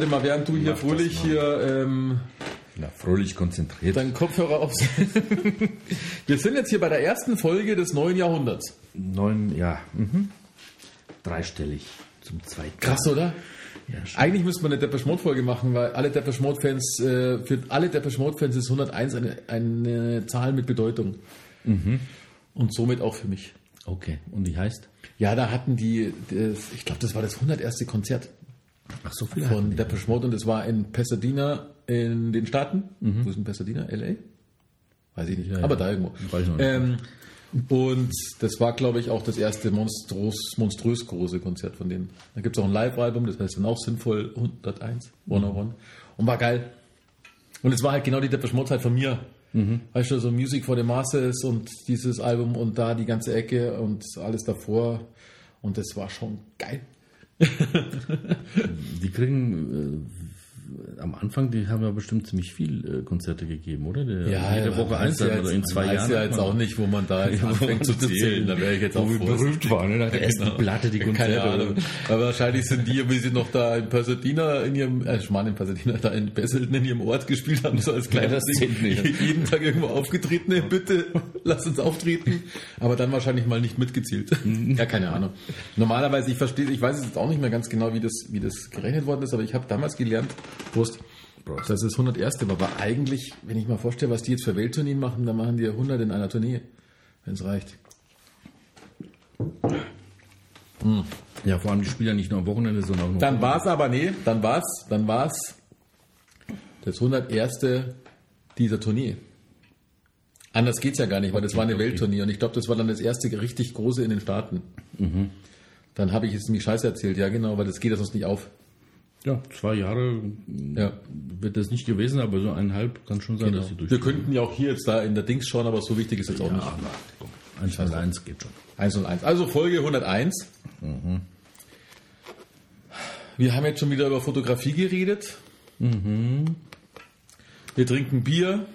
Waldemar, während du hier fröhlich hier ähm, Na, fröhlich konzentriert. deinen Kopfhörer auf. Wir sind jetzt hier bei der ersten Folge des neuen Jahrhunderts. Neun, ja. Mhm. Dreistellig zum zweiten. Krass, oder? Ja, schon. Eigentlich müsste man eine Depeche Mode Folge machen, weil alle Depeche Mode Fans, äh, für alle Depeche Mode Fans ist 101 eine, eine Zahl mit Bedeutung. Und somit auch für mich. Okay. Und die heißt? Ja, da hatten die, das, ich glaube, das war das 101. Konzert Ach, so viel von Depeche Mode und das war in Pasadena in den Staaten. Wo ist denn Pasadena? L.A.? Weiß ich nicht, Ja, aber ja. da irgendwo. Ähm, und das war, glaube ich, auch das erste monströs, monströs große Konzert von denen. Da gibt es auch ein Live-Album, das heißt dann auch sinnvoll 101, 101. Und war geil. Und es war halt genau die Depeche Mode Zeit von mir. Weißt du, so Music for the Masses und dieses Album und da die ganze Ecke und alles davor. Und das war schon geil. Die kriegen äh, am Anfang, die haben ja bestimmt ziemlich viel äh, Konzerte gegeben, oder? Der, jede Woche man eins weiß ja oder jetzt, in zwei man weiß Jahren. ja jetzt auch nicht, wo man da jetzt Ja, anfängt zu zählen. Da wäre ich jetzt Wo auch wir berühmt waren, ne? Nach der ersten Platte, die Keine Konzerte. Ahnung. Aber wahrscheinlich sind die, wie sie noch da in Pasadena, in ihrem, äh, Schmarrn in Pasadena, da in Besselten in ihrem Ort gespielt haben, so als kleines das Ding. nicht. Jeden Tag irgendwo aufgetreten, ne, bitte, lass uns auftreten. Aber dann wahrscheinlich mal nicht mitgezielt. Mhm. ja, keine Ahnung. Normalerweise, ich verstehe, ich weiß jetzt auch nicht mehr ganz genau, wie das, wie das gerechnet worden ist, aber ich habe damals gelernt, Prost, Prost. dass es 101. war. Aber eigentlich, wenn ich mal vorstelle, was die jetzt für Welttourneen machen, dann machen die ja 100 in einer Tournee, wenn es reicht. Ja, vor allem die spielen ja nicht nur am Wochenende, sondern auch noch. Dann war es aber, nee, dann war es, dann war es das 101. dieser Tournee. Anders geht's ja gar nicht, weil das war eine Welttournee und ich glaube, das war dann das erste richtig große in den Staaten. Dann habe ich jetzt nämlich Scheiße erzählt, ja genau, weil das geht ja sonst nicht auf. Ja, zwei Jahre Ja. wird das nicht gewesen, aber so eineinhalb kann schon sein, Genau. dass sie durch. Wir könnten ja auch hier jetzt da in der Dings schauen, aber so wichtig ist jetzt auch nicht. Ja, na, komm. 1 plus 1 geht schon. 101. Also Folge 101. Wir haben jetzt schon wieder über Fotografie geredet. Wir trinken Bier.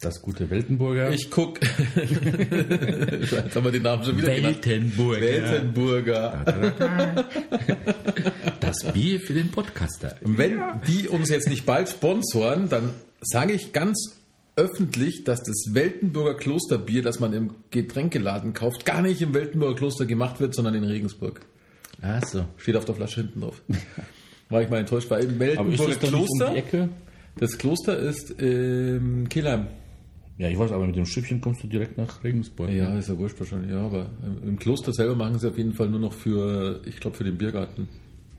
Das gute Weltenburger. Ich guck. Jetzt haben wir den Namen schon wieder. Weltenburger. Weltenburger. Das Bier für den Podcaster. Wenn die uns jetzt nicht bald sponsoren, dann sage ich ganz öffentlich, dass das Weltenburger Klosterbier, das man im Getränkeladen kauft, gar nicht im Weltenburger Kloster gemacht wird, sondern in Regensburg. Ach so. Steht auf der Flasche hinten drauf. War ich mal enttäuscht, weil im Weltenburger Kloster, um die Ecke? das Kloster ist ähm, Kelheim. Ja, ich weiß, aber mit dem Schiffchen kommst du direkt nach Regensburg. Ja, ist ja wurscht wahrscheinlich, ja, aber im Kloster selber machen sie auf jeden Fall nur noch für, ich glaube, für den Biergarten.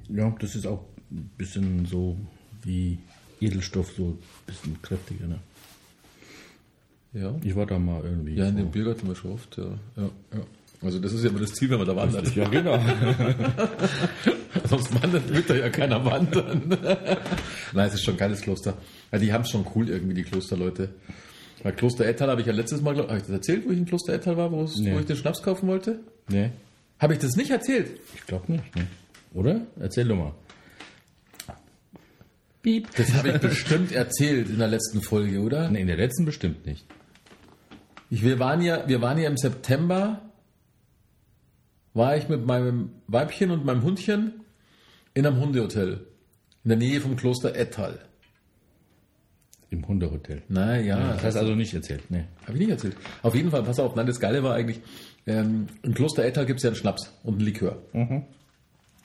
Ja, das ist auch ein bisschen so wie Edelstoff, so ein bisschen kräftiger. Ne? Ja. Ich war da mal irgendwie. Ja, in dem Biergarten war schon oft, ja. ja, ja. Also das ist ja immer das Ziel, wenn man da wandert. Ja, genau. Sonst wandert wird da ja keiner wandern. Nein, es ist schon ein geiles Kloster. Ja, die haben es schon cool irgendwie, die Klosterleute. Bei Kloster Ettal habe ich ja letztes Mal, habe ich das erzählt, wo ich in Kloster Ettal war, wo, Nee. wo ich den Schnaps kaufen wollte? nee, Habe ich das nicht erzählt? ich glaube nicht. Ne? Oder? Erzähl doch mal. Piep. Das habe ich bestimmt erzählt in der letzten Folge, oder? Nee, in der letzten bestimmt nicht. Ich, wir, waren ja, wir waren ja im September, war ich mit meinem Weibchen und meinem Hundchen in einem Hundehotel. In der Nähe vom Kloster Ettal. Im Hundehotel. Naja, das hast du also nicht erzählt. Nee. Habe ich nicht erzählt. Auf jeden Fall, pass auf, nein, das Geile war eigentlich, ähm, im Kloster Ettal gibt es ja einen Schnaps und einen Likör.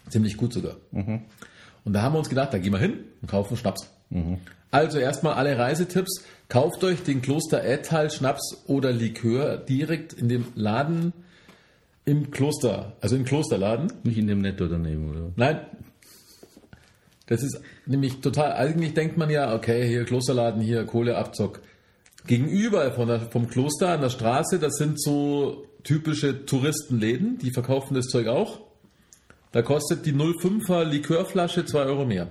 Ziemlich gut sogar. Und da haben wir uns gedacht, da gehen wir hin und kaufen Schnaps. Also erstmal alle Reisetipps. Kauft euch den Kloster Ettal Schnaps oder Likör direkt in dem Laden im Kloster, also im Klosterladen. Nicht in dem Netto daneben, oder? Nein. Das ist nämlich total, eigentlich denkt man ja, okay, hier Klosterladen, hier Kohleabzock. Gegenüber von der, vom Kloster an der Straße, das sind so typische Touristenläden, die verkaufen das Zeug auch. Da kostet die 05er Likörflasche 2 Euro mehr.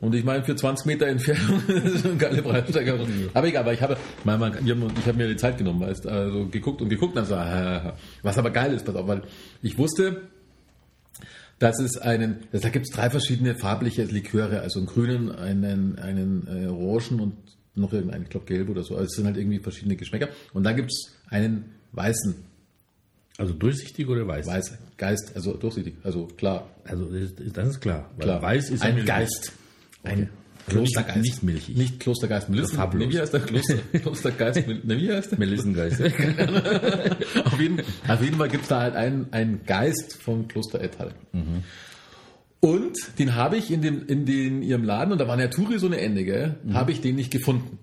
Und ich meine, für 20 Meter Entfernung das ist eine geile Preissteigerung. Aber egal, aber ich habe, mein, mein, ich habe mir die Zeit genommen, weißt, also geguckt und geguckt und dann so, was aber geil ist, pass auf, weil ich wusste, dass es einen, da gibt es drei verschiedene farbliche Liköre, also einen grünen, einen, einen äh, orangen und noch irgendeinen, ich glaube gelb oder so. Also es sind halt irgendwie verschiedene Geschmäcker. Und dann gibt es einen weißen, Also durchsichtig oder weiß? weiß, Geist, also durchsichtig, also klar, Also das ist, das ist klar. Klar. Weiß ist ein. Geist. Ein Okay. Klostergeist. Nicht- nicht milchig. Nicht Klostergeist. Melissen, nee, wie heißt der? Kloster, Klostergeist. Ne, wie heißt der? Melissengeist. auf, jeden, auf jeden Fall gibt es da halt einen, einen Geist vom Kloster Ettal. Und den habe ich in, dem, in den, ihrem Laden, und da waren ja Touri so eine Ende, gell, habe ich den nicht gefunden.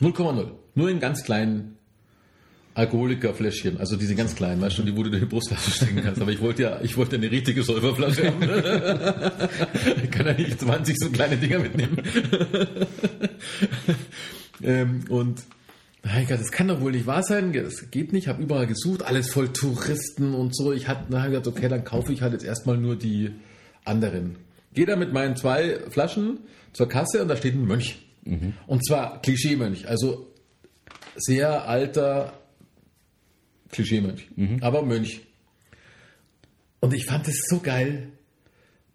0,0. Nur in ganz kleinen Alkoholikerfläschchen, also diese ganz kleinen, weißt du, die wo du in die Brustflasche stecken kannst. Aber ich wollte ja, ich wollte eine richtige Säuferflasche haben. ich kann ja nicht 20 so kleine Dinger mitnehmen. ähm, und mein Gott, das kann doch wohl nicht wahr sein. Das geht nicht. Ich habe überall gesucht, alles voll Touristen und so. Ich hatte nachher gedacht, okay, dann kaufe ich halt jetzt erstmal nur die anderen. Gehe da mit meinen zwei Flaschen zur Kasse und da steht ein Mönch. Und zwar Klischee-Mönch, also sehr alter Klischee-Mönch, aber Mönch. Und ich fand es so geil.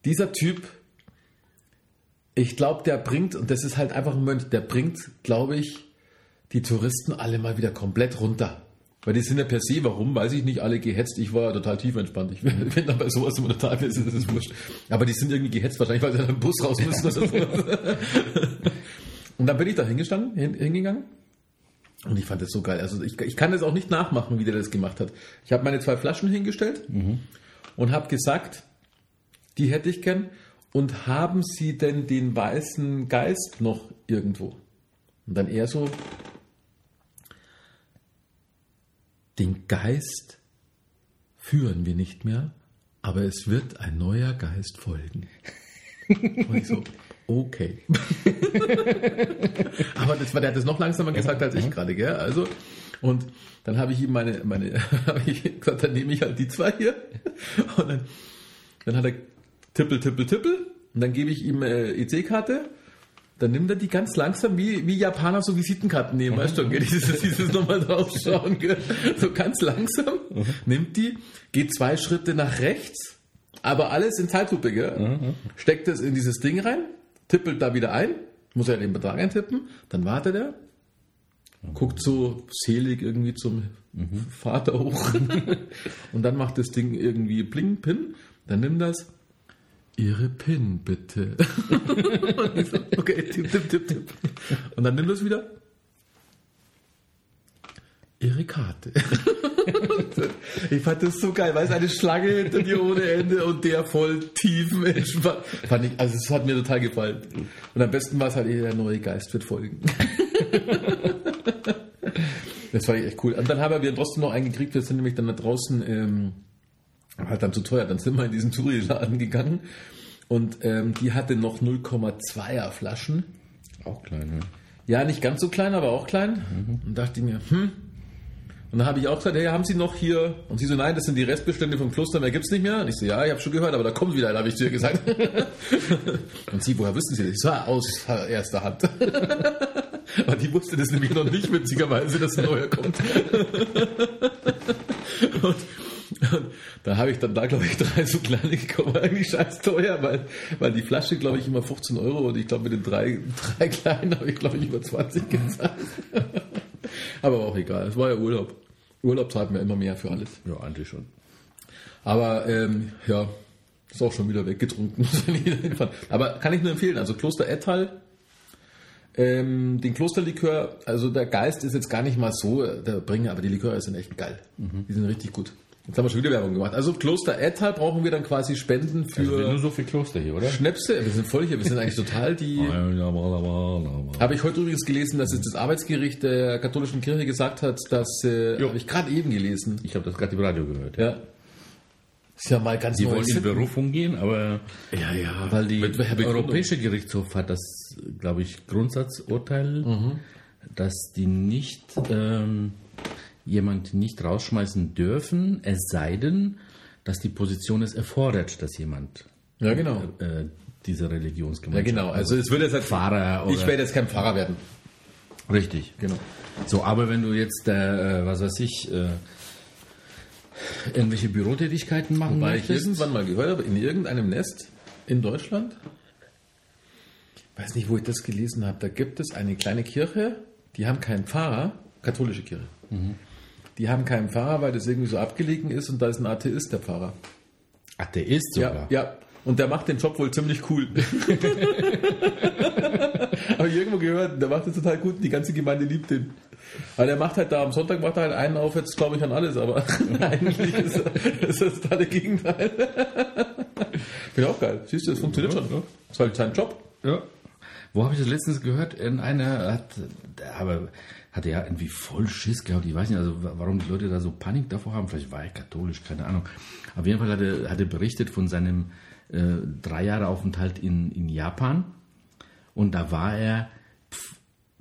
Dieser Typ, ich glaube, der bringt, und das ist halt einfach ein Mönch, der bringt, glaube ich, die Touristen alle mal wieder komplett runter. Weil die sind ja per se, warum, weiß ich nicht, alle gehetzt. Ich war total tief entspannt. Ich bin bin dabei sowas immer total, ist, das ist wurscht. Aber die sind irgendwie gehetzt, wahrscheinlich, weil sie dann im Bus raus müssen. So. Und dann bin ich da hingestanden, hin, hingegangen. Und ich fand das so geil. Also ich, ich kann das auch nicht nachmachen, wie der das gemacht hat. Ich habe meine zwei Flaschen hingestellt und habe gesagt, die hätte ich gern. Und haben Sie denn den weißen Geist noch irgendwo? Und dann eher so, den Geist führen wir nicht mehr, aber es wird ein neuer Geist folgen. Und ich so, okay. aber das war, der hat das noch langsamer gesagt als ich gerade, gell? Also, und dann habe ich ihm meine, meine, habe ich gesagt, dann nehme ich halt die zwei hier. Und dann, dann hat er Tippel, Tippel, Tippel. Und dann gebe ich ihm äh, EC-Karte. Dann nimmt er die ganz langsam, wie, wie Japaner so Visitenkarten nehmen, weißt du, gell? dieses, dieses nochmal draufschauen, gell? so ganz langsam, nimmt die, geht zwei Schritte nach rechts, aber alles in Zeitlupe, gell? steckt es in dieses Ding rein, tippelt da wieder ein, muss er den Betrag eintippen, dann wartet er, guckt so selig irgendwie zum Vater hoch und dann macht das Ding irgendwie Pling, Pin, dann nimmt das, Ihre PIN bitte. okay, tipp, tipp, tipp, tipp. Und dann nimmt das wieder. Ihre Karte. ich fand das so geil, weil es eine Schlange hinter dir ohne Ende und der voll tiefen entspannt. Fand ich, also es hat mir total gefallen. Und am besten war es halt, der neue Geist wird folgen. das fand ich echt cool. Und dann haben wir trotzdem noch einen gekriegt, wir sind nämlich dann da draußen, ähm, halt dann zu teuer. Dann sind wir in diesen Touri-Laden gegangen und ähm, die hatte noch 0,2er Flaschen. Auch klein, ne? Ja, nicht ganz so klein, aber auch klein. Und dachte ich mir, hm. Und dann habe ich auch gesagt, hey, haben Sie noch hier? Und sie so, nein, das sind die Restbestände vom Kloster, mehr gibt's nicht mehr. Und ich so, ja, ich habe schon gehört, aber da kommt wieder, einer, habe ich zu ihr gesagt. Und sie, woher wissen Sie das? Ich so, "Ah, aus erster Hand. Aber die wusste das nämlich noch nicht, witzigerweise, dass ein neuer kommt. Und, und da habe ich dann da, glaube ich, drei so kleine gekauft, war eigentlich scheiß teuer, weil, weil die Flasche, glaube ich, immer 15 Euro und ich glaube, mit den drei, drei kleinen habe ich, glaube ich, über 20 gezahlt. Aber auch egal, es war ja Urlaub. Urlaub zahlt mir immer mehr für alles. Ja, eigentlich schon. Aber ähm, ja, ist auch schon wieder weggetrunken. Aber kann ich nur empfehlen. Also Kloster Ettal, ähm, den Klosterlikör, also der Geist ist jetzt gar nicht mal so der Bringer, aber die Liköre sind echt geil. Die sind richtig gut. Jetzt haben wir schon wieder Werbung gemacht. Also Kloster Ettal brauchen wir dann quasi Spenden Also für nur so viel Kloster hier, oder? Schnäpse. Wir sind voll hier, wir sind eigentlich total die... Habe ich heute übrigens gelesen, dass jetzt das Arbeitsgericht der katholischen Kirche gesagt hat, dass... Äh. Habe ich gerade eben gelesen. Ich habe das gerade im Radio gehört. Ja. Ist ja mal ganz Die wollen in. Berufung gehen, aber Ja, ja. weil die Begründung? Europäische Gerichtshof hat das, glaube ich, Grundsatzurteil, Mhm. dass die nicht ähm, jemand nicht rausschmeißen dürfen, es sei denn, dass die Position es erfordert, dass jemand Ja, genau. äh, diese Religionsgemeinschaft. Ja, genau. Also es wird jetzt halt Pfarrer oder Ich werde jetzt kein Pfarrer werden. richtig. Genau. So, aber wenn du jetzt, äh, was weiß ich, äh, irgendwelche Bürotätigkeiten machen Weil ich möchtest, irgendwann mal gehört habe, in irgendeinem Nest in Deutschland, weiß nicht, wo ich das gelesen habe, da gibt es eine kleine Kirche, die haben keinen Pfarrer, katholische Kirche. Die haben keinen Pfarrer, weil das irgendwie so abgelegen ist und da ist ein Atheist der Pfarrer. Atheist sogar. Ja, ja. Und der macht den Job wohl ziemlich cool. Habe ich irgendwo gehört, der macht das total gut die ganze Gemeinde liebt den. Aber der macht halt da am Sonntag macht er halt einen auf, jetzt glaube ich an alles, aber eigentlich ist, ist das da der Gegenteil. Finde ich auch geil. Siehst du, das funktioniert Ja, schon. ja. Ist halt sein Job. Ja. Wo habe ich das letztens gehört? In einer hat, der aber hatte ja irgendwie voll Schiss gehabt. Ich weiß nicht, also wa- warum die Leute da so Panik davor haben. Vielleicht war er katholisch, keine Ahnung. Auf jeden Fall hat er, hat er berichtet von seinem äh, drei Jahre Aufenthalt in, in Japan. Und da war er Pf-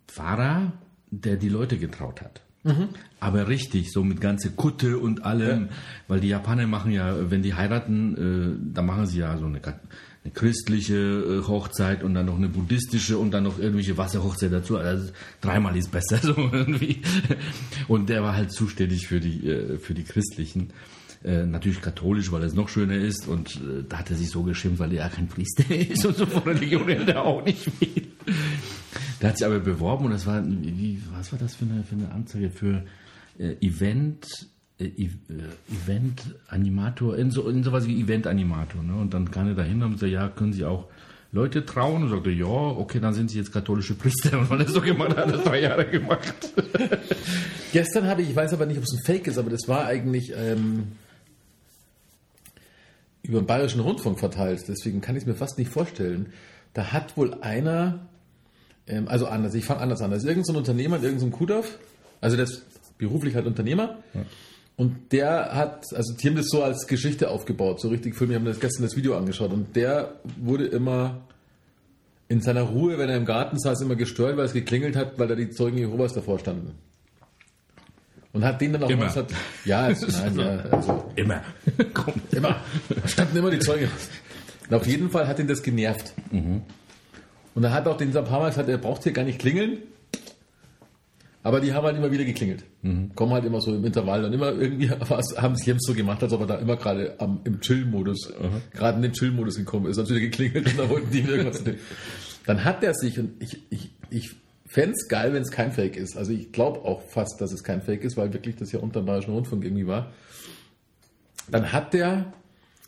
Pfarrer, der die Leute getraut hat. Aber richtig, so mit ganze Kutte und allem, weil die Japaner machen ja, wenn die heiraten, äh, da machen sie ja so eine, eine christliche äh, Hochzeit und dann noch eine buddhistische und dann noch irgendwelche Wasserhochzeit dazu. Also dreimal ist besser so irgendwie. Und der war halt zuständig für die äh, für die christlichen. Äh, natürlich katholisch, weil es noch schöner ist und da hat er sich so geschimpft, weil er ja kein Priester ist und so von Religion hält er auch nicht viel. Der hat sich aber beworben und das war, wie, was war das für eine, für eine Anzeige für äh, Event, äh, Ev- äh, Event Animator, in, so, in sowas wie Event Animator. Ne? Und dann kam er dahin und sagte, ja, können Sie auch Leute trauen? Und sagte, ja, okay, dann sind Sie jetzt katholische Priester. Und weil er so gemacht hat, hat er drei Jahre gemacht. Gestern habe ich, ich weiß aber nicht, ob es ein Fake ist, aber das war eigentlich ähm, über den Bayerischen Rundfunk verteilt. Deswegen kann ich es mir fast nicht vorstellen. Da hat wohl einer, ähm, also anders, ich fange anders an. Das ist irgendein so Unternehmer in irgendeinem Kudorf, also der ist beruflich halt Unternehmer. Und der hat, also die haben das so als Geschichte aufgebaut, so richtig Film. Wir haben das gestern das Video angeschaut und der wurde immer in seiner Ruhe, wenn er im Garten saß, immer gestört, weil es geklingelt hat, weil da die Zeugen Jehovas davor standen. Und hat den dann auch Immer. immer gesagt, ja, es, nein, ja, also Immer. Immer, da standen immer die Zeugen. Und auf jeden Fall hat ihn das genervt. Und er hat auch den so ein paar Mal gesagt, er braucht hier gar nicht klingeln. Aber die haben halt immer wieder geklingelt. Kommen halt immer so im Intervall und immer irgendwie was, haben sie es so gemacht, als ob er da immer gerade am, im Chill-Modus, gerade in den Chill-Modus gekommen ist, wieder geklingelt und da wollten die irgendwas erzählen. Dann hat er sich, und ich, ich, ich fände es geil, wenn es kein Fake ist. Also ich glaube auch fast, dass es kein Fake ist, weil wirklich das ja unter dem Bayerischen Rundfunk irgendwie war. Dann hat der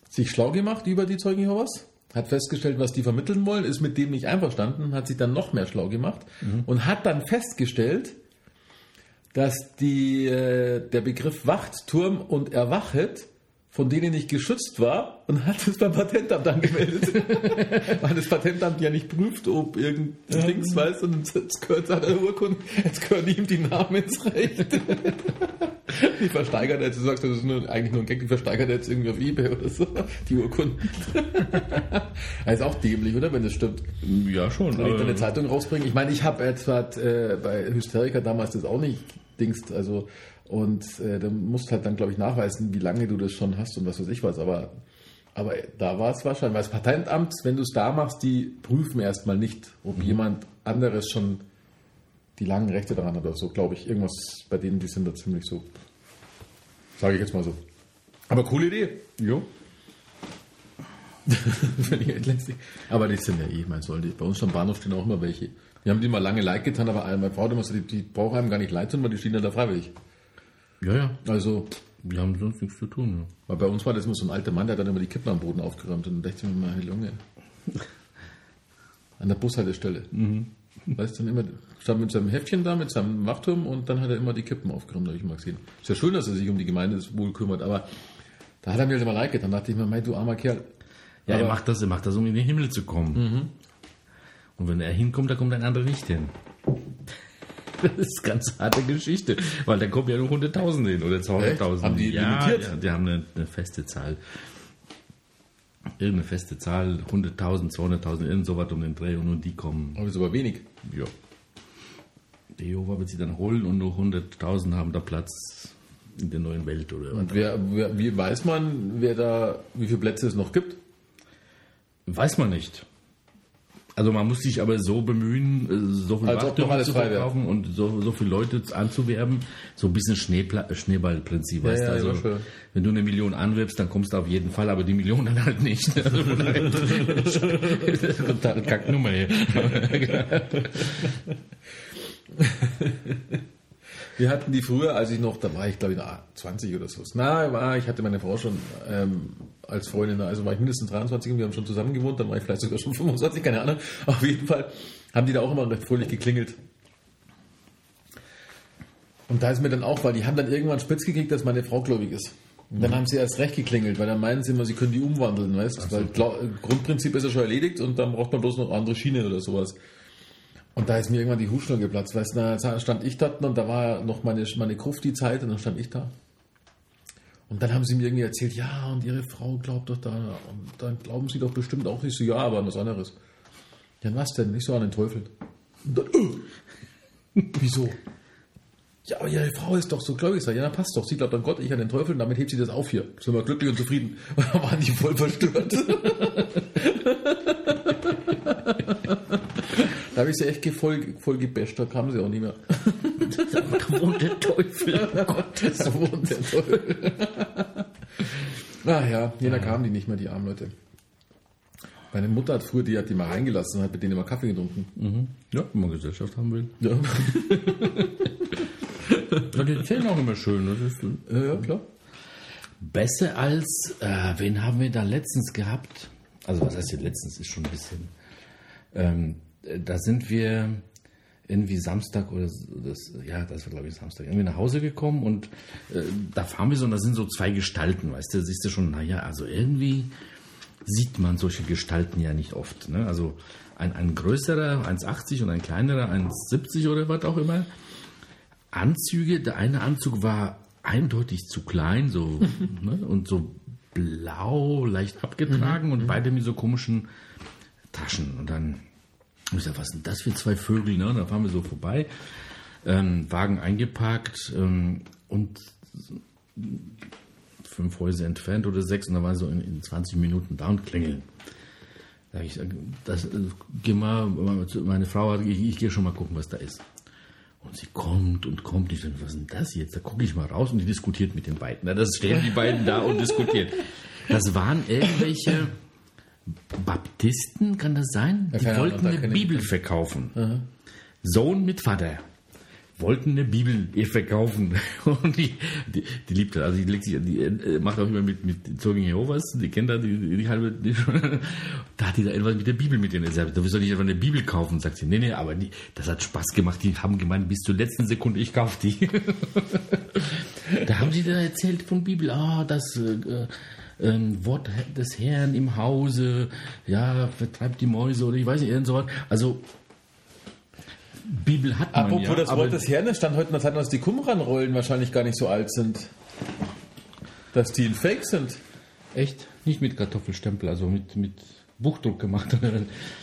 sich schlau gemacht über die Zeugen Jehovas, hat festgestellt, was die vermitteln wollen, ist mit dem nicht einverstanden, hat sich dann noch mehr schlau gemacht und hat dann festgestellt, dass die, äh, der Begriff Wachturm und Erwachet von denen nicht geschützt war und hat es beim Patentamt angemeldet. Weil das Patentamt ja nicht prüft, ob irgendein Dings weiß und jetzt gehört seiner Urkunde, jetzt gehören ihm die Namensrechte. Die versteigert jetzt, du sagst, das ist nur, eigentlich nur ein Gag, die versteigert jetzt irgendwie auf Ebay oder so, die Urkunden. Das ist auch dämlich, oder, wenn das stimmt. Ja, schon. Kann ich da eine Zeitung rausbringen? Ich meine, ich habe etwa äh, bei Hysterica damals das auch nicht dingst, also und äh, da musst halt dann, glaube ich, nachweisen, wie lange du das schon hast und was weiß ich was, aber aber da war es wahrscheinlich, weil das Patentamt, wenn du es da machst, die prüfen erstmal nicht, ob jemand anderes schon die langen Rechte daran hat oder so, glaube ich. Irgendwas bei denen, die sind da ziemlich so, sage ich jetzt mal so. Aber coole Idee. Jo. Finde ich lästig. Aber die sind ja eh, mein soll die. Bei uns am Bahnhof stehen auch immer welche. Wir haben die mal lange Like getan, aber meine Frau hat immer so, die, die brauchen einem gar nicht Leid tun, weil die stehen ja da freiwillig. Ja, ja. Also, Die haben sonst nichts zu tun. weil bei uns war das immer so ein alter Mann, der hat dann immer die Kippen am Boden aufgeräumt und dann dachte ich mir mal, hey Junge. An der Bushaltestelle. Weißt du, dann immer, stand mit seinem Heftchen da, mit seinem Wachturm und dann hat er immer die Kippen aufgeräumt, habe ich mal gesehen. Ist ja schön, dass er sich um die Gemeindewohl kümmert, aber da hat er mir halt immer leid getan. Da dachte ich mir, mein, du armer Kerl. Ja, er Aber- macht das, er macht das, um in den Himmel zu kommen. Und wenn er hinkommt, da kommt ein anderer nicht hin. Das ist eine ganz harte Geschichte, weil da kommen ja nur 100.000 hin oder 200.000. Echt? Haben die ja, limitiert? Ja, die haben eine, eine feste Zahl. Irgendeine feste Zahl, 100.000, 200.000, irgend sowas um den Dreh und nur die kommen. Aber ist aber wenig. Ja. Der Jehova wird sie dann holen und nur 100.000 haben da Platz in der neuen Welt oder was. Und wer, wer, wie weiß man, wer da, wie viele Plätze es noch gibt? Weiß man nicht. Also man muss sich aber so bemühen, äh, so viel Als ob noch Wachtürme zu verkaufen und so, so viele Leute anzuwerben. So ein bisschen Schneepla Schneeballprinzip, weißt ja, du? Also, ja, wenn du eine Million anwirbst, dann kommst du auf jeden Fall, aber die Million dann halt nicht. Also, von daher- das ist eine total Kacknummer hier. Wir hatten die früher, als ich noch, da war ich glaube ich na, 20 oder so. Na, war, ich hatte meine Frau schon ähm, als Freundin, also war ich mindestens 23 und wir haben schon zusammen gewohnt, dann war ich vielleicht sogar schon 25, keine Ahnung. Auf jeden Fall haben die da auch immer recht fröhlich geklingelt. Und da ist mir dann auch, weil die haben dann irgendwann spitz gekriegt, dass meine Frau gläubig ist. Und dann haben sie erst recht geklingelt, weil dann meinen sie immer, sie können die umwandeln, weißt du? Weil Glau- Grundprinzip ist ja schon erledigt und dann braucht man bloß noch andere Schienen oder sowas. Und da ist mir irgendwann die Hutschnur geplatzt, weißt du, da stand ich da und da war noch meine, meine Krufti-Zeit und dann stand ich da. Und dann haben sie mir irgendwie erzählt, ja, und ihre Frau glaubt doch da, und dann glauben sie doch bestimmt auch. Ich so, ja, aber an was anderes. Ja, was denn? Nicht so an den Teufel. Und dann, äh, wieso? Ja, aber ihre Frau ist doch so gläubig. Ja, dann passt doch. Sie glaubt an Gott, ich an den Teufel und damit hebt sie das auf hier. Sind wir glücklich und zufrieden. Und dann waren die voll verstört. da habe ich sie echt voll, voll gebasht, da kamen sie auch nicht mehr. Da wohnt der Teufel. Das wohnt der Teufel. Ach ja, nee, da kamen die nicht mehr, die armen Leute. Meine Mutter hat früher, die hat die mal reingelassen und hat mit denen immer Kaffee getrunken. Ja, wenn man Gesellschaft haben will. Ja, Ja, die erzählen auch immer schön. Das ist, ja, ja klar. Besser als, äh, wen haben wir da letztens gehabt? Also was heißt hier letztens, ist schon ein bisschen. Ähm, äh, da sind wir irgendwie Samstag oder das, ja, das war glaube ich Samstag, irgendwie nach Hause gekommen und äh, da fahren wir so und da sind so zwei Gestalten, weißt du, siehst du schon, naja, also irgendwie sieht man solche Gestalten ja nicht oft. Ne? Also ein, ein größerer, 1,80 und ein kleinerer, 1,70 oder was auch immer. Anzüge, der eine Anzug war eindeutig zu klein, so ne, und so blau, leicht abgetragen und beide mit so komischen Taschen. Und dann ich gesagt, was sind das für zwei Vögel? Ne? Dann fahren wir so vorbei, ähm, Wagen eingeparkt ähm, und fünf Häuser entfernt oder sechs und da waren so in, in 20 Minuten da und klingeln. Da ich das, äh, geh mal, meine Frau hat, ich, ich gehe schon mal gucken, was da ist. Und sie kommt und kommt. Ich sage, was ist denn das jetzt? Da gucke ich mal raus und die diskutiert mit den beiden. Na, das stehen die beiden da und diskutieren. Das waren irgendwelche Baptisten, kann das sein? Die keine Ahnung, wollten da eine ich Bibel verkaufen. Sohn mit Vater wollten eine Bibel ihr verkaufen und die, die, die liebt das. Also die, legt sich, die äh, macht auch immer mit, mit Zeugen Jehovas, die kennt da die, die, die halbe, die, da hat die da etwas mit der Bibel mit denen. Sag, Da soll ich einfach eine Bibel kaufen, sagt sie. Nee, nee, aber die, das hat Spaß gemacht. Die haben gemeint, bis zur letzten Sekunde, ich kauf die. da haben sie dann erzählt von Bibel, ah, das äh, äh, Wort des Herrn im Hause, ja, vertreibt die Mäuse oder ich weiß nicht, irgend sowas. Also Bibel hat man Apropos ja, das Wort des Herrn, es stand heute in der Zeitung, dass die Qumran-Rollen wahrscheinlich gar nicht so alt sind. Dass die ein Fake sind. Echt? Nicht mit Kartoffelstempel, also mit, mit Buchdruck gemacht.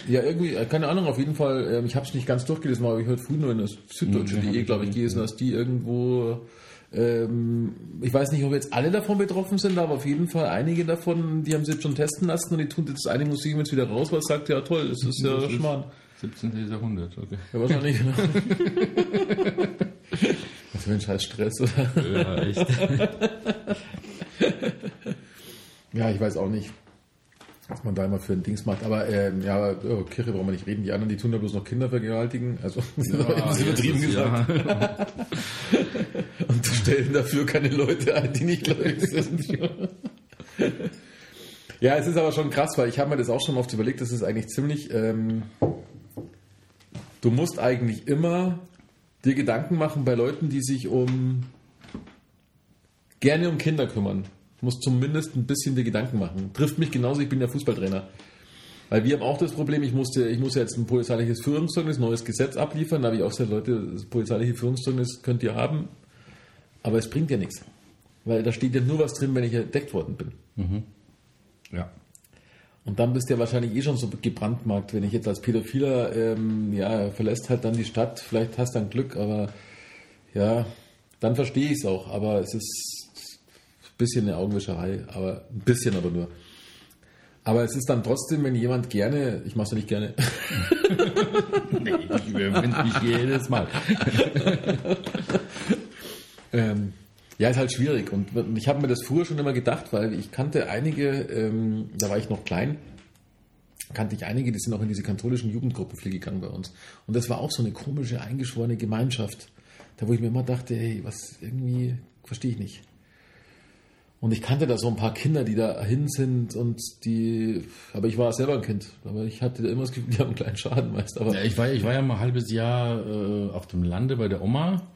Ja, irgendwie, äh, keine Ahnung, auf jeden Fall, ähm, ich habe es nicht ganz durchgelesen, aber ich heute früh nur in der hab ich glaube ich, gelesen, dass die irgendwo, ähm, ich weiß nicht, ob jetzt alle davon betroffen sind, aber auf jeden Fall einige davon, die haben sie jetzt schon testen lassen und die tun jetzt eine Musik jetzt wieder raus, weil es sagt, ja toll, das ist ja Schmarrn. 17. Jahrhundert, okay. Ja, wahrscheinlich. Was für ein scheiß Stress, oder? Ja, echt. Ja, ich weiß auch nicht, was man da immer für ein Dings macht. Aber ähm, ja, oh, Kirche brauchen wir nicht reden. Die anderen, die tun ja bloß noch Kinder vergewaltigen. Also das ist übertrieben gesagt. Ja. Und stellen dafür keine Leute ein, die nicht gläubig sind. ja, es ist aber schon krass, weil ich habe mir das auch schon oft überlegt, das ist eigentlich ziemlich, ähm, du musst eigentlich immer dir Gedanken machen bei Leuten, die sich um gerne um Kinder kümmern. Du musst zumindest ein bisschen dir Gedanken machen. Trifft mich genauso, ich bin ja Fußballtrainer. Weil wir haben auch das Problem, ich musste, ich muss jetzt ein polizeiliches Führungszeugnis, neues Gesetz abliefern. Da habe ich auch gesagt, Leute, das polizeiliche Führungszeugnis könnt ihr haben, aber es bringt ja nichts. Weil da steht ja nur was drin, wenn ich entdeckt worden bin. Ja. Und dann bist du ja wahrscheinlich eh schon so gebrandmarkt, wenn ich jetzt als Pädophiler, ähm, ja, verlässt halt dann die Stadt, vielleicht hast du dann Glück, aber ja, dann verstehe ich es auch. Aber es ist ein bisschen eine Augenwischerei, aber ein bisschen aber nur. Aber es ist dann trotzdem, wenn jemand gerne, ich mache es ja nicht gerne, Nee, ich überwinde mich jedes Mal. Ähm, ja, ist halt schwierig. Und ich habe mir das früher schon immer gedacht, weil ich kannte einige, ähm, da war ich noch klein, kannte ich einige, die sind auch in diese katholischen Jugendgruppen viel gegangen bei uns. Und das war auch so eine komische, eingeschworene Gemeinschaft. Da wo ich mir immer dachte, hey, was irgendwie, verstehe ich nicht. Und ich kannte da so ein paar Kinder, die da hin sind und die, aber ich war selber ein Kind. Aber ich hatte immer das Gefühl, die haben einen kleinen Schaden meist. Aber Ja, ich, war, ich war ja mal ein halbes Jahr äh, auf dem Lande bei der Oma,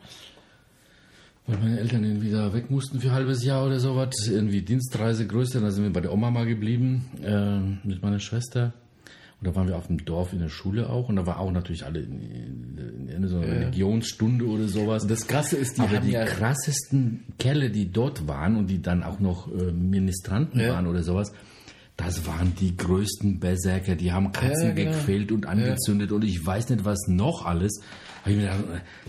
weil meine Eltern irgendwie da weg mussten für ein halbes Jahr oder sowas. Irgendwie Dienstreise größer, da sind wir bei der Oma mal geblieben äh, mit meiner Schwester. Und da waren wir auf dem Dorf in der Schule auch und da war auch natürlich alle in, in, in so einer Religionsstunde oder sowas. Und das Krasse ist, die Aber die ja- krassesten Kerle, die dort waren und die dann auch noch äh, Ministranten Ja. waren oder sowas, das waren die größten Berserker. Die haben Katzen Ja, genau. gequält und angezündet und ich weiß nicht, was noch alles. Hab ich mir gedacht,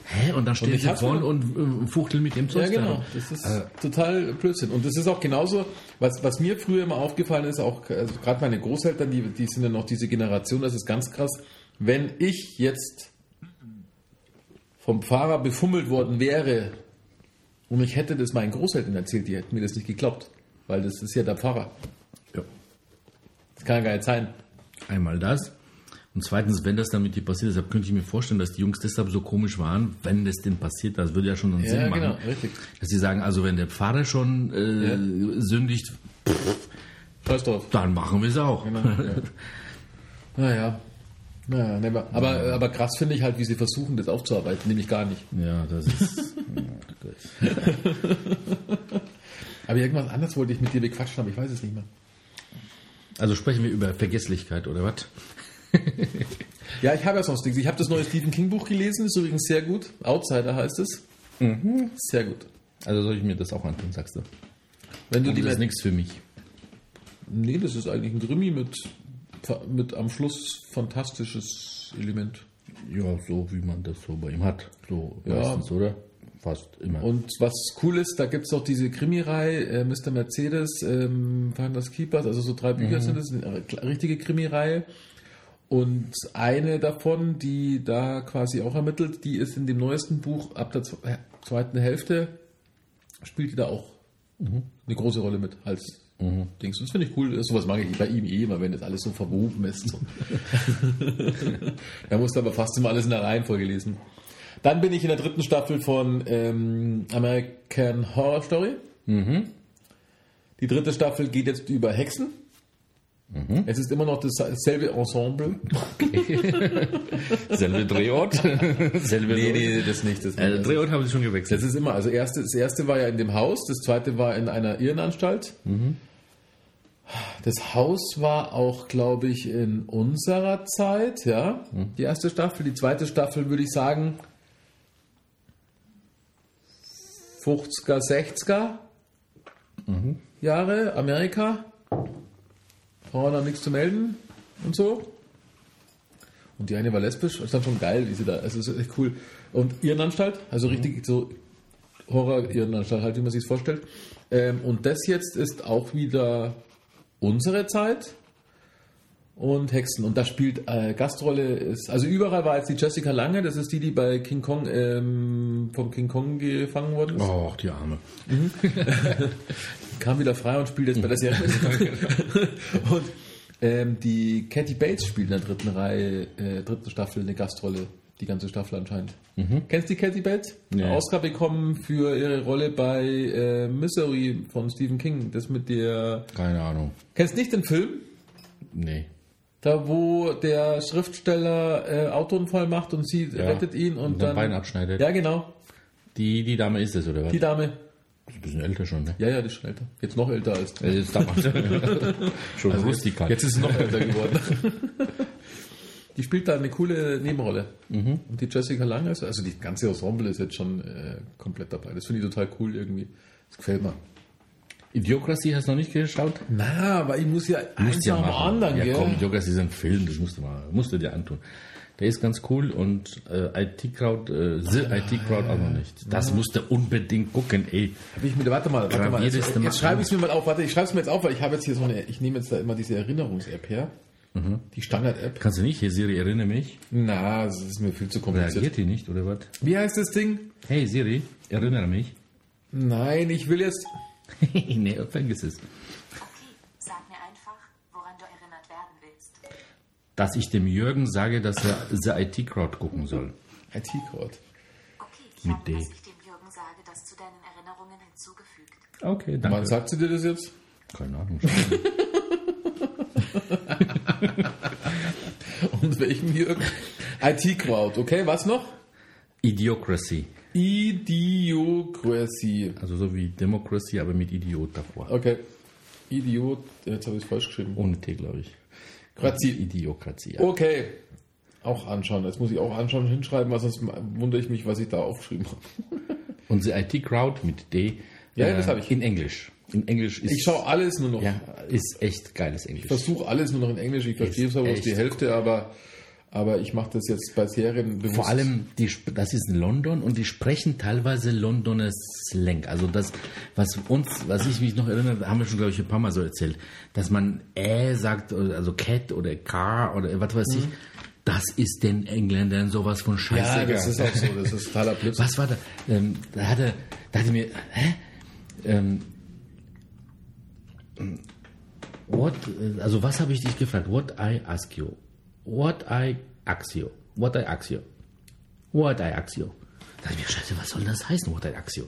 hä? Und dann ich sie vorne und äh, fuchteln mit dem Ja, Zeug da genau. Das ist Äh, total Blödsinn. Und das ist auch genauso, was, was mir früher immer aufgefallen ist, auch also gerade meine Großeltern, die, die sind ja noch diese Generation, das ist ganz krass. Wenn ich jetzt vom Pfarrer befummelt worden wäre und ich hätte das meinen Großeltern erzählt, die hätten mir das nicht geglaubt. Weil das ist ja der Pfarrer. Ja. Das kann ja gar nicht sein. Einmal das. Und zweitens, wenn das dann mit dir passiert ist, könnte ich mir vorstellen, dass die Jungs deshalb so komisch waren, wenn das denn passiert, das würde ja schon einen Ja, Sinn machen. genau, richtig. Dass sie sagen, also wenn der Pfarrer schon äh, sündigt, Scheiß drauf. dann machen wir es auch. Genau, ja. Naja. Naja, never. Aber, aber krass finde ich halt, wie sie versuchen, das aufzuarbeiten, nämlich gar nicht. Ja, das ist. ja, gut. Aber irgendwas anderes wollte ich mit dir bequatschen, aber ich weiß es nicht mehr. Also sprechen wir über Vergesslichkeit oder was? Ja, ich habe ja sonst nichts. Ich habe das neue Stephen King Buch gelesen, ist übrigens sehr gut. Outsider heißt es. Sehr gut. Also soll ich mir das auch antun, sagst du? Wenn du Und die das ist nichts für mich. Nee, das ist eigentlich ein Krimi mit, mit am Schluss fantastisches Element. Ja, so wie man das so bei ihm hat. So Ja. meistens, oder? Fast immer. Und was cool ist, da gibt es auch diese Krimireihe, äh, Mr. Mercedes, ähm, Finders Keepers, also so drei Bücher sind es, eine richtige Krimireihe. Und eine davon, die da quasi auch ermittelt, die ist in dem neuesten Buch ab der äh, zweiten Hälfte, spielt die da auch eine große Rolle mit als Dings. Und das finde ich cool. Sowas mag ich bei ihm eh immer, wenn das alles so verwoben ist. Da musst du aber fast immer alles in der Reihenfolge lesen. Dann bin ich in der dritten Staffel von ähm, American Horror Story. Die dritte Staffel geht jetzt über Hexen. Es ist immer noch dasselbe Ensemble. Selbe Drehort. Selbe Drehort. das nicht. Das, Äh, Drehort haben sie schon gewechselt. das ist immer, also erste, das erste war ja in dem Haus, das zweite war in einer Irrenanstalt. Das Haus war auch, glaube ich, in unserer Zeit, ja. Die erste Staffel. Die zweite Staffel würde ich sagen 50er, 60er Jahre, Amerika. Frauen haben nichts zu melden und so. Und die eine war lesbisch, ist dann schon geil, wie sie da, also es ist echt cool. Und Irrenanstalt, also richtig so Horror-Irrenanstalt, halt, wie man sich vorstellt. Ähm, und das jetzt ist auch wieder unsere Zeit und Hexen. Und da spielt äh, Gastrolle, ist, also überall war jetzt die Jessica Lange, das ist die, die bei King Kong, ähm, von King Kong gefangen worden ist. Oh, die Arme. Kam wieder frei und spielt jetzt bei der Serie. und ähm, die Kathy Bates spielt in der dritten Reihe, äh, dritten Staffel eine Gastrolle. Die ganze Staffel anscheinend. Kennst du die Kathy Bates? Nee. Oscar bekommen für ihre Rolle bei äh, Misery von Stephen King. Das mit der. Keine Ahnung. Kennst nicht den Film? Nee. Da, wo der Schriftsteller äh, Autounfall macht und sie Ja. rettet ihn und, Und dann dann Bein abschneidet. Ja, genau. Die, die Dame ist es, oder was? Die Dame. Ist ein bisschen älter schon, ne? Ja, ja, die ist schon älter. Jetzt noch älter als. Äh, Jetzt damals schon Also rustikal. Jetzt ist sie noch älter geworden. Die spielt da eine coole Nebenrolle. Mhm. Und die Jessica Lange ist, also die ganze Ensemble ist jetzt schon äh, komplett dabei. Das finde ich total cool irgendwie. Das gefällt mir. Idiocracy hast du noch nicht geschaut? Na, aber ich muss ja eins Musst ja nach dem anderen, ja, gell? komm, Idiocracy ist ein Film, das musst du, mal, musst du dir antun. Der ist ganz cool und äh, IT-Crowd, äh, The IT-Crowd auch noch nicht. Das musst du unbedingt gucken, ey. Hab ich mir, warte mal, warte mal. Jetzt, jetzt schreibe ich es mir mal auf. Warte, ich schreibe es mir jetzt auf, weil ich habe jetzt hier so eine, ich nehme jetzt da immer diese Erinnerungs-App her. Mhm. Die Standard-App. Kannst du nicht? Hier, Siri, erinnere mich. Na, das ist mir viel zu kompliziert. Reagiert die nicht, oder was? Wie heißt das Ding? Hey Siri, erinnere mich. Nein, ich will jetzt. nee, vergiss es. Okay, sag mir einfach, woran du erinnert werden willst. Dass ich dem Jürgen sage, dass er The IT-Crowd gucken soll. IT-Code. Okay, ich Mit habe, D. was ich dem Jürgen sage, das zu deinen Erinnerungen hinzugefügt. Okay, Wann danke. sagt sie dir das jetzt? Keine Ahnung. Und welchem Jürgen? IT-Crowd, okay, was noch? Idiocracy. Idiocracy. Also so wie Democracy, aber mit Idiot davor. Okay. Idiot, jetzt habe ich es falsch geschrieben. Ohne T, glaube ich. Grazi. Idiokratie. Ja. Okay. Auch anschauen. Jetzt muss ich auch anschauen und hinschreiben, weil sonst wundere ich mich, was ich da aufgeschrieben habe. Und The IT-Crowd mit D. Ja, äh, das habe ich. In Englisch. In Englisch ist, Ich schaue alles nur noch. ja, ist echt geiles Englisch. Ich versuche alles nur noch in Englisch. Ich verstehe zwar bloß die Hälfte, aber, aber ich mache das jetzt bei Serien bewusst. Vor allem, die, das ist in London und die sprechen teilweise Londoner Slang. Also das, was uns, was ich mich noch erinnere, haben wir schon, glaube ich, ein paar Mal so erzählt, dass man äh sagt, also cat oder car oder was weiß ich. Das ist den Engländern sowas von scheiße. ja, das ist auch so. Das ist totaler Blitz. Was war da? Ähm, da hat er, da hat er mir, hä? Ähm, what, also was habe ich dich gefragt? What I ask you? What I ask you? What I ask you? What I ask you? Da dachte ich mir, scheiße, was soll das heißen, what I ask you?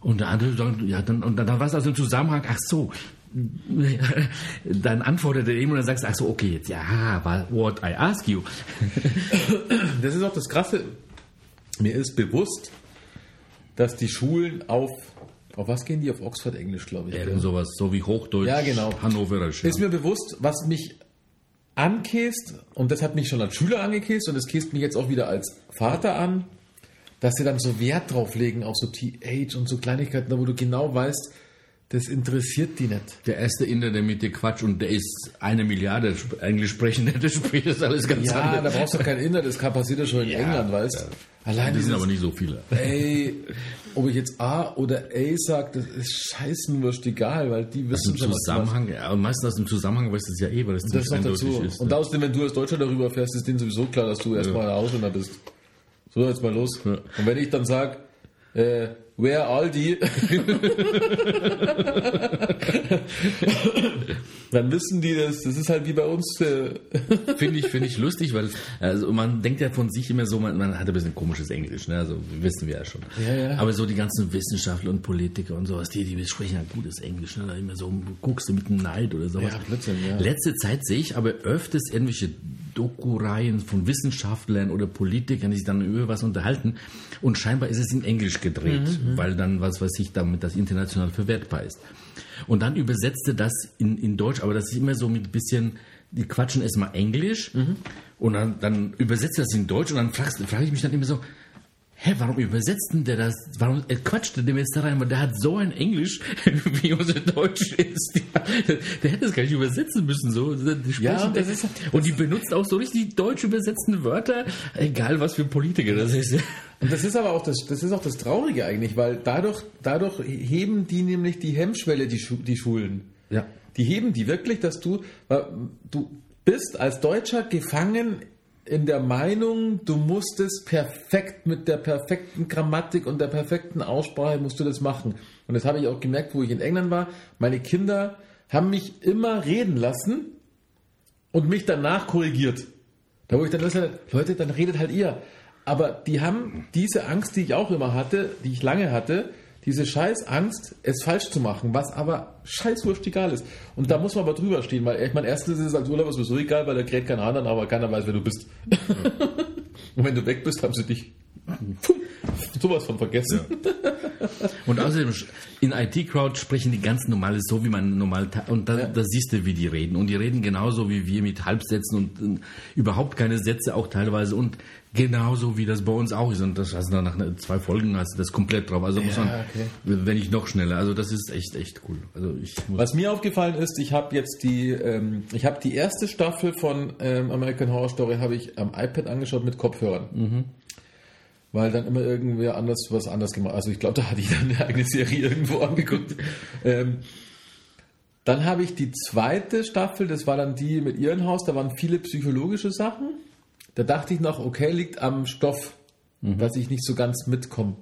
Und der andere sagt, ja, dann, und dann, dann war es also im Zusammenhang, ach so, dann antwortet er ihm und dann sagst du, ach so, okay, jetzt, ja, what I ask you. Das ist auch das Krasse. Mir ist bewusst, dass die Schulen auf, auf was gehen die? Auf Oxford Englisch, glaube ich. Irgend sowas, so wie Hochdeutsch, Ja, genau. Hannoverisch. Ist mir bewusst, was mich ankäst, und das hat mich schon als Schüler angekäst und das käst mich jetzt auch wieder als Vater an, dass sie dann so Wert drauf legen auf so TH und so Kleinigkeiten, wo du genau weißt, das interessiert die nicht. Der erste Inder, der mit dir quatscht und der ist eine Milliarde Englisch sprechende, der spricht das alles ganz Ja, da anders. brauchst du kein Inner, das kann passiert ja schon in Ja, England, weißt Allein Die sind aber nicht so viele. ey, ob ich jetzt A oder A sage, das ist scheißenwurscht egal, weil die wissen schon, was du. Zusammenhang, ja, und meistens aus dem Zusammenhang weißt du es ja eh, weil es Das ziemlich eindeutig dazu. ist. Und ne? außerdem, wenn du als Deutscher darüber fährst, ist denen sowieso klar, dass du erstmal ein Ausländer bist. So, jetzt mal los. Ja. Und wenn ich dann sage, äh, where Aldi, dann wissen die das. Das ist halt wie bei uns. Äh, Finde ich, finde ich lustig, weil also man denkt ja von sich immer so, man, man hat ein bisschen komisches Englisch, ne? also wissen wir ja schon. Ja, ja. Aber so die ganzen Wissenschaftler und Politiker und sowas, die, die sprechen ja gutes Englisch, ne? da immer so guckst du mit einem Neid oder sowas. Ja, Blödsinn, ja. Letzte Zeit sehe ich aber öfters irgendwelche Doku-Reihen von Wissenschaftlern oder Politikern, die sich dann über was unterhalten und scheinbar ist es in Englisch gedreht, Mhm, weil dann, was weiß ich, damit das international verwertbar ist. Und dann übersetzte das in, in Deutsch, aber das ist immer so mit ein bisschen, die quatschen erstmal Englisch Mhm. und dann, dann übersetzt er das in Deutsch und dann frage ich mich dann immer so, hä, warum übersetzt denn der das, warum er quatscht der dem jetzt da rein, weil der hat so ein Englisch, wie unser Deutsch ist. Der hätte es gar nicht übersetzen müssen, so. Ja, das ist- und die benutzt auch so richtig deutsch übersetzten Wörter, egal was für Politiker das ist. Und das ist aber auch das, das ist auch das Traurige eigentlich, weil dadurch, dadurch heben die nämlich die Hemmschwelle, die, Schu die Schulen. Ja. Die heben die wirklich, dass du, du bist als Deutscher gefangen in der Meinung, du musst es perfekt mit der perfekten Grammatik und der perfekten Aussprache musst du das machen. Und das habe ich auch gemerkt, wo ich in England war. Meine Kinder haben mich immer reden lassen und mich danach korrigiert. Da wo ich dann gesagt Leute, dann redet halt ihr. Aber die haben diese Angst, die ich auch immer hatte, die ich lange hatte, diese scheiß Angst, es falsch zu machen, was aber scheißwurscht egal ist. Und da muss man aber drüber stehen, weil ich meine, erstens ist es als Urlauber sowieso egal, weil da kräht keiner anderen, aber keiner weiß, wer du bist. Und wenn du weg bist, haben sie dich sowas von vergessen. Und außerdem, in IT-Crowd sprechen die ganz normal so, wie man normal, und da, Ja. da siehst du, wie die reden. Und die reden genauso wie wir mit Halbsätzen und äh, überhaupt keine Sätze auch teilweise und genauso wie das bei uns auch ist. Und das hast du dann nach zwei Folgen hast du das komplett drauf. Also muss Ja, man, okay. wenn nicht noch schneller. Also das ist echt, echt cool. Also ich muss, Was mir aufgefallen ist, ich habe jetzt die, ähm, ich habe die erste Staffel von ähm, American Horror Story habe ich am iPad angeschaut mit Kopfhörern. Weil dann immer irgendwer anders was anders gemacht. Also ich glaube, da hatte ich dann eine eigene Serie irgendwo angeguckt. ähm, dann habe ich die zweite Staffel, das war dann die mit Irrenhaus, da waren viele psychologische Sachen. Da dachte ich noch, okay, liegt am Stoff, dass ich nicht so ganz mitkomme.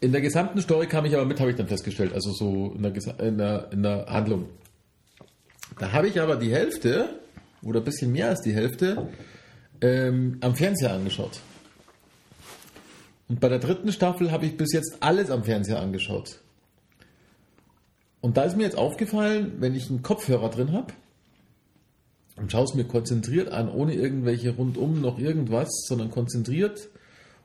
In der gesamten Story kam ich aber mit, habe ich dann festgestellt, also so in der, in der, in der Handlung. Da habe ich aber die Hälfte oder ein bisschen mehr als die Hälfte ähm, am Fernseher angeschaut. Und bei der dritten Staffel habe ich bis jetzt alles am Fernseher angeschaut. Und da ist mir jetzt aufgefallen, wenn ich einen Kopfhörer drin habe und schaue es mir konzentriert an, ohne irgendwelche rundum noch irgendwas, sondern konzentriert.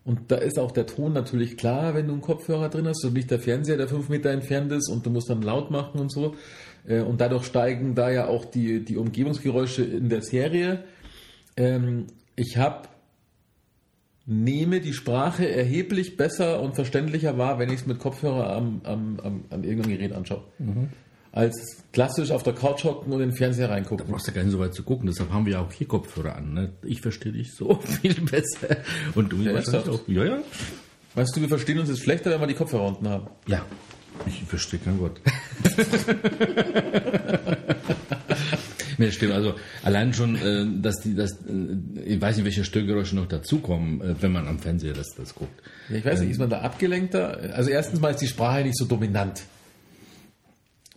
Und da ist auch der Ton natürlich klar, wenn du einen Kopfhörer drin hast und nicht der Fernseher, der fünf Meter entfernt ist und du musst dann laut machen und so. Äh, Und dadurch steigen da ja auch die, die Umgebungsgeräusche in der Serie. Ich habe nehme die Sprache erheblich besser und verständlicher wahr, wenn ich es mit Kopfhörer am, am, am, an irgendeinem Gerät anschaue. Als klassisch auf der Couch hocken und in den Fernseher reingucken. Du brauchst ja gar nicht so weit zu gucken, deshalb haben wir ja auch hier Kopfhörer an. Ne? Ich verstehe dich so viel besser. Und du Ja, wahrscheinlich auch. Ja, ja. Weißt du, wir verstehen uns jetzt schlechter, wenn wir die Kopfhörer unten haben. Ja. Ich verstehe kein Wort. nee, stimmt. Also allein schon, äh, dass die, dass, äh, ich weiß nicht, welche Störgeräusche noch dazukommen, äh, wenn man am Fernseher das, das guckt. Ja, ich weiß nicht, ist man da abgelenkter? Also erstens mal ist die Sprache nicht so dominant.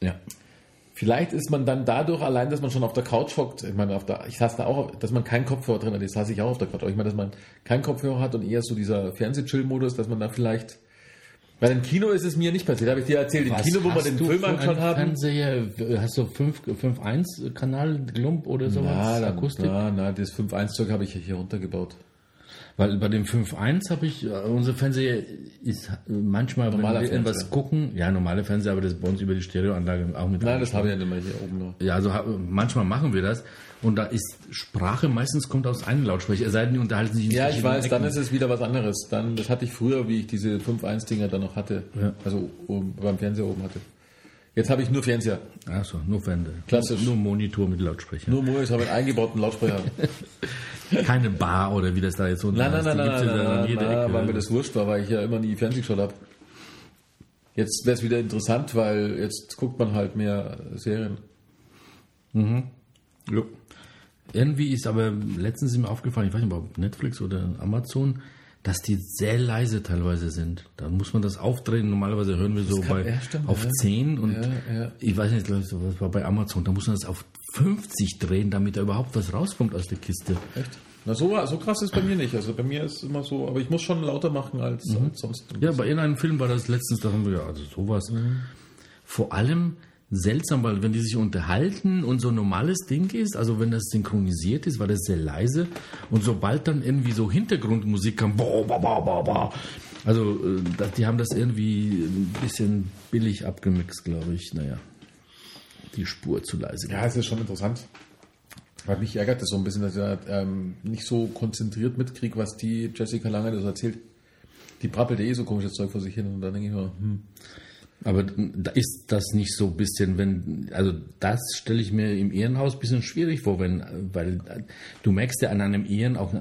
Ja. Vielleicht ist man dann dadurch allein, dass man schon auf der Couch hockt, ich meine, auf der, ich saß da auch, dass man keinen Kopfhörer drin hat, das saß ich auch auf der Couch, aber ich meine, dass man keinen Kopfhörer hat und eher so dieser Fernsehchill-Modus, dass man da vielleicht, weil im Kino ist es mir nicht passiert, habe ich dir erzählt, im Kino, wo wir den Film angeschaut haben. Fernseher, hast du 5.1 Kanal Glump oder sowas? Na, dann, Akustik? na, na, das 5.1-Zeug habe ich hier runtergebaut. Weil bei dem 5.1 habe ich, äh, unser Fernseher ist manchmal, Normaler wenn wir irgendwas Fernseher. gucken, ja, normale Fernseher, aber das ist bei uns über die Stereoanlage auch mit Nein, das habe ich ja nicht mehr hier oben noch. Ja, also manchmal machen wir das und da ist Sprache meistens kommt aus einem Lautsprecher, es sei denn, die unterhalten sich in Ja, ich weiß, dann Ecken. ist es wieder was anderes. Dann, das hatte ich früher, wie ich diese 5.1-Dinger dann noch hatte. Ja. Also oben, beim Fernseher oben hatte. Jetzt habe ich nur Fernseher. Ach so, nur Fernseher. Klassisch. Nur Monitor mit Lautsprecher. Nur Mois habe einen eingebauten Lautsprecher. Keine Bar oder wie das da jetzt so Nein, nein, nein, nein, nein, dann nein, jeder nein, Ecke. weil mir das wurscht war, weil ich ja immer nie Fernsehen geschaut habe. Jetzt wäre es wieder interessant, weil jetzt guckt man halt mehr Serien. Ja. Irgendwie ist aber letztens ist mir aufgefallen, ich weiß nicht, ob Netflix oder Amazon, dass die sehr leise teilweise sind. Da muss man das aufdrehen. Normalerweise hören wir so kann- bei ja, stimmt, auf ja. 10 und Ja, ich weiß nicht, das war bei Amazon, da muss man das auf 50 drehen, damit da überhaupt was rauskommt aus der Kiste. Echt? Na, so, so krass ist bei mir nicht. Also bei mir ist es immer so, aber ich muss schon lauter machen als, als sonst. Ja, bei irgendeinem Film war das letztens, da haben wir ja, also sowas. Vor allem seltsam, weil wenn die sich unterhalten und so ein normales Ding ist, also wenn das synchronisiert ist, war das sehr leise. Und sobald dann irgendwie so Hintergrundmusik kam, boah, boah, boah, boah, boah. Also äh, die haben das irgendwie ein bisschen billig abgemixt, glaube ich. Naja, die Spur zu leise. Ja, es ist schon interessant. Weil mich ärgert das so ein bisschen, dass ich da, ähm, nicht so konzentriert mitkriege, was die Jessica Lange das erzählt. Die brabbelt eh so komisches Zeug vor sich hin und dann denke ich mir, hm, Aber ist das nicht so ein bisschen, wenn, also das stelle ich mir im Ehrenhaus ein bisschen schwierig vor, wenn, weil du merkst ja an einem Ehren auch,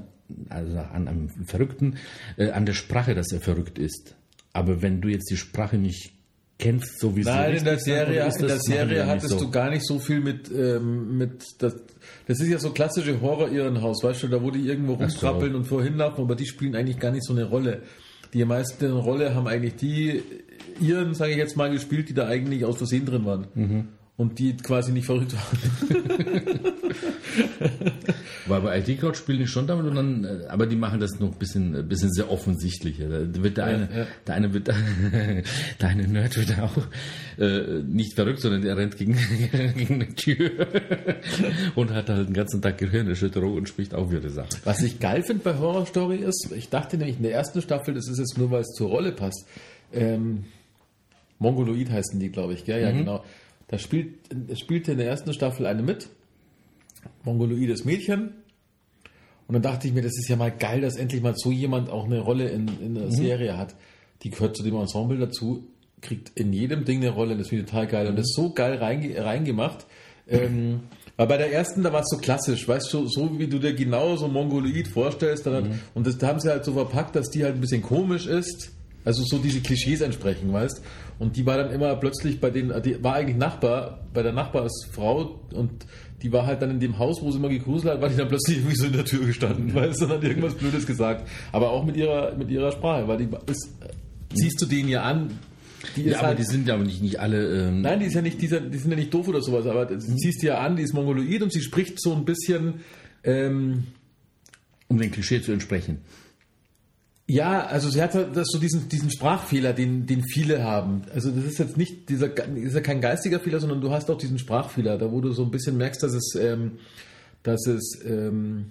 also an einem Verrückten, äh, an der Sprache, dass er verrückt ist. Aber wenn du jetzt die Sprache nicht kennst, so wie sie Nein, in der Serie, ist in der das- Serie hattest so? du gar nicht so viel mit, ähm, mit das, das ist ja so klassische Horror-Irrenhaus, weißt du, da wo die irgendwo Ach so. rumkrabbeln und vorhin laufen, aber die spielen eigentlich gar nicht so eine Rolle. Die meisten Rolle haben eigentlich die Iren, sage ich jetzt mal, gespielt, die da eigentlich aus Versehen drin waren. Mhm. und die quasi nicht verrückt waren. Weil bei IT Crowd spielen die schon damit, und dann, äh, aber die machen das noch ein bisschen, ein bisschen sehr offensichtlicher. Da wird der eine, ja. der eine wird, der eine Nerd wird auch äh, nicht verrückt, sondern der rennt gegen, gegen eine Tür und hat halt den ganzen Tag Gehirnerschütterung und spricht auch wieder Sachen. Was ich geil finde bei Horror Story ist, ich dachte nämlich in der ersten Staffel, das ist jetzt nur, weil es zur Rolle passt. Ähm, Mongoloid heißen die, glaube ich, gell? Ja, genau. Da spielt, spielte in der ersten Staffel eine mit. Mongoloides Mädchen. Und dann dachte ich mir, das ist ja mal geil, dass endlich mal so jemand auch eine Rolle in, in der Serie hat. Die gehört zu dem Ensemble dazu, kriegt in jedem Ding eine Rolle, das finde ich total geil. Und das ist so geil reinge reingemacht. Ähm, weil bei der ersten, da war es so klassisch, weißt du, so wie du dir genau so Mongoloid vorstellst. Dann, Und das da haben sie halt so verpackt, dass die halt ein bisschen komisch ist. Also so diese Klischees entsprechen, weißt Und die war dann immer plötzlich bei denen, die war eigentlich Nachbar, bei der Nachbarsfrau und die war halt dann in dem Haus, wo sie immer gegruselt hat, war die dann plötzlich irgendwie so in der Tür gestanden, weißt du, und hat irgendwas Blödes gesagt. Aber auch mit ihrer, mit ihrer Sprache, weil die ist, siehst du den ja an, Ja, aber halt, die sind ja aber nicht, nicht alle, ähm, Nein, die ist ja nicht, die sind ja nicht doof oder sowas, aber du siehst die ja an, die ist mongoloid und sie spricht so ein bisschen, ähm, um dem Klischee zu entsprechen. Ja, also sie hat halt so diesen, diesen Sprachfehler, den, den viele haben. Also das ist jetzt nicht dieser, ist ja kein geistiger Fehler, sondern du hast auch diesen Sprachfehler, da wo du so ein bisschen merkst, dass es, ähm, dass es, ähm,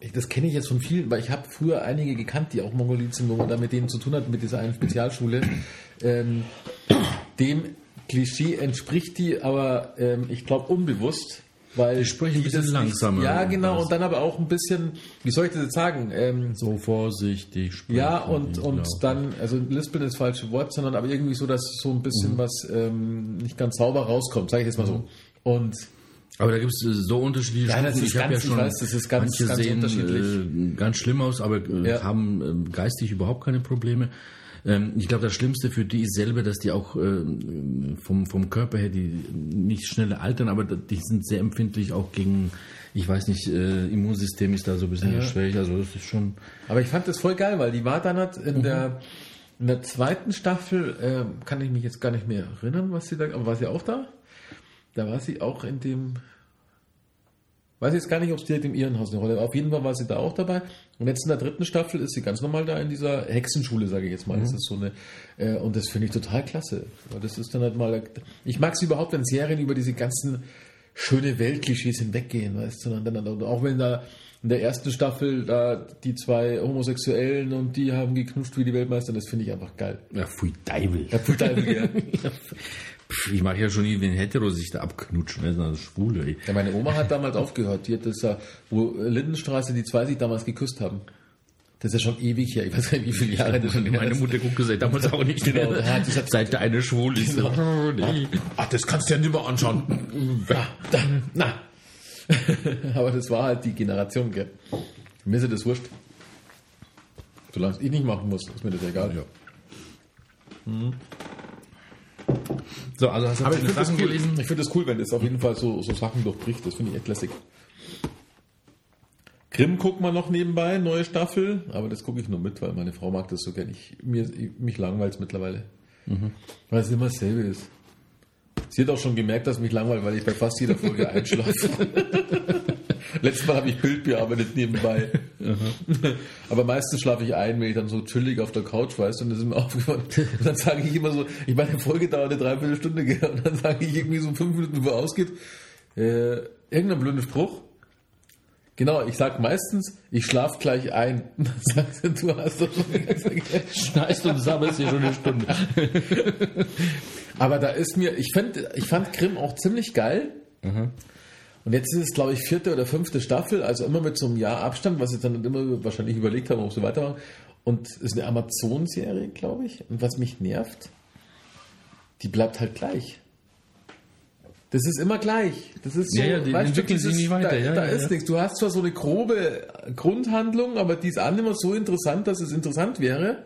ich- das kenne ich jetzt von vielen, weil ich habe früher einige gekannt, die auch Mongolid sind, wo man da mit denen zu tun hat, mit dieser einen Spezialschule. Ähm, dem Klischee entspricht die, aber ähm, ich glaube unbewusst, weil sprechen ein bisschen langsamer. Ja, genau, und dann aber auch ein bisschen, wie soll ich das jetzt sagen? Ähm, So vorsichtig sprechen. ja, und, und dann, also lispeln ist das falsche Wort, sondern aber irgendwie so, dass so ein bisschen was ähm, nicht ganz sauber rauskommt, sage ich jetzt mal so. Und Aber da gibt es so unterschiedliche Ja, Stufen. ich habe ja schon weiß, das ist ganz- manche ganz sehen äh, ganz schlimm aus, aber äh, Ja. haben äh, geistig überhaupt keine Probleme. Ähm, ich glaube, das Schlimmste für die ist selber, dass die auch äh, vom, vom Körper her die nicht schneller altern, aber die sind sehr empfindlich auch gegen, ich weiß nicht, äh, Immunsystem ist da so ein bisschen schwierig. Also das ist schon. Aber ich fand das voll geil, weil die war dann halt in der in der zweiten Staffel, äh, kann ich mich jetzt gar nicht mehr erinnern, was sie da, aber war sie auch da? Da war sie auch in dem, weiß jetzt gar nicht, ob es direkt im Irrenhaus eine Rolle war. Auf jeden Fall war sie da auch dabei. Und jetzt in der dritten Staffel ist sie ganz normal da in dieser Hexenschule, sage ich jetzt mal. Das ist so eine, äh, und das finde ich total klasse. Weil das ist dann halt mal, ich mag es überhaupt, wenn Serien über diese ganzen schöne Weltklischees hinweggehen, weißt du, sondern dann, auch wenn da in der ersten Staffel da die zwei Homosexuellen und die haben geknutscht wie die Weltmeister, das finde ich einfach geil. Ja, pfui Deibel. Ja, put einfach, ja. Ich mag ja schon nie, wenn Hetero sich da abknutschen, das ist also Schwule. Ey. ja, meine Oma hat damals aufgehört. Die hat das ja, wo Lindenstraße die zwei sich damals geküsst haben. Das ist ja schon ewig her. Ich weiß gar nicht, wie viele Jahre das schon Meine. Mutter guckt gesagt, damals auch nicht. Genau, hat- das hat- Seit der eine schwul ist. Genau. Oh, nee. Ach, das kannst du ja nicht mehr anschauen. Ja, da, na. Aber das war halt die Generation, gell. Mir ist das wurscht. Solange es ich nicht machen muss, ist mir das egal. Ja. So, also hast du Aber ich finde das, cool. gelesen? Ich find das cool, wenn das auf jeden Fall so, so Sachen durchbricht. Das finde ich echt lässig. Grimm guckt man noch nebenbei, neue Staffel, aber das gucke ich nur mit, weil meine Frau mag das so gern. Ich, mir, mich langweilt es mittlerweile. Weil es immer dasselbe ist. Sie hat auch schon gemerkt, dass mich langweilt, weil ich bei fast jeder Folge einschlafe. Letztes Mal habe ich Bild bearbeitet nebenbei. Aber meistens schlafe ich ein, wenn ich dann so chillig auf der Couch weiß und das ist mir aufgefallen. Und dann sage ich immer so, ich meine, die Folge dauert eine Dreiviertelstunde und dann sage ich irgendwie so fünf Minuten, bevor es ausgeht, äh, irgendein blöden Spruch. Genau, ich sag meistens, ich schlafe gleich ein. Und dann sagst du, du hast doch schon gesagt, Schneist und sammelst hier schon eine Stunde. Aber da ist mir, ich fand, ich fand Grimm auch ziemlich geil. Und jetzt ist es, glaube ich, vierte oder fünfte Staffel, also immer mit so einem Jahr Abstand, was ich dann immer wahrscheinlich überlegt habe, ob sie weitermachen. Und es ist eine Amazon-Serie, glaube ich. Und was mich nervt, die bleibt halt gleich. Das ist immer gleich. Das ist so, Ja, ja, die weißt entwickeln sich nie weiter, Da, ja, da ja, ist ja. nichts. Du hast zwar so eine grobe Grundhandlung, aber die ist auch nicht mehr so interessant, dass es interessant wäre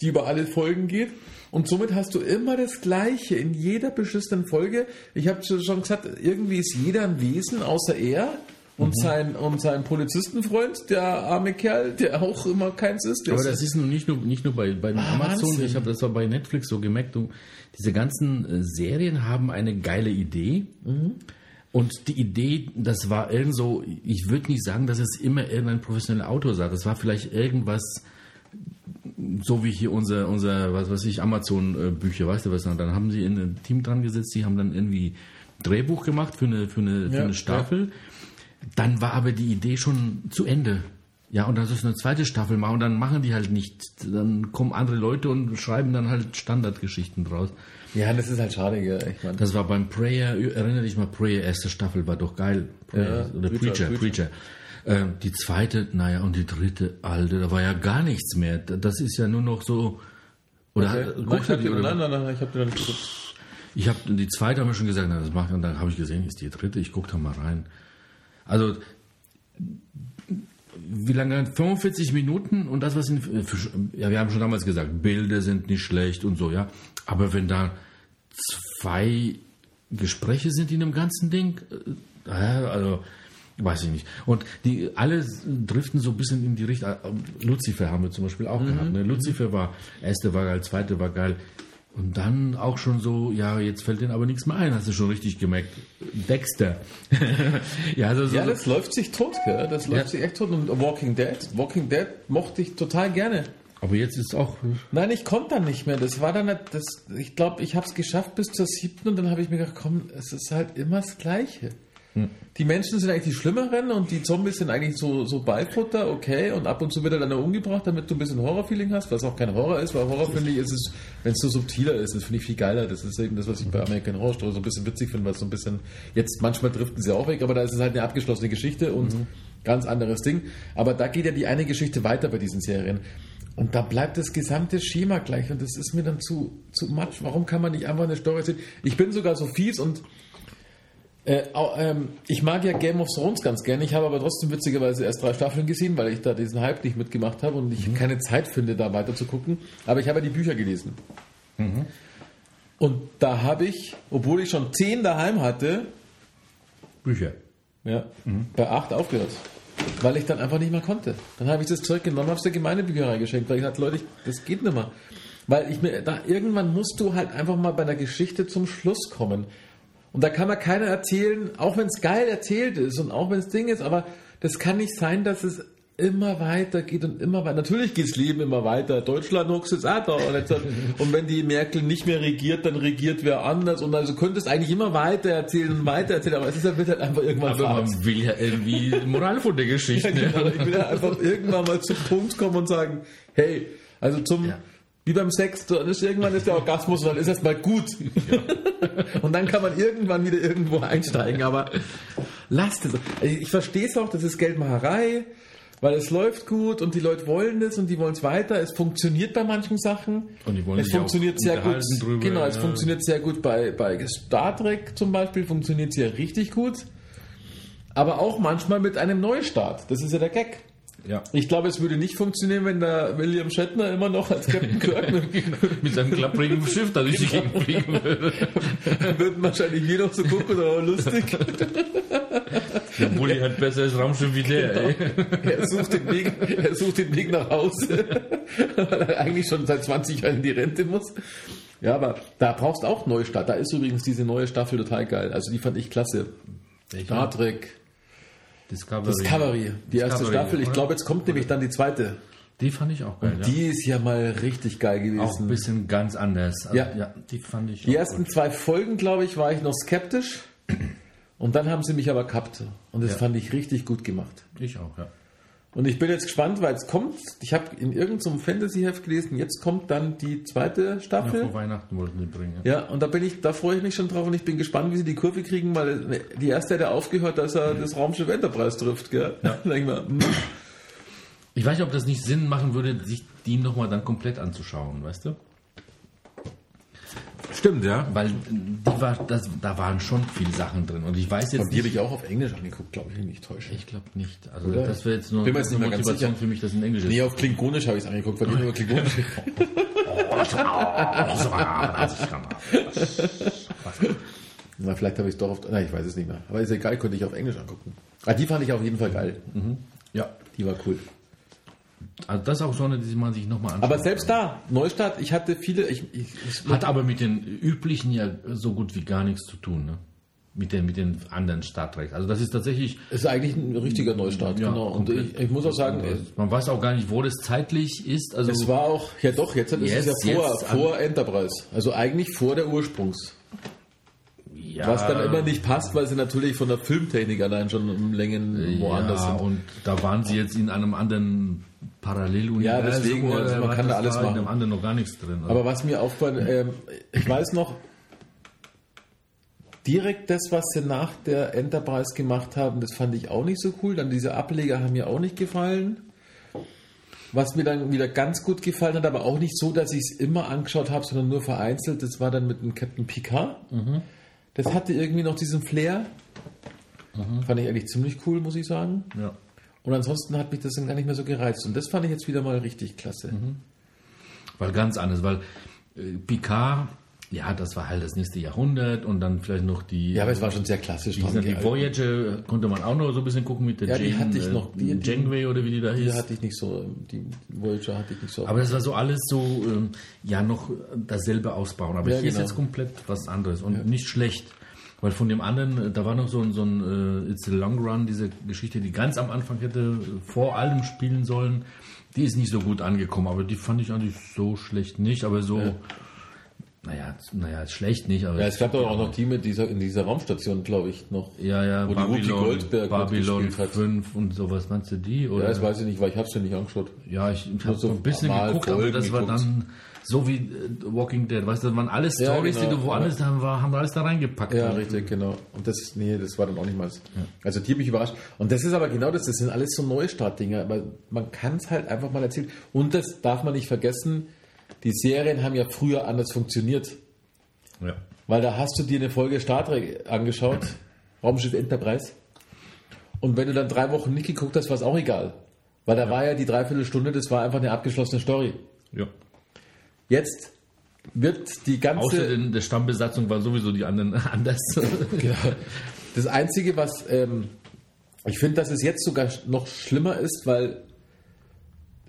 die über alle Folgen geht. Und somit hast du immer das Gleiche in jeder beschissenen Folge. Ich habe schon gesagt, irgendwie ist jeder ein Wesen, außer er. Und, sein, und sein Polizistenfreund, der arme Kerl, der auch immer keins ist. Aber das ist nun nicht nur, nicht nur bei, bei Ah, Amazon, Wahnsinn. ich habe das war bei Netflix so gemerkt, du, diese ganzen äh, Serien haben eine geile Idee. Mhm. Und die Idee, das war irgend so, ich würde nicht sagen, dass es immer irgendein professioneller Autor sagt. Das war vielleicht irgendwas, so wie hier unser, unser was weiß ich, Amazon-Bücher, weißt du was? Dann haben sie in ein Team dran gesetzt, die haben dann irgendwie Drehbuch gemacht für eine, für eine, für Ja, eine Staffel. Dann war aber die Idee schon zu Ende. Ja, und dann sollst du eine zweite Staffel machen und dann machen die halt nicht. Dann kommen andere Leute und schreiben dann halt Standardgeschichten draus. ja, das ist halt schade, gell? Ich meine, Das war beim Prayer, erinnere dich mal, Prayer, erste Staffel war doch geil. Prayer, Ja, oder Preacher, Preacher, Preacher. Ähm, die zweite, naja, und die dritte, Alter, da war ja gar nichts mehr. Das ist ja nur noch so. Oder Okay. Nein, ich hab die, oder? nein, nein, nein, ich habe die noch nicht geguckt. Ich habe die zweite haben wir schon gesagt, na, das macht und dann habe ich gesehen, ist die dritte, ich gucke da mal rein. Also wie lange? 45 Minuten und das, was in, äh, ja, wir haben schon damals gesagt, Bilder sind nicht schlecht und so, ja. Aber wenn da zwei Gespräche sind in dem ganzen Ding, äh, also weiß ich nicht. Und die alle driften so ein bisschen in die Richtung. äh, Lucifer haben wir zum Beispiel auch gehabt. Ne? Lucifer war, erste war geil, zweite war geil. Und dann auch schon so, ja, jetzt fällt denen aber nichts mehr ein, hast du schon richtig gemerkt. Dexter. ja, also so, Ja, das läuft sich tot, gell? Das läuft Ja. sich echt tot. Und Walking Dead, Walking Dead mochte ich total gerne. aber jetzt ist auch, Nein, ich konnte dann nicht mehr. Das war dann, nicht- das, ich glaube, ich habe es geschafft bis zur siebten und dann habe ich mir gedacht, komm, es ist halt immer das Gleiche. Die Menschen sind eigentlich die Schlimmeren und die Zombies sind eigentlich so, so Beifutter, okay, und ab und zu wird er dann umgebracht, damit du ein bisschen Horrorfeeling hast, was auch kein Horror ist, weil Horror finde ich, ist es, wenn es so subtiler ist, das finde ich viel geiler. Das ist eben das, was ich bei American Horror Story so ein bisschen witzig finde, weil es so ein bisschen, jetzt manchmal driften sie auch weg, aber da ist es halt eine abgeschlossene Geschichte und ganz anderes Ding. Aber da geht ja die eine Geschichte weiter bei diesen Serien. Und da bleibt das gesamte Schema gleich und das ist mir dann zu, zu much. Warum kann man nicht einfach eine Story erzählen? Ich bin sogar so fies und äh, ähm, ich mag ja Game of Thrones ganz gerne. Ich habe aber trotzdem witzigerweise erst drei Staffeln gesehen, weil ich da diesen Hype nicht mitgemacht habe und ich keine Zeit finde, da weiter zu gucken. Aber ich habe ja die Bücher gelesen. Und da habe ich, obwohl ich schon zehn daheim hatte, Bücher. ja, bei acht aufgehört. Weil ich dann einfach nicht mehr konnte. Dann habe ich das Zeug genommen, habe es der Gemeindebücherei geschenkt, weil ich dachte, Leute, ich, das geht nicht mehr. Weil ich mir, da irgendwann musst du halt einfach mal bei der Geschichte zum Schluss kommen. Und da kann mir keiner erzählen, auch wenn es geil erzählt ist und auch wenn es Ding ist, aber das kann nicht sein, dass es immer weiter geht und immer weiter. Natürlich geht das Leben immer weiter. Deutschland huckt jetzt auch da. Und, wenn die Merkel nicht mehr regiert, dann regiert wer anders. Und also könnte es eigentlich immer weiter erzählen und weiter erzählen, aber es ist, wird halt einfach irgendwann Aber fad. man will ja irgendwie Moral von der Geschichte. Ja, genau. Ich will ja einfach irgendwann mal zum Punkt kommen und sagen, hey, also zum, Ja. Wie beim Sex, dann ist irgendwann ist der Orgasmus und dann ist erstmal gut. und dann kann man irgendwann wieder irgendwo einsteigen, aber lasst es. Ich verstehe es auch, das ist Geldmacherei, weil es läuft gut und die Leute wollen es und die wollen es weiter. Es funktioniert bei manchen Sachen. Und die wollen es funktioniert sehr gut. drüber, genau, es ja. funktioniert sehr gut bei, bei Star Trek zum Beispiel, funktioniert es ja richtig gut. Aber auch manchmal mit einem Neustart. Das ist ja der Gag. Ja. Ich glaube, es würde nicht funktionieren, wenn der William Shatner immer noch als Captain Kirk mit, seinem klapprigen Schiff da durch die Gegend fliegen würde. dann würden wahrscheinlich wir noch so gucken, aber lustig. Der Bulli hat besseres Raumschiff wie der, ey. Er sucht den Weg, er sucht den Weg nach Hause, weil er eigentlich schon seit 20 Jahren in die Rente muss. Ja, aber da brauchst du auch Neustart. Da ist übrigens diese neue Staffel total geil. Also die fand ich klasse. Star Trek, Discovery. Discovery, die erste Discovery, Staffel. Ich glaube, jetzt kommt nämlich dann die zweite. Die fand ich auch geil. ja. Die ist ja mal richtig geil auch ein gewesen. bisschen ganz anders. Also, Ja. ja. Die fand ich Die ersten zwei Folgen, glaube ich, war ich noch skeptisch. Und dann haben sie mich aber gehabt. Und das Ja. fand ich richtig gut gemacht. gut. Ich auch, ja. Und ich bin jetzt gespannt, weil es kommt, ich habe in irgendeinem Fantasy-Heft gelesen, jetzt kommt dann die zweite ja. Staffel. Vor Weihnachten wollten die bringen. Ja, und da bin ich, da freue ich mich schon drauf und ich bin gespannt, wie sie die Kurve kriegen, weil die erste hat ja aufgehört, dass er das Raumschiff Enterprise trifft, gell? Ja. Denk mal, hm. Ich weiß nicht, ob das nicht Sinn machen würde, sich die nochmal dann komplett anzuschauen, weißt du? Stimmt, ja. Weil die war, das, da waren schon viele Sachen drin. Und ich weiß jetzt Und die habe nicht. ich auch auf Englisch angeguckt, glaube ich, nicht täusche. Ich glaube nicht. Also Oder? das wäre jetzt nur Bin nicht eine mehr ganz Motivation sicher. für mich, das in Englisch ist. Nee, auf Klingonisch habe ich es angeguckt, weil ich nur Klingonisch. Na, vielleicht habe ich es doch auf, na, ich weiß es nicht mehr. Aber ist egal, könnte ich auf Englisch angucken. Ah, die fand ich auf jeden Fall geil. Ja. Die war cool. Also das ist auch so eine, die man sich nochmal anschaut. Aber selbst da, Neustart, ich hatte viele, ich, ich, ich Hat aber mit den üblichen ja so gut wie gar nichts zu tun, ne? Mit den, mit den anderen Star Trek. Also das ist tatsächlich. ist eigentlich ein richtiger Neustart, Ja, genau. Und ich, ich muss auch sagen, äh, Man weiß auch gar nicht, wo das zeitlich ist. Also es war auch, ja doch, jetzt ist Jetzt- es ja vor, jetzt vor Enterprise. Also eigentlich vor der Ursprungs. Ja, Was dann immer nicht passt, weil sie natürlich von der Filmtechnik allein schon um Längen woanders ja, sind. und da waren sie jetzt in einem anderen Paralleluniversum. Ja, deswegen, also man kann da alles In machen. dem anderen noch gar nichts drin. Also Aber was mir aufgefallen, ähm, ich weiß noch, direkt das, was sie nach der Enterprise gemacht haben, das fand ich auch nicht so cool. Dann diese Ableger haben mir auch nicht gefallen. Was mir dann wieder ganz gut gefallen hat, aber auch nicht so, dass ich es immer angeschaut habe, sondern nur vereinzelt, das war dann mit dem Captain Picard. Das hatte irgendwie noch diesen Flair. Fand ich eigentlich ziemlich cool, muss ich sagen. ja. Und ansonsten hat mich das dann gar nicht mehr so gereizt. Und das fand ich jetzt wieder mal richtig klasse. Weil ganz anders, weil äh, Picard, ja, das war halt das nächste Jahrhundert und dann vielleicht noch die. Ja, aber es war schon sehr klassisch. die dran Voyager konnte man auch noch so ein bisschen gucken mit der Ja, die Jane, hatte ich noch. Die- äh, die- Janeway oder wie die da Die hieß. hatte ich nicht so, die Voyager hatte ich nicht so. Aber das war so alles so, ähm, ja, noch dasselbe ausbauen. Aber Ja, hier ist genau. jetzt komplett was anderes und nicht schlecht. Weil von dem anderen, äh, da war noch so ein, so ein äh, It's a Long Run, diese Geschichte, die ganz am Anfang hätte äh, vor allem spielen sollen. Die ist nicht so gut angekommen, aber die fand ich eigentlich so schlecht nicht. Aber so, naja, naja, schlecht nicht. Aber ja, es gab doch auch noch die mit dieser, in dieser Raumstation, glaube ich, noch. ja, ja, wo die Whoopi Babylon, Goldberg Babylon mitgespielt hat. 5 und sowas, meinst du die? Oder? Ja, das weiß ich nicht, weil ich habe es ja nicht angeschaut. Ja, ich habe so ein bisschen geguckt, aber Folgen das war geguckt. dann so wie äh, Walking Dead. Weißt du, das waren alles Ja, Stories, genau, die du woanders haben, war, haben wir alles da reingepackt. Ja, Und- richtig, genau. Und das, nee, das war dann auch nicht mal. Also die hat mich überrascht. Und das ist aber genau das, das sind alles so Neustartdinger, aber man kann es halt einfach mal erzählen. Und das darf man nicht vergessen, die Serien haben ja früher anders funktioniert. Ja. Weil da hast du dir eine Folge Star Trek angeschaut, Raumschiff Enterprise. Und wenn du dann drei Wochen nicht geguckt hast, war es auch egal. Weil da war ja die Dreiviertelstunde, das war einfach eine abgeschlossene Story. ja. Jetzt wird die ganze. Außer den, der Stammbesatzung war sowieso die anderen anders. Genau. Das Einzige, was ähm, ich finde, dass es jetzt sogar noch schlimmer ist, weil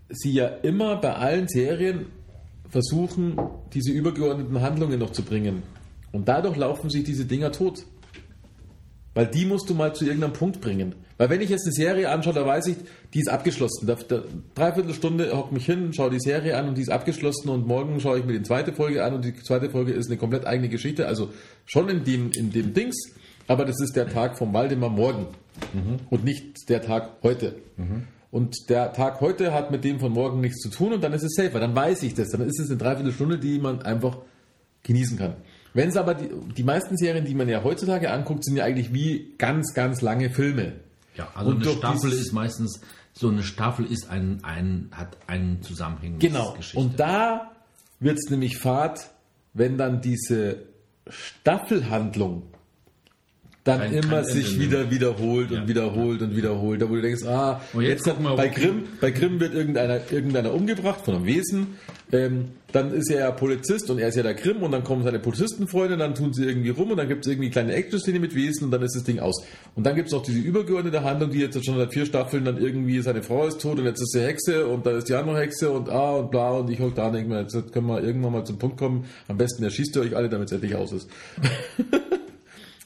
sie ja immer bei allen Serien versuchen, diese übergeordneten Handlungen noch zu bringen. Und dadurch laufen sich diese Dinger tot. Weil die musst du mal zu irgendeinem Punkt bringen. Weil wenn ich jetzt eine Serie anschaue, da weiß ich, die ist abgeschlossen. Da, da, dreiviertel Stunde hock mich hin, schaue die Serie an und die ist abgeschlossen und morgen schaue ich mir die zweite Folge an und die zweite Folge ist eine komplett eigene Geschichte. Also schon in dem, in dem Dings, aber das ist der Tag vom Waldemar morgen und nicht der Tag heute. Und der Tag heute hat mit dem von morgen nichts zu tun und dann ist es safer. Dann weiß ich das. Dann ist es eine Dreiviertelstunde, die man einfach genießen kann. Wenn es aber die, die meisten Serien, die man ja heutzutage anguckt, sind ja eigentlich wie ganz, ganz lange Filme. ja, also Und eine Staffel ist meistens, so eine Staffel ist ein, ein hat einen zusammenhängendes Genau. Geschichte. Und da wird es nämlich fad, wenn dann diese Staffelhandlung dann Kein- immer kein sich Ende wieder wiederholt und Ja. wiederholt und wiederholt. Da wo du denkst, ah, Und jetzt jetzt, gucken wir, bei Grimm, bei Grimm wird irgendeiner, irgendeiner umgebracht von einem Wesen. Ähm, dann ist er ja Polizist und er ist ja der Grimm und dann kommen seine Polizistenfreunde, dann tun sie irgendwie rum und dann gibt es irgendwie kleine Action-Szene mit Wesen und dann ist das Ding aus. Und dann gibt es noch diese übergeordnete Handlung, die jetzt schon seit vier Staffeln dann irgendwie seine Frau ist tot und jetzt ist sie Hexe und dann ist die andere Hexe und ah und bla und ich hock da und denke mir, jetzt können wir irgendwann mal zum Punkt kommen. Am besten erschießt ihr euch alle, damit es endlich aus ist.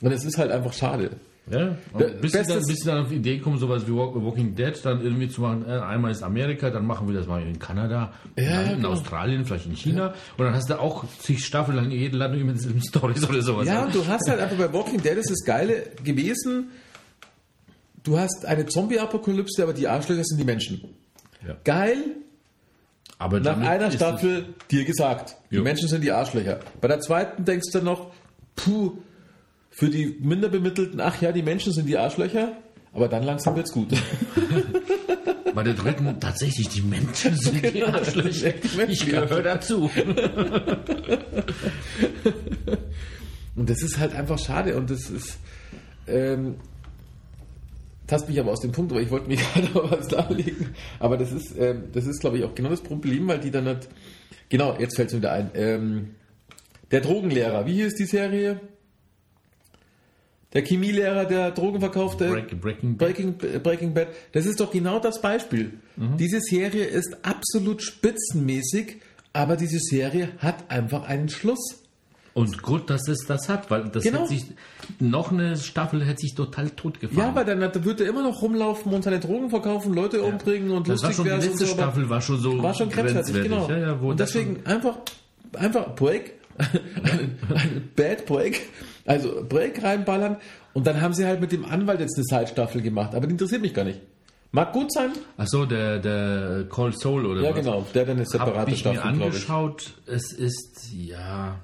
und es ist halt einfach schade. Ja, bis sie, dann, bis sie dann auf die Idee kommen, sowas wie Walk- Walking Dead dann irgendwie zu machen, äh, einmal ist Amerika, dann machen wir das mal in Kanada, Ja, dann in genau. Australien, vielleicht in China und dann hast du auch zig Staffeln lang in jedem Land immer dieselben Stories oder sowas. Ja, du hast halt einfach bei Walking Dead ist das Geile gewesen, du hast eine Zombie-Apokalypse, aber die Arschlöcher sind die Menschen. Ja. Geil, aber nach einer Staffel dir gesagt, die Jo. Menschen sind die Arschlöcher. Bei der zweiten denkst du noch, puh, für die Minderbemittelten, ach ja, die Menschen sind die Arschlöcher, aber dann langsam wird's gut. bei der dritten tatsächlich die Menschen sind die Arschlöcher. Die Menschen Ich gehöre dazu. Und das ist halt einfach schade und das ist, ähm, tastet mich aber aus dem Punkt, aber ich wollte mir gerade noch was darlegen. Aber das ist, ähm, das ist, glaube ich, auch genau das Problem, weil die dann nicht, genau, jetzt fällt es mir wieder ein, ähm, der Drogenlehrer, wie hieß die Serie? Der Chemielehrer, der Drogen verkaufte. Break- Breaking- Breaking, Breaking Bad. Das ist doch genau das Beispiel. Mhm. Diese Serie ist absolut spitzenmäßig, aber diese Serie hat einfach einen Schluss. Und gut, dass es das hat, weil das Genau. hätte sich, noch eine Staffel hätte sich total tot gefahren. Ja, weil dann wird er immer noch rumlaufen und seine Drogen verkaufen, Leute umbringen und das lustig schon die werden. letzte so, aber- Staffel, war schon so War schon grenzwertig, genau. Ja, ja, und deswegen einfach, einfach Break, ein Bad Break, also Break reinballern und dann haben sie halt mit dem Anwalt jetzt eine Side-Staffel gemacht, aber die interessiert mich gar nicht. Mag gut sein, Ach so, der, der Cold Soul oder ja was? genau, der hat eine Habe separate ich mir Staffel, glaube ich. angeschaut. Es ist, ja,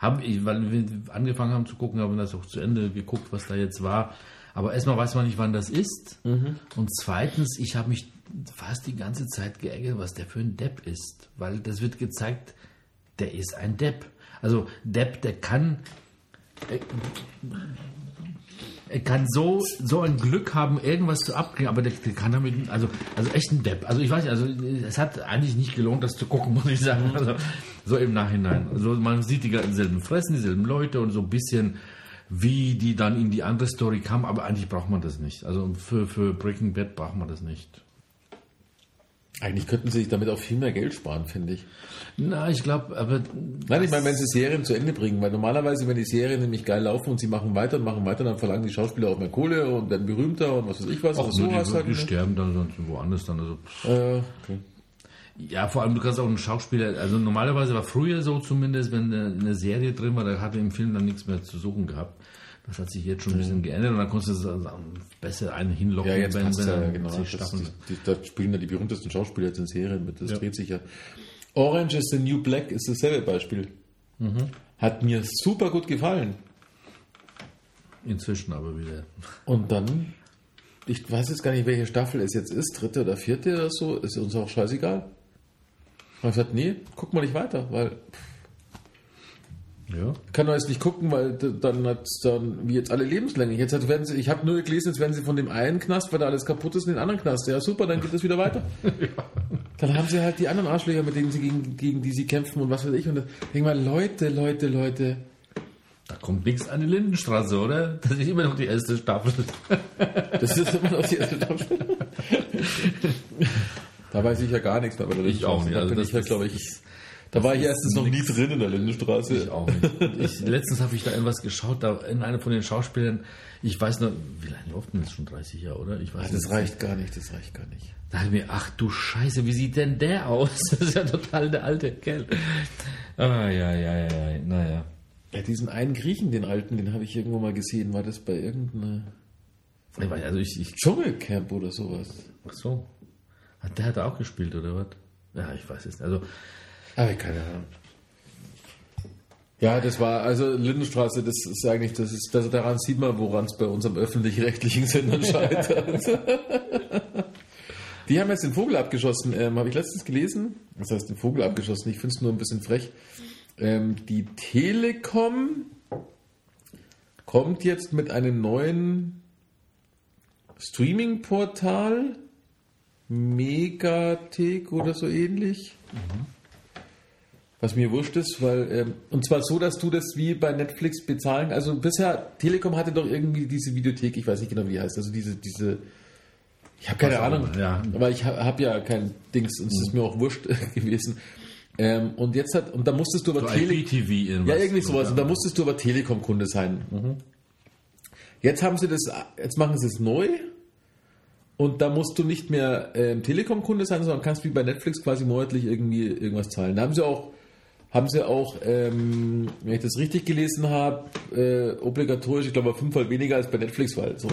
hab ich, weil wir angefangen haben zu gucken, haben wir das auch zu Ende geguckt, was da jetzt war. Aber erstmal weiß man nicht, wann das ist. Mhm. Und zweitens, ich habe mich fast die ganze Zeit geärgert, was der für ein Depp ist. Weil das wird gezeigt, der ist ein Depp. Also Depp, der kann, er kann so, so ein Glück haben, irgendwas zu abkriegen, aber der, der kann damit, also, also echt ein Depp. Also ich weiß nicht, also es hat eigentlich nicht gelohnt, das zu gucken, muss ich sagen. Also, so im Nachhinein. Also man sieht die selben Fressen, dieselben Leute und so ein bisschen, wie die dann in die andere Story kamen, aber eigentlich braucht man das nicht. Also für, für Breaking Bad braucht man das nicht. Eigentlich könnten sie sich damit auch viel mehr Geld sparen, finde ich. Na, ich glaube, aber Nein, ich meine, wenn sie Serien zu Ende bringen, weil normalerweise, wenn die Serien nämlich geil laufen und sie machen weiter und machen weiter, dann verlangen die Schauspieler auch mehr Kohle und werden berühmter und was weiß ich was. auch so, hast die, du halt die nicht. sterben dann sonst woanders dann. Also. Äh, okay. Ja, vor allem du kannst auch einen Schauspieler, also normalerweise war früher so zumindest, wenn eine eine Serie drin war, da hatte im Film dann nichts mehr zu suchen gehabt. Das hat sich jetzt schon ein bisschen geändert und dann konntest du es besser einen hinlocken, Ja, jetzt wenn, passt wenn ja, genau. da spielen ja die berühmtesten Schauspieler jetzt in Serien mit. Das Ja. dreht sich ja. Orange is the New Black ist dasselbe Beispiel. Mhm. Hat mir super gut gefallen. Inzwischen aber wieder. Und dann, ich weiß jetzt gar nicht, welche Staffel es jetzt ist, dritte oder vierte oder so, ist uns auch scheißegal. Ich gesagt, nee, guck mal nicht weiter, weil Ja. kann doch jetzt nicht gucken, weil dann hat dann wie jetzt alle lebenslänglich. Jetzt hat, werden sie, ich habe nur gelesen, jetzt werden sie von dem einen Knast, weil da alles kaputt ist, in den anderen Knast. Ja, super, dann geht es wieder weiter. Dann haben sie halt die anderen Arschlöcher, mit denen sie gegen, gegen die sie kämpfen und was weiß ich. Und da denke ich mal, Leute, Leute, Leute. Da kommt nichts an die Lindenstraße, oder? Das ist immer noch die erste Staffel. Das ist immer noch die erste Staffel. da weiß ich ja gar nichts mehr bei der Ich auch nicht. Da, Also bin das ich ja, glaube ich, da war ich erstens noch nie drin in der Lindenstraße. Ich auch nicht. Ich, letztens habe ich da irgendwas geschaut, da in einer von den Schauspielern, ich weiß noch, wie lange oft denn das schon 30 Jahre, oder? Ich weiß Ah, das nicht. reicht gar nicht, das reicht gar nicht. Da dachte ich mir, ach du Scheiße, wie sieht denn der aus? Das ist ja total der alte Kerl. Ah, ja, ja, ja, ja, naja. Ja, diesen einen Griechen, den alten, den habe ich irgendwo mal gesehen. War das bei irgendeiner Ich weiß, also ich, ich, Dschungelcamp oder sowas? ach so. Der hat auch gespielt, oder was? Ja, ich weiß es nicht. Also, Aber keine Ahnung. Ja, das war, also Lindenstraße, das ist eigentlich, das ist, das, daran sieht man, woran es bei unserem öffentlich-rechtlichen Sendern scheitert. Die haben jetzt den Vogel abgeschossen, ähm, habe ich letztens gelesen. Das heißt, den Vogel abgeschossen, ich finde es nur ein bisschen frech. Ähm, die Telekom kommt jetzt mit einem neuen Streaming-Portal, Megathek oder so ähnlich. Was mir wurscht ist, weil, ähm, und zwar so, dass du das wie bei Netflix bezahlen, also bisher, Telekom hatte doch irgendwie diese Videothek, ich weiß nicht genau, wie die heißt, also diese, diese, ich habe keine auch Ahnung, ja. aber ich habe hab ja kein Dings, und es ist mir auch wurscht gewesen. Ähm, und jetzt hat, und da musstest du aber so Tele IPTV irgendwas. ja, irgendwie sowas. Und da musstest du aber Telekom-Kunde sein. Jetzt haben sie das, jetzt machen sie es neu. Und da musst du nicht mehr ähm, Telekom-Kunde sein, sondern kannst wie bei Netflix quasi monatlich irgendwie irgendwas zahlen. Da haben sie auch, haben sie auch, ähm, wenn ich das richtig gelesen habe, äh, obligatorisch, ich glaube, fünfmal weniger als bei Netflix, weil so,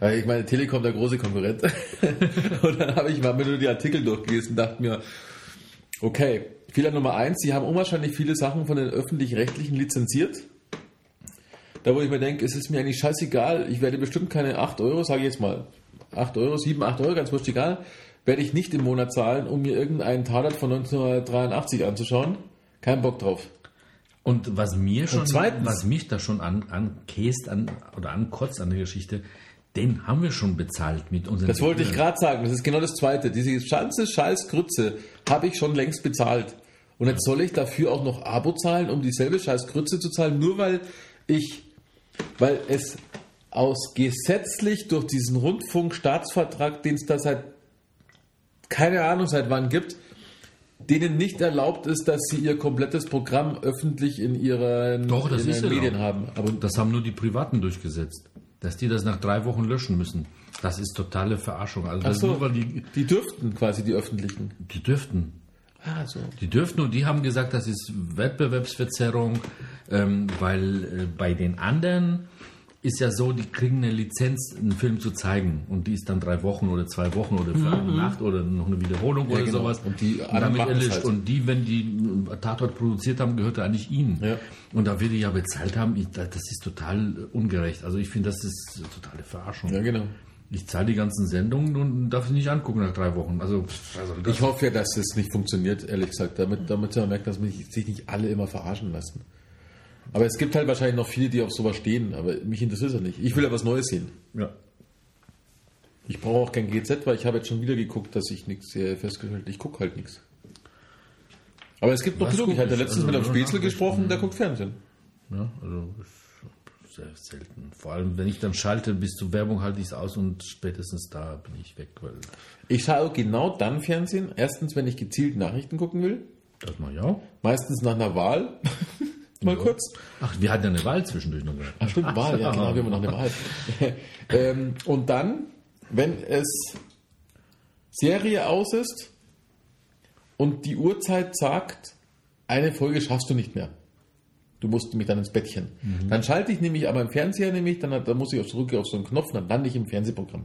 äh, ich meine, Telekom der große Konkurrent. und dann habe ich mal mir nur die Artikel durchgelesen und dachte mir, Okay, Fehler Nummer eins, sie haben unwahrscheinlich viele Sachen von den öffentlich-rechtlichen lizenziert. Da wo ich mir denke, es ist mir eigentlich scheißegal, ich werde bestimmt keine 8 Euro, sage ich jetzt mal, 8 Euro, 7, 8 Euro, ganz wurscht egal, werde ich nicht im Monat zahlen, um mir irgendeinen Tatort von 1983 anzuschauen. Kein Bock drauf. Und was mir schon, zweitens- was mich da schon an, ankäst an, oder ankotzt an der Geschichte, den haben wir schon bezahlt mit unseren Das wollte ich gerade sagen, das ist genau das Zweite. Diese ganze scheiß Grütze habe ich schon längst bezahlt. Und jetzt soll ich dafür auch noch Abo zahlen, um dieselbe scheiß Grütze zu zahlen, nur weil ich weil es aus gesetzlich durch diesen Rundfunkstaatsvertrag, den es da seit keine Ahnung seit wann gibt, denen nicht erlaubt ist, dass sie ihr komplettes Programm öffentlich in ihren, Doch, das in ist ihren Medien erlaubt. haben. Aber Das haben nur die Privaten durchgesetzt. Dass die das nach drei Wochen löschen müssen. Das ist totale Verarschung. Also so, nur, weil die, die dürften quasi die öffentlichen. die dürften. Ah, so. Die dürften und die haben gesagt, das ist Wettbewerbsverzerrung, ähm, weil äh, bei den anderen ist ja so, die kriegen eine Lizenz, einen Film zu zeigen und die ist dann drei Wochen oder zwei Wochen oder für eine Nacht oder noch eine Wiederholung oder genau. sowas. Und die und damit erlischt. halt. Und die, wenn die Tatort produziert haben, gehörte eigentlich ihnen. Ja. Und da wir die ja bezahlt haben, ich, das ist total ungerecht. Also ich finde, das ist totale Verarschung. Ja, genau. Ich zahle die ganzen Sendungen und darf sie nicht angucken nach drei Wochen. Also, also Ich hoffe ja, dass es nicht funktioniert, ehrlich gesagt, damit, damit man merkt, dass mich, sich nicht alle immer verarschen lassen. Aber es gibt halt wahrscheinlich noch viele, die auf sowas stehen, aber mich interessiert es ja nicht. Ich will ja was Neues sehen. ja. Ich brauche auch kein GZ, weil ich habe jetzt schon wieder geguckt, dass ich nichts festgestellt ich gucke halt nichts. Aber es gibt noch genug. Ich hatte ich? letztens Also mit einem Spätzle gesprochen, der guckt Fernsehen. Ja, also sehr selten. Vor allem, wenn ich dann schalte, bis zur Werbung halte ich es aus und spätestens da bin ich weg, weil Ich schaue genau dann Fernsehen. Erstens, wenn ich gezielt Nachrichten gucken will. das mal ja. Meistens nach einer Wahl. Mal kurz. Ach, wir hatten ja eine Wahl zwischendurch noch. Ach, stimmt, Wahl, ja, genau, wir haben noch eine Wahl. ähm, und dann, wenn es Serie aus ist und die Uhrzeit sagt, eine Folge schaffst du nicht mehr. Du musst nämlich dann ins Bettchen. Dann schalte ich nämlich aber im Fernseher nämlich, dann, dann muss ich auf zurück auf so einen Knopf, dann lande ich im Fernsehprogramm.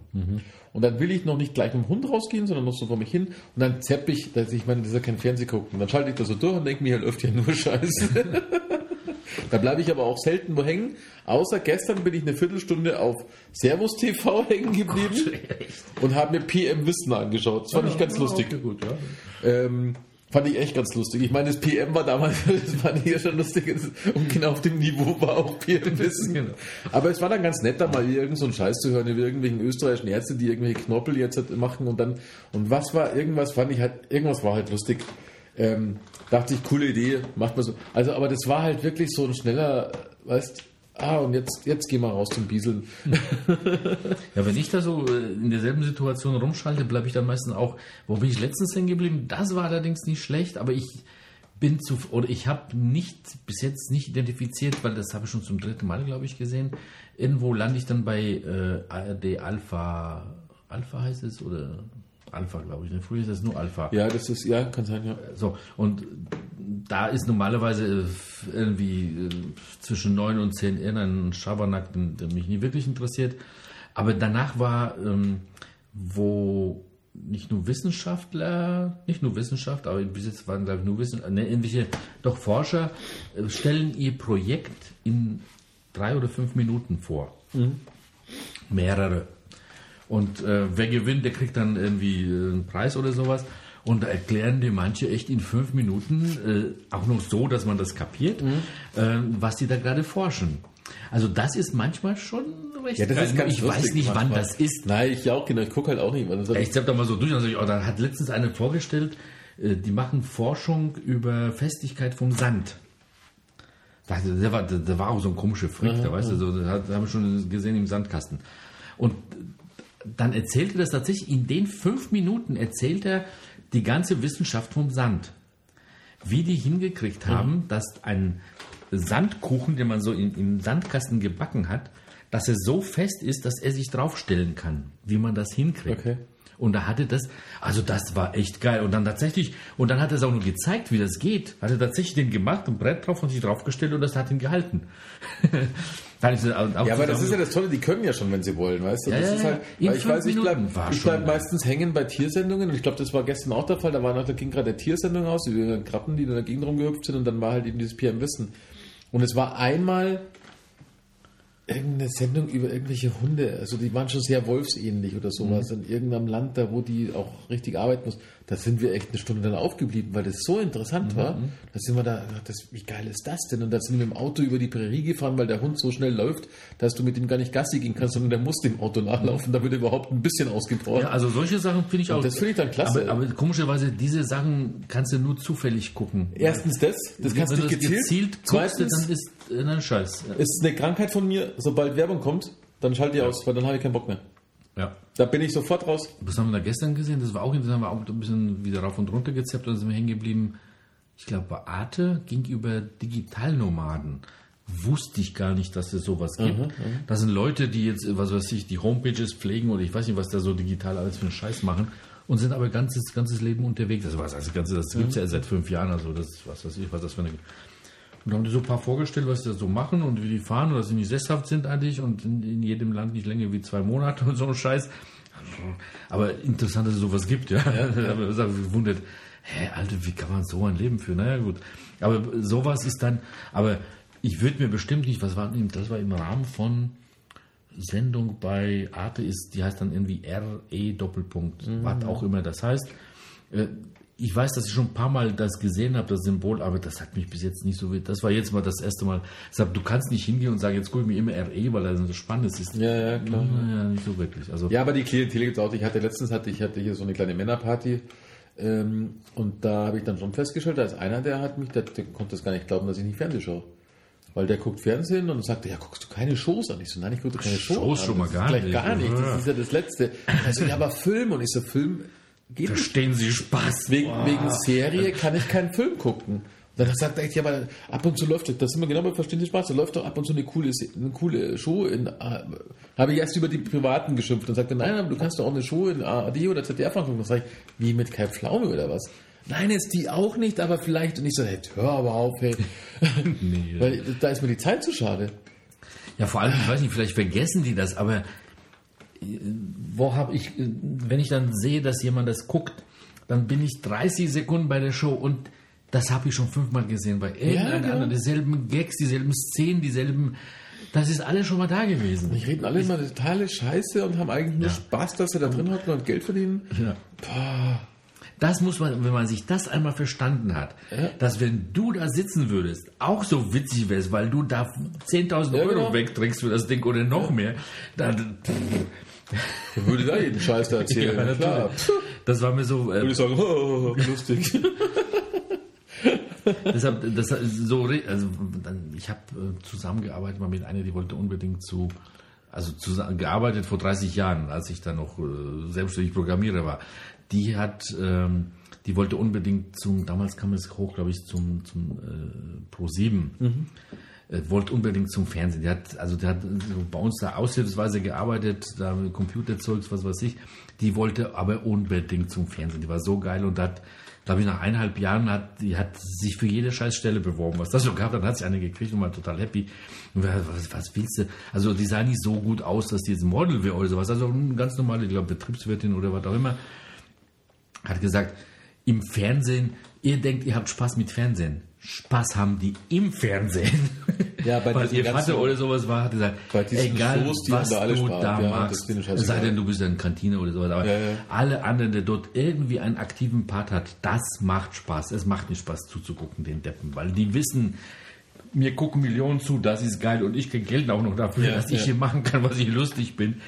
Und dann will ich noch nicht gleich mit dem Hund rausgehen, sondern noch so vor mich hin und dann zapp ich, dass ich meine, das ist ja kein Fernseh gucken. Dann schalte ich das so durch und denke mir, hier läuft ja nur Scheiße. Da bleibe ich aber auch selten wo hängen. Außer gestern bin ich eine Viertelstunde auf Servus TV hängen geblieben und habe mir PM Wissen angeschaut. Das fand ich ganz lustig. Okay, gut, ja. Ähm, fand ich echt ganz lustig. Ich meine, das PM war damals, das ich ja schon lustig. Und genau auf dem Niveau war auch PM Wissen. Genau. Aber es war dann ganz nett, da mal irgend so einen Scheiß zu hören über irgendwelchen österreichischen Ärzte, die irgendwelche Knorpel jetzt halt machen und dann, und was war, irgendwas fand ich halt, irgendwas war halt lustig. Ähm, dachte ich, coole Idee, macht man so. Also, aber das war halt wirklich so ein schneller, weißt, ah, und jetzt, jetzt geh mal raus zum Bieseln. Ja, wenn ich da so äh, in derselben Situation rumschalte, bleibe ich dann meistens auch, wo bin ich letztens hängen geblieben? Das war allerdings nicht schlecht, aber ich bin zu, oder ich habe nicht, bis jetzt nicht identifiziert, weil das habe ich schon zum dritten Mal, glaube ich, gesehen. Irgendwo lande ich dann bei äh, ARD Alpha, Alpha heißt es, oder Alpha, glaube ich. Ne? Früher ist das nur Alpha. Ja, das ist, ja, kann sein, ja. So, und da ist normalerweise äh, irgendwie äh, zwischen 9 und 10 irgendein Schabernack, den- der mich nie wirklich interessiert. Aber danach war, ähm, wo nicht nur Wissenschaftler, nicht nur Wissenschaft, aber bis jetzt waren, glaube ich, nur Wissenschaftler, ne, irgendwelche, doch Forscher äh, stellen ihr Projekt in drei oder fünf Minuten vor. Mehrere. Und äh, wer gewinnt, der kriegt dann irgendwie äh, einen Preis oder sowas. Und da erklären dir manche echt in fünf Minuten, äh, auch noch so, dass man das kapiert, Mhm. äh, was die da gerade forschen. Also das ist manchmal schon recht Ja, das ist ganz Ich weiß nicht, wann manchmal. das ist. Nein, ich auch, genau. Ich gucke halt auch nicht. Das Ich zapp da mal so durch. Also, oh, da hat letztens eine vorgestellt, äh, die machen Forschung über Festigkeit vom Sand. Da, war, war auch so ein komischer Freak, da weißt du, so, das hat- das haben wir schon gesehen im Sandkasten. Und dann erzählt er das tatsächlich, in den fünf Minuten erzählt er die ganze Wissenschaft vom Sand. Wie die hingekriegt haben, dass ein Sandkuchen, den man so in, im Sandkasten gebacken hat, dass er so fest ist, dass er sich draufstellen kann, wie man das hinkriegt. Okay. Und da hatte das, also das war echt geil. Und dann tatsächlich, und dann hat er es auch nur gezeigt, wie das geht. Hat er tatsächlich den gemacht, ein Brett drauf und sich draufgestellt und das hat ihn gehalten. Ja, aber das ist ja das Tolle, die können ja schon, wenn sie wollen, weißt du? Ja, das ist halt, weil ich weiß, ich bleibe bleib meistens hängen bei Tiersendungen und ich glaube, das war gestern auch der Fall. Da war noch, da ging gerade der Tiersendung aus, die Krabben, die in der Gegend rumgehüpft sind und dann war halt eben dieses PM Wissen. Und es war einmal irgendeine Sendung über irgendwelche Hunde, also die waren schon sehr wolfsähnlich oder sowas Mhm. in irgendeinem Land, da wo die auch richtig arbeiten muss. da sind wir echt eine Stunde dann aufgeblieben, weil das so interessant war. Mhm. Da sind wir da, das, wie geil ist das denn? Und da sind wir im Auto über die Prärie gefahren, weil der Hund so schnell läuft, dass du mit ihm gar nicht Gassi gehen kannst, sondern der muss dem Auto nachlaufen, damit er überhaupt ein bisschen ausgebrochen Ja, also solche Sachen finde ich auch. das finde ich dann klasse. Aber, aber komischerweise, diese Sachen kannst du nur zufällig gucken. Erstens das, das kannst du gezielt. gezielt guckst, Zweitens dann ist dann Scheiß. Ja. ist eine Krankheit von mir, sobald Werbung kommt, dann schalte ich aus, weil dann habe ich keinen Bock mehr. ja. Da bin ich sofort raus. Was haben wir da gestern gesehen? Das war auch interessant, war auch ein bisschen wieder rauf und runter gezappt und sind wir hängen geblieben. Ich glaube, bei Arte ging über Digitalnomaden. Wusste ich gar nicht, dass es sowas gibt. Das sind Leute, die jetzt, was weiß ich, die Homepages pflegen oder ich weiß nicht, was da so digital alles für einen Scheiß machen und sind aber ganzes, ganzes Leben unterwegs. Also was, also ganze, das gibt's ja seit fünf Jahren, also das, was weiß ich, was das für eine. Und haben die so ein paar vorgestellt, was sie da so machen und wie die fahren und dass sie nicht sesshaft sind eigentlich und in, in jedem Land nicht länger wie zwei Monate und so ein Scheiß. Aber interessant, dass es sowas gibt, ja. da haben wir uns auch gewundert, hä, Alter, wie kann man so ein Leben führen? Naja, gut. Aber sowas ist dann, aber ich würde mir bestimmt nicht, was war das war im Rahmen von Sendung bei Arte ist, die heißt dann irgendwie RE Doppelpunkt, was auch immer das heißt. Ich weiß, dass ich schon ein paar Mal das gesehen habe, das Symbol, aber das hat mich bis jetzt nicht so, das war jetzt mal das erste Mal. Deshalb, du kannst nicht hingehen und sagen, jetzt gucke ich mir immer RE, weil das so spannend ist. Ja, ja, klar. Naja, nicht so wirklich. Also, Ja, aber die Klientel gibt es auch. Ich hatte letztens hatte ich hatte hier so eine kleine Männerparty ähm, und da habe ich dann schon festgestellt, da ist einer, der hat mich, der, der konnte das gar nicht glauben, dass ich nicht Fernsehen schaue. Weil der guckt Fernsehen und sagte, ja, guckst du keine Shows an? Ich so, nein, ich gucke keine Shows, Shows an. schon mal gar nicht. gar nicht. Ja. Das ist ja das Letzte. Also, ja, aber Film. Und ich so, Film geht nicht. verstehen Sie Spaß. Wegen, Wow. wegen Serie kann ich keinen Film gucken. Und dann sagt er echt, ja, aber ab und zu läuft das, das sind wir genau bei Verstehen Sie Spaß, da läuft doch ab und zu eine coole, eine coole Show in, A- habe ich erst über die Privaten geschimpft und sagte, nein, aber du kannst doch auch eine Show in ARD oder ZDF angucken. Das sag ich, wie mit Kai Pflaume oder was? Nein, jetzt die auch nicht, aber vielleicht. Und ich so, hey, hör aber auf, hey. Nee. Weil da ist mir die Zeit zu schade. Ja, vor allem, ich weiß nicht, vielleicht vergessen die das, aber äh, wo habe ich, wenn ich dann sehe, dass jemand das guckt, dann bin ich 30 Sekunden bei der Show und das habe ich schon fünfmal gesehen bei irgendeinem genau. anderen. Dieselben Gags, dieselben Szenen, dieselben. Das ist alles schon mal da gewesen. Die reden alle immer totale Scheiße und haben eigentlich nur Spaß, dass sie da drin hocken und Geld verdienen. Ja. Das muss man, wenn man sich das einmal verstanden hat, dass wenn du da sitzen würdest, auch so witzig wärst, weil du da 10.000 Ja, Euro genau. wegträgst für das Ding oder noch mehr, dann, Wer würde da jeden Scheiß da erzählen? Ja, klar. das war mir so, äh, Würde ich sagen, oh, lustig. Deshalb, das so, also dann, ich habe äh, zusammengearbeitet mal mit einer, die wollte unbedingt zu, also zusammen, gearbeitet vor 30 Jahren, als ich dann noch äh, selbstständig Programmierer war. Die hat, ähm, die wollte unbedingt zum, damals kam es hoch, glaube ich, zum, zum äh, Pro 7. Äh, wollte unbedingt zum Fernsehen. Die hat, also die hat bei uns da aushilfsweise gearbeitet, da Computerzeugs, was weiß ich. Die wollte aber unbedingt zum Fernsehen. Die war so geil und hat, glaube ich, nach eineinhalb Jahren hat, die hat sich für jede Scheißstelle beworben, was das so gab. Dann hat sie eine gekriegt und war total happy. Und wir, was, was willst du? Also die sah nicht so gut aus, dass die jetzt Model wäre oder sowas. Also eine ganz normale, ich glaube, Betriebswirtin oder was auch immer hat gesagt, im Fernsehen, ihr denkt, ihr habt Spaß mit Fernsehen. Spaß haben die im Fernsehen. Ja, bei Weil ihr Vater oder sowas war, hat gesagt, egal Shows, die was haben da du Spaß. da Ja, es scheißegal. sei denn, du bist in Kantine oder sowas, aber Ja, ja. alle anderen, der dort irgendwie einen aktiven Part hat, das macht Spaß. Es macht nicht Spaß zuzugucken, den Deppen, weil die wissen, mir gucken Millionen zu, das ist geil und ich krieg Geld auch noch dafür, Ja, dass ich hier machen kann, was ich lustig bin.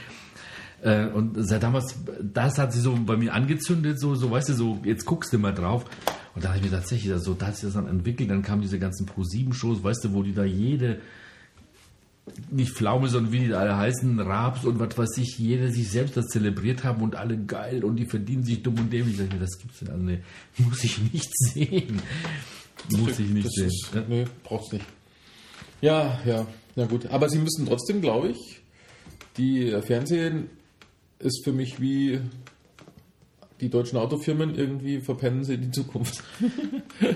Äh, Und seit damals, das hat sie so bei mir angezündet, so, so weißt du, so, jetzt guckst du mal drauf. Und da habe ich mir tatsächlich, also da hat sich das dann entwickelt, dann kamen diese ganzen Pro-7-Shows, weißt du, wo die da jede, nicht Pflaume, sondern wie die da alle heißen, Raps und was weiß ich, jeder sich selbst das zelebriert haben und alle geil und die verdienen sich dumm und dämlich. Ich sag mir, das gibt's denn also, nee, muss ich nicht sehen. Muss ich nicht das sehen. Ist, nee, braucht's nicht. Ja, ja, na gut. Aber sie müssen trotzdem, glaube ich, die Fernsehen ist für mich wie die deutschen Autofirmen irgendwie verpennen sie die Zukunft.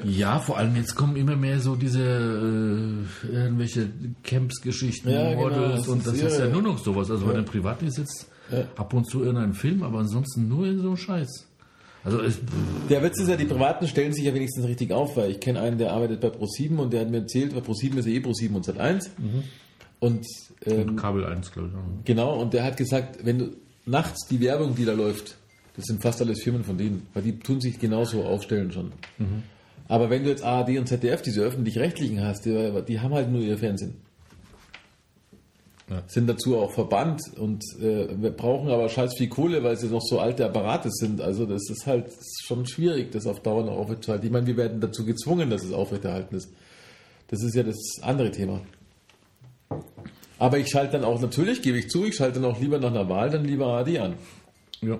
Ja, vor allem jetzt kommen immer mehr so diese äh, irgendwelche Camps-Geschichten, Ja, genau, Models das und das ist ja nur noch sowas. Also bei den Privaten ist jetzt ab und zu irgendein Film, aber ansonsten nur in so einem Scheiß. Also es, Der Witz ist ja, die Privaten stellen sich ja wenigstens richtig auf, weil ich kenne einen, der arbeitet bei Pro7 und der hat mir erzählt, weil Pro7 ist ja eh Pro7 und Sat1. Und ähm, Kabel 1, glaube ich. Genau, und der hat gesagt, wenn du nachts die Werbung, die da läuft, Das sind fast alles Firmen von denen, weil die tun sich genauso aufstellen schon. Aber wenn du jetzt ARD und ZDF, diese öffentlich-rechtlichen hast, die, die haben halt nur ihr Fernsehen. Ja. Sind dazu auch verbannt und äh, wir brauchen aber scheiß viel Kohle, weil sie noch so alte Apparate sind. Also das ist halt schon schwierig, das auf Dauer noch aufrechtzuerhalten. Ich meine, wir werden dazu gezwungen, dass es aufrechterhalten ist. Das ist ja das andere Thema. Aber ich schalte dann auch, natürlich gebe ich zu, ich schalte dann auch lieber nach einer Wahl dann lieber ARD an. Ja.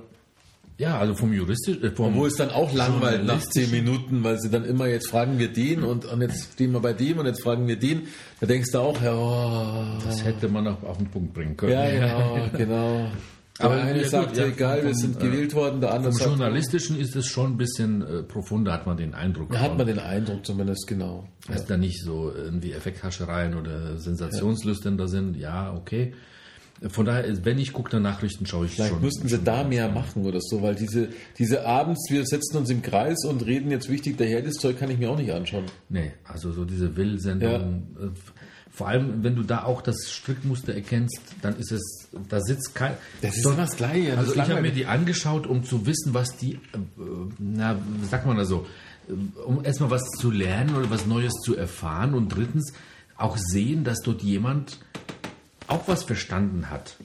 Ja, also vom juristisch, äh, vom, Wo es dann auch langweilt nach zehn Minuten, weil sie dann immer, jetzt fragen wir den und, und jetzt stehen wir bei dem und jetzt fragen wir den. Da denkst du auch, ja, oh, das hätte man auch auf den Punkt bringen können. ja, ja, genau. Aber Der eine ja, sagt, gut, ja, egal, wir sind äh, gewählt worden, der andere Vom sagt, Journalistischen ist es schon ein bisschen äh, profunder, hat man den Eindruck. da hat man den Eindruck zumindest, genau. Dass da nicht so irgendwie Effekthaschereien oder Sensationslüstern da sind, ja, okay. Von daher, wenn ich gucke, dann Nachrichten schaue ich Vielleicht schon. müssten sie da mehr machen oder so, weil diese, diese abends, wir setzen uns im Kreis und reden jetzt wichtig daher, das Zeug kann ich mir auch nicht anschauen. Nee, also so diese Will-Sendung. äh, Vor allem, wenn du da auch das Strickmuster erkennst, dann ist es, da sitzt kein. Das ist Doch- das Gleiche, das Also ich habe mir die angeschaut, um zu wissen, was die, äh, na, sagt man da so, äh, um erstmal was zu lernen oder was Neues zu erfahren und drittens auch sehen, dass dort jemand auch was verstanden hat.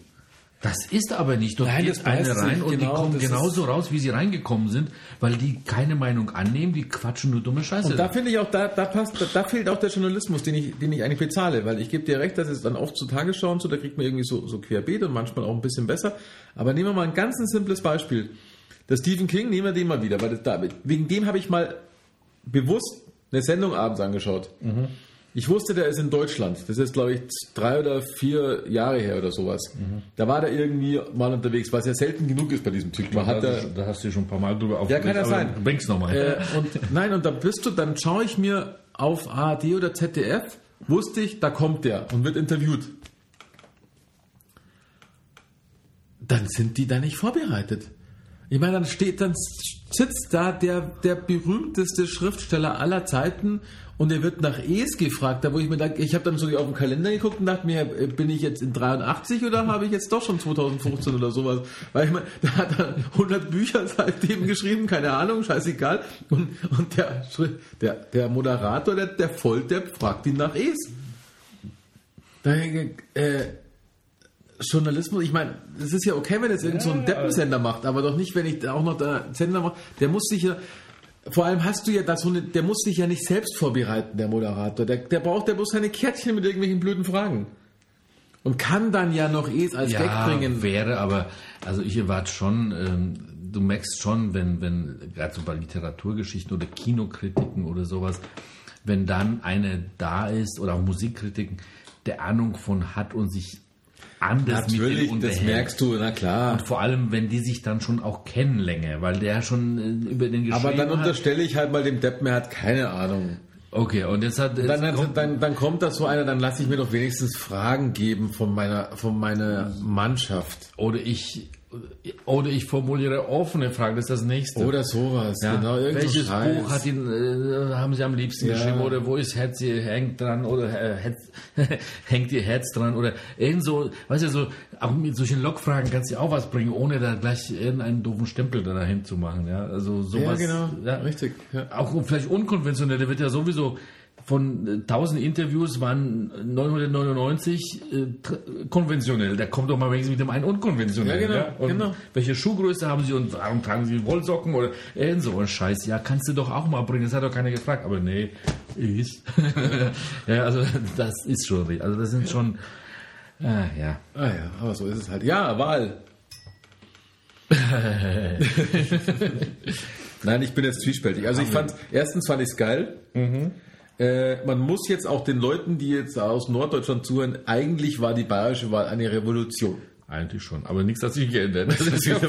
Das ist aber nicht. Dort Nein, geht das eine rein und genau, die kommen das ist- genauso raus, wie sie reingekommen sind, weil die keine Meinung annehmen, die quatschen nur dumme Scheiße. Und da finde ich auch, da, da passt, da, da fehlt auch der Journalismus, den ich, den ich eigentlich bezahle, weil ich gebe dir recht, dass es dann oft zu Tagesschau und so, da kriegt man irgendwie so, so querbeet und manchmal auch ein bisschen besser. Aber nehmen wir mal ein ganz ein simples Beispiel. Der Stephen King, nehmen wir den mal wieder, weil das da, wegen dem habe ich mal bewusst eine Sendung abends angeschaut. Ich wusste, der ist in Deutschland. Das ist, glaube ich, drei oder vier Jahre her oder sowas. Da war der irgendwie mal unterwegs, was ja selten genug ist bei diesem Typ. Man hat da, da, da hast du schon ein paar Mal drüber aufgeregt. kann ja aber sein. Bring's nochmal. äh, und nein, und dann bist du, dann schaue ich mir auf ARD oder ZDF, wusste ich, da kommt der und wird interviewt. Dann sind die da nicht vorbereitet. Ich meine, dann steht, dann sitzt da der, der berühmteste Schriftsteller aller Zeiten und er wird nach Es gefragt, da wo ich mir dachte, ich habe dann so auf den Kalender geguckt und dachte mir, bin ich jetzt in 83 oder habe ich jetzt doch schon 2015 oder sowas? Weil ich meine, der hat dann 100 Bücher seitdem geschrieben, keine Ahnung, scheißegal. Und, und der, der, der Moderator, der, der Volldepp, fragt ihn nach Es. Da denke ich, äh, Journalismus, ich meine, es ist ja okay, wenn jetzt irgend so ein Deppensender macht, aber doch nicht, wenn ich auch noch der Sender mache. Der muss sich ja, vor allem hast du ja das so eine, der muss sich ja nicht selbst vorbereiten, der Moderator. Der, der braucht der bloß seine Kärtchen mit irgendwelchen blöden Fragen. Und kann dann ja noch eh als Gag bringen. wäre, aber also ich erwarte schon, ähm, du merkst schon, wenn, wenn, gerade so bei Literaturgeschichten oder Kinokritiken oder sowas, wenn dann eine da ist oder auch Musikkritiken, der Ahnung von hat und sich anders mit Natürlich, denen das merkst du, na klar. Und vor allem, wenn die sich dann schon auch kennen länger, weil der schon äh, über den geschrieben Aber dann hat. unterstelle ich halt mal dem Deppen, er hat keine Ahnung. Okay, und jetzt hat jetzt Dann, dann, kommt- dann, dann kommt das so einer, dann lasse ich mir doch wenigstens Fragen geben von meiner, von meiner Mannschaft. oder ich oder ich formuliere offene Fragen, das ist das nächste. Oder sowas, Ja. genau. Welches Scheiß. Buch hat ihn, äh, haben Sie am liebsten Ja. geschrieben? Oder wo ist Herz ihr hängt dran? Oder äh, Herz, hängt ihr Herz dran? Oder irgend so, weißt du, so, auch mit solchen Lokfragen kannst du auch was bringen, ohne da gleich irgendeinen doofen Stempel da dahin zu machen. Ja, also Ja, sowas. genau. Ja, Richtig. Ja. auch vielleicht unkonventionell, der wird ja sowieso von äh, 1000 Interviews waren 999 äh, konventionell. Da kommt doch mal wenigstens mit dem einen unkonventionell. Ja, genau, Und genau. welche Schuhgröße haben Sie und warum tragen Sie Wollsocken oder so ein Scheiß? Ja, kannst du doch auch mal bringen. Das hat doch keiner gefragt. Aber nee, ist. ja, also das ist schon, richtig. also das sind schon, ah, ja. Ah ja, aber so ist es halt. Ja, Wahl. Nein, ich bin jetzt zwiespältig. Also ich fand, erstens fand ich es geil. Äh, man muss jetzt auch den Leuten, die jetzt aus Norddeutschland zuhören, eigentlich war die bayerische Wahl eine Revolution. Eigentlich schon. Aber nichts hat sich geändert. Das ist ja.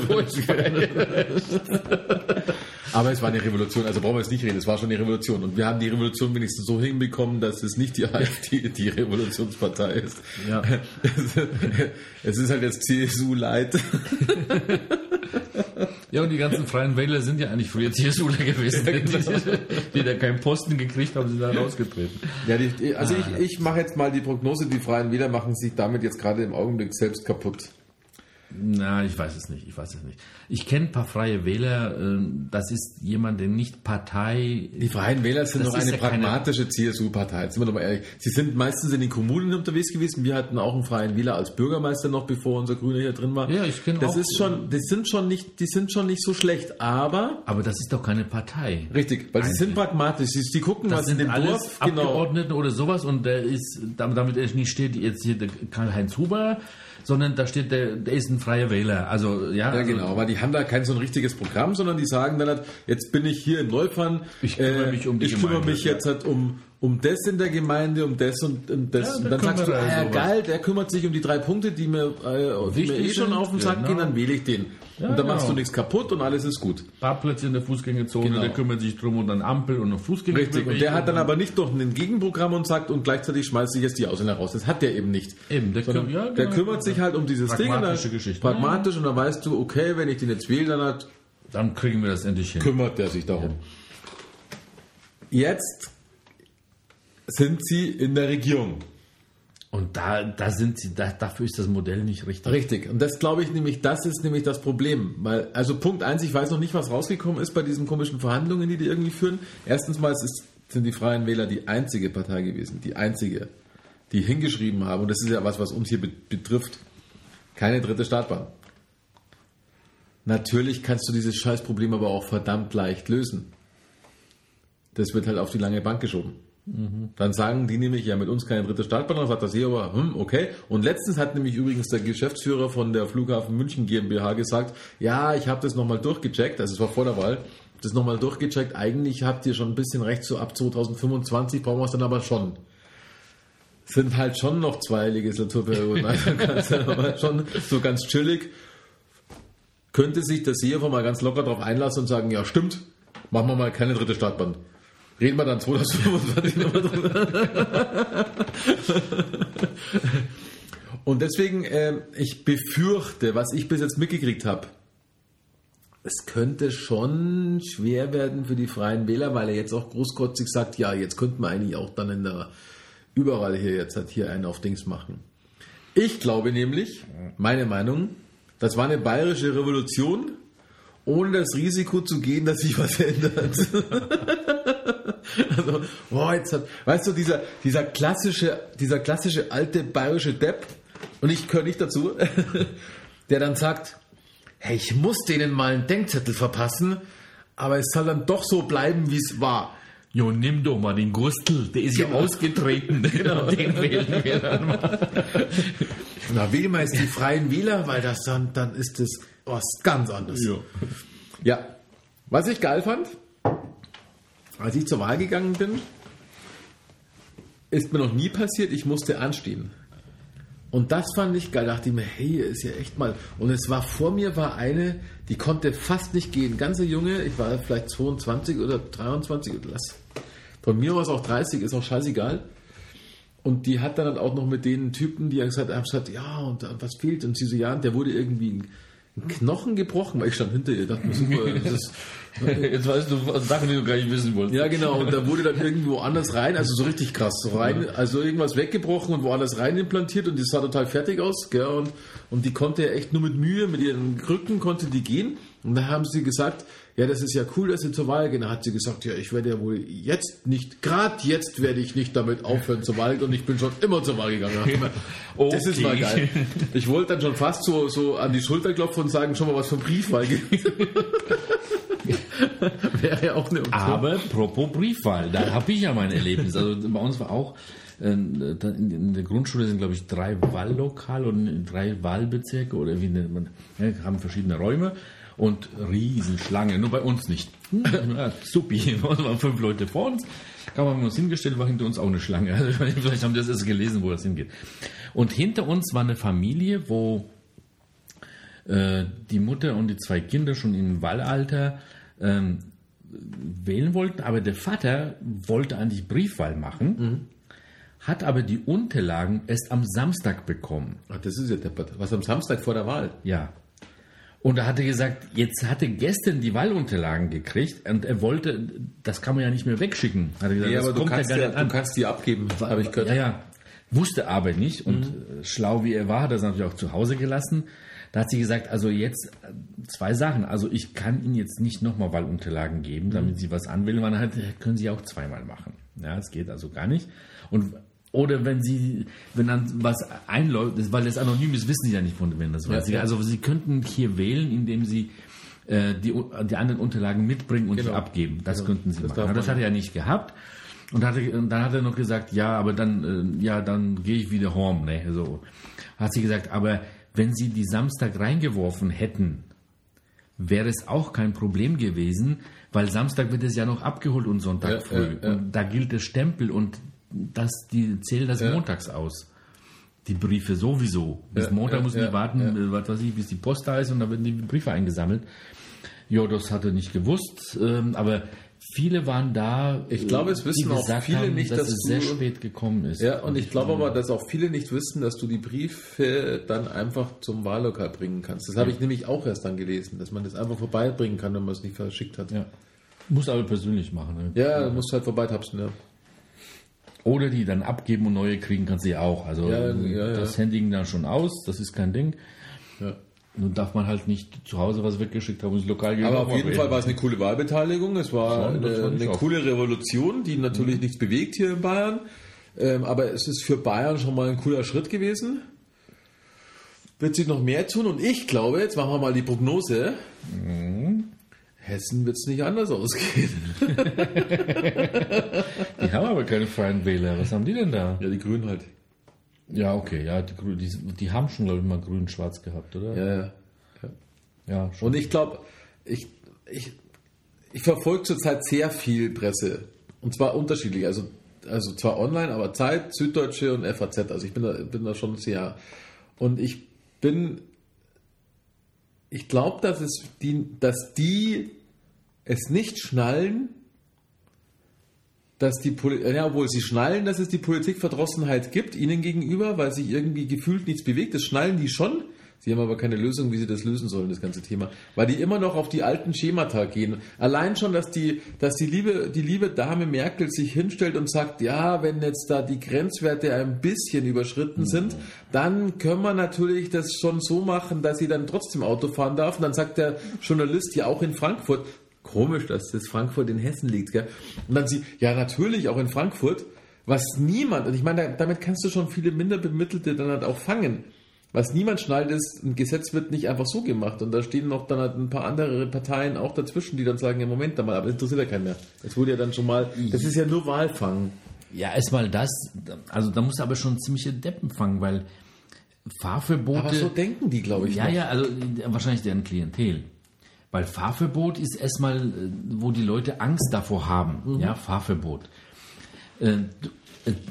Aber es war eine Revolution, also brauchen wir jetzt nicht reden, es war schon eine Revolution. Und wir haben die Revolution wenigstens so hinbekommen, dass es nicht die AfD die Revolutionspartei ist. Ja. Es ist halt jetzt CSU Light. Ja, und die ganzen Freien Wähler sind ja eigentlich früher CSUler gewesen. die, die da keinen Posten gekriegt haben, sind da rausgetreten. Ja, die, also ich, ich mache jetzt mal die Prognose, die Freien Wähler machen sich damit jetzt gerade im Augenblick selbst kaputt. Na, ich weiß es nicht. Ich weiß es nicht. Ich kenne ein paar freie Wähler. äh, Das ist jemand, der nicht Partei. Die Freien Wähler sind Das doch eine ja pragmatische CSU-Partei. Sind wir doch mal ehrlich. Sie sind meistens in den Kommunen unterwegs gewesen. Wir hatten auch einen Freien Wähler als Bürgermeister noch, bevor unser Grüner hier drin war. Ja, ich kenn Das auch- ist schon, die sind schon nicht, die sind schon nicht so schlecht, aber Aber das ist doch keine Partei. richtig, weil sie sind pragmatisch. Sie, sie gucken, Das was in sind dem alles Dorf genau. Abgeordnete oder sowas und der ist, damit er nicht steht jetzt hier Karl-Heinz Huber, sondern da steht der, der ist ein freier Wähler. Also ja, Ja, also, genau, aber die haben da kein so ein richtiges Programm, sondern die sagen dann halt, jetzt bin ich hier in Neupern, Ich kümmere mich um die ich kümmere mich jetzt halt um, um das in der Gemeinde, um das und, und das. Ja, und der dann sagst du, ah, ja, sowas. geil, der kümmert sich um die drei Punkte, die mir, äh, die mir eh schon auf den Sack genau. gehen, dann wähle ich den. Ja, und dann machst genau. du nichts kaputt und alles ist gut. Parkplätze in der Fußgängerzone, Genau. der kümmert sich drum und dann Ampel und noch Fußgänger. Richtig. Und der hat dann aber nicht noch ein Gegenprogramm und sagt, und gleichzeitig schmeißt sich jetzt die Ausländer raus. Das hat der eben nicht. Eben, der Sondern ja, der genau. kümmert sich halt um dieses Ding. Pragmatische Geschichte. Pragmatisch und dann weißt du, okay, wenn ich den jetzt wähle, dann hat dann kriegen wir das endlich hin. kümmert der sich darum. Jetzt sind sie in der Regierung. Und da, da sind sie, da, dafür ist das Modell nicht richtig. Richtig. Und das glaube ich nämlich, das ist nämlich das Problem. Weil, also Punkt eins, ich weiß noch nicht, was rausgekommen ist bei diesen komischen Verhandlungen, die die irgendwie führen. Erstens mal ist, sind die Freien Wähler die einzige Partei gewesen, die einzige, die hingeschrieben haben, und das ist ja was, was uns hier be- betrifft, keine dritte Startbahn. Natürlich kannst du dieses Scheißproblem aber auch verdammt leicht lösen. Das wird halt auf die lange Bank geschoben. Dann sagen die nämlich, ja, mit uns keine dritte Startbahn, dann sagt das hier aber, hm, okay. Und letztens hat nämlich übrigens der Geschäftsführer von der Flughafen München GmbH gesagt, ja, ich habe das nochmal durchgecheckt, also es war vor der Wahl, das nochmal durchgecheckt, eigentlich habt ihr schon ein bisschen recht, so ab 2025 brauchen wir es dann aber schon. Sind halt schon noch zwei Legislaturperioden, also du aber schon so ganz chillig, könnte sich der CFO mal ganz locker darauf einlassen und sagen, ja stimmt, machen wir mal keine dritte Startbahn. Reden wir dann 2025 nochmal drüber. Und deswegen, ähm, ich befürchte, was ich bis jetzt mitgekriegt habe, es könnte schon schwer werden für die Freien Wähler, weil er jetzt auch großkotzig sagt, ja, jetzt könnten wir eigentlich auch dann in der, überall hier jetzt halt hier einen auf Dings machen. Ich glaube nämlich, meine Meinung, das war eine bayerische Revolution, ohne das Risiko zu gehen, dass sich was ändert. also, boah, jetzt hat, weißt du, dieser, dieser klassische, dieser klassische alte bayerische Depp, und ich gehöre nicht dazu, der dann sagt, hey, ich muss denen mal einen Denkzettel verpassen, aber es soll dann doch so bleiben, wie es war. Jo, nimm doch mal den Gustl, der ist ja Genau. ausgetreten. Genau. Den wählen wir dann mal. Na, wähl mal jetzt die Freien Wähler, weil das dann, dann ist das was ganz anderes. Ja, was ich geil fand, als ich zur Wahl gegangen bin, ist mir noch nie passiert, ich musste anstehen. Und das fand ich geil. Dachte ich mir, hey, ist ja echt mal. Und es war vor mir war eine, die konnte fast nicht gehen. Ganze Junge, ich war vielleicht 22 oder 23 oder lass. Von mir aus auch 30, ist auch scheißegal. Und die hat dann auch noch mit den Typen, die gesagt haben, gesagt, ja, und was fehlt? Und sie so, ja, und der wurde irgendwie ein, Knochen gebrochen, weil ich stand hinter ihr, dachte mir, super, das ist, Jetzt weißt du was Sachen, die du gar nicht wissen wolltest. ja, genau. Und da wurde dann irgendwo anders rein, also so richtig krass, so rein, also irgendwas weggebrochen und woanders rein implantiert und die sah total fertig aus, gell, und, und die konnte echt nur mit Mühe, mit ihren Krücken konnte die gehen. Und da haben sie gesagt, ja, das ist ja cool, dass sie zur Wahl gehen. Da hat sie gesagt, ja, ich werde ja wohl jetzt nicht, gerade jetzt werde ich nicht damit aufhören zur Wahl gehen und ich bin schon immer zur Wahl gegangen. Das ist mal Okay. geil. Ich wollte dann schon fast so, so an die Schulter klopfen und sagen, schon mal was vom Briefwahl. Wäre ja auch eine Option. Aber propos Briefwahl, da habe ich ja mein Erlebnis. Also bei uns war auch, äh, in der Grundschule sind, glaube ich, drei Wahllokale und drei Wahlbezirke oder wie nennt man, ja, haben verschiedene Räume und Riesenschlange, nur bei uns nicht. Ja, supi, waren fünf Leute vor uns, haben wir uns hingestellt, war hinter uns auch eine Schlange. Also vielleicht haben das erst gelesen, wo das hingeht. Und hinter uns war eine Familie, wo äh, die Mutter und die zwei Kinder schon im Wahlalter ähm, wählen wollten, aber der Vater wollte eigentlich Briefwahl machen, hat aber die Unterlagen erst am Samstag bekommen. Ach, das ist ja deppert. Was am Samstag vor der Wahl? Ja. Und da hat er gesagt, jetzt hat er gestern die Wahlunterlagen gekriegt und er wollte, das kann man ja nicht mehr wegschicken. Hat er gesagt, Ja, aber du kannst, ja du an. kannst die abgeben, habe ich gehört. Ja, ja. wusste aber nicht und äh, schlau wie er war, hat er es natürlich auch zu Hause gelassen. Da hat sie gesagt, also jetzt äh, zwei Sachen. Also ich kann Ihnen jetzt nicht nochmal Wahlunterlagen geben, damit Sie was anwählen, weil dann hat, können Sie auch zweimal machen. Ja, es geht also gar nicht. Und oder wenn Sie, wenn dann was einläuft, weil das anonym ist, wissen Sie ja nicht, von wem das war. Ja, Sie, ja. Also Sie könnten hier wählen, indem Sie äh, die, die anderen Unterlagen mitbringen und Genau. abgeben. Das Genau. könnten Sie Das machen. das hat er ja nicht gehabt. Und, hatte, und dann hat er noch gesagt, ja, aber dann, äh, ja, dann gehe ich wieder home. Ne? So. Hat sie gesagt, aber wenn Sie die Samstag reingeworfen hätten, wäre es auch kein Problem gewesen, weil Samstag wird es ja noch abgeholt und Sonntag Ja, früh. ja, ja. Und da gilt der Stempel und das, die zählen das Ja. montags aus. Die Briefe sowieso. Bis Ja, Montag ja, müssen ja, die warten, ja. äh, was weiß ich, bis die Post da ist und dann werden die Briefe eingesammelt. Ja, das hat er nicht gewusst, ähm, aber viele waren da. Ich glaube, es äh, wissen auch viele haben, nicht, dass, dass es du- sehr spät gekommen ist. Ja, und ich glaube aber, dass auch viele nicht wissen, dass du die Briefe dann einfach zum Wahllokal bringen kannst. Das habe ich nämlich auch erst dann gelesen, dass man das einfach vorbeibringen kann, wenn man es nicht verschickt hat. Ja. Muss aber persönlich machen. Ne? Ja, du musst halt vorbeitapsen, ja. Oder die dann abgeben und neue kriegen kannst du ja auch. Also Ja, ja, ja. das händigen dann schon aus, das ist kein Ding. ja. Nun darf man halt nicht zu Hause was weggeschickt haben und ins Lokal gehen. Aber auf jeden wählen. Fall war es eine coole Wahlbeteiligung. Es war Schon, eine, eine coole Revolution, die natürlich nichts bewegt hier in Bayern. Ähm, aber es ist für Bayern schon mal ein cooler Schritt gewesen. Wird sich noch mehr tun und ich glaube, jetzt machen wir mal die Prognose. Mhm. Hessen wird es nicht anders ausgehen. Die haben aber keine freien Wähler. Was haben die denn da? Ja, die Grünen halt. Ja, okay, ja, die, Grü- die, die haben schon, glaube ich, mal grün-schwarz gehabt, oder? Ja, ja. ja schon. Und ich glaube, ich, ich, ich verfolge zurzeit sehr viel Presse. Und zwar unterschiedlich. Also, also zwar online, aber Zeit, Süddeutsche und FAZ. Also ich bin da, bin da schon sehr. Und ich bin. Ich glaube, dass, es die, dass die es nicht schnallen, dass die Poli ja, obwohl sie schnallen, dass es die Politikverdrossenheit gibt ihnen gegenüber, weil sich irgendwie gefühlt nichts bewegt. Das schnallen die schon. Sie haben aber keine Lösung, wie sie das lösen sollen, das ganze Thema. Weil die immer noch auf die alten Schemata gehen. Allein schon, dass die, dass die liebe, die liebe Dame Merkel sich hinstellt und sagt, ja, wenn jetzt da die Grenzwerte ein bisschen überschritten sind, dann können wir natürlich das schon so machen, dass sie dann trotzdem Auto fahren darf. Und dann sagt der Journalist ja auch in Frankfurt, komisch, dass das Frankfurt in Hessen liegt, gell? Und dann sie, ja, natürlich auch in Frankfurt, was niemand, und ich meine, da- damit kannst du schon viele Minderbemittelte dann halt auch fangen. Was niemand schnallt ist, ein Gesetz wird nicht einfach so gemacht. Und da stehen noch dann halt ein paar andere Parteien auch dazwischen, die dann sagen, ja, Moment mal, aber das interessiert ja keinen mehr. Es wurde ja dann schon mal, das ist ja nur Wahlfang. Ja, erstmal das, also da musst du aber schon ziemliche Deppen fangen, weil Fahrverbote. Aber so denken die, glaube ich. ja, noch. ja, also äh, wahrscheinlich deren Klientel. Weil Fahrverbot ist erstmal, äh, wo die Leute Angst davor haben. Mhm. Ja, Fahrverbot.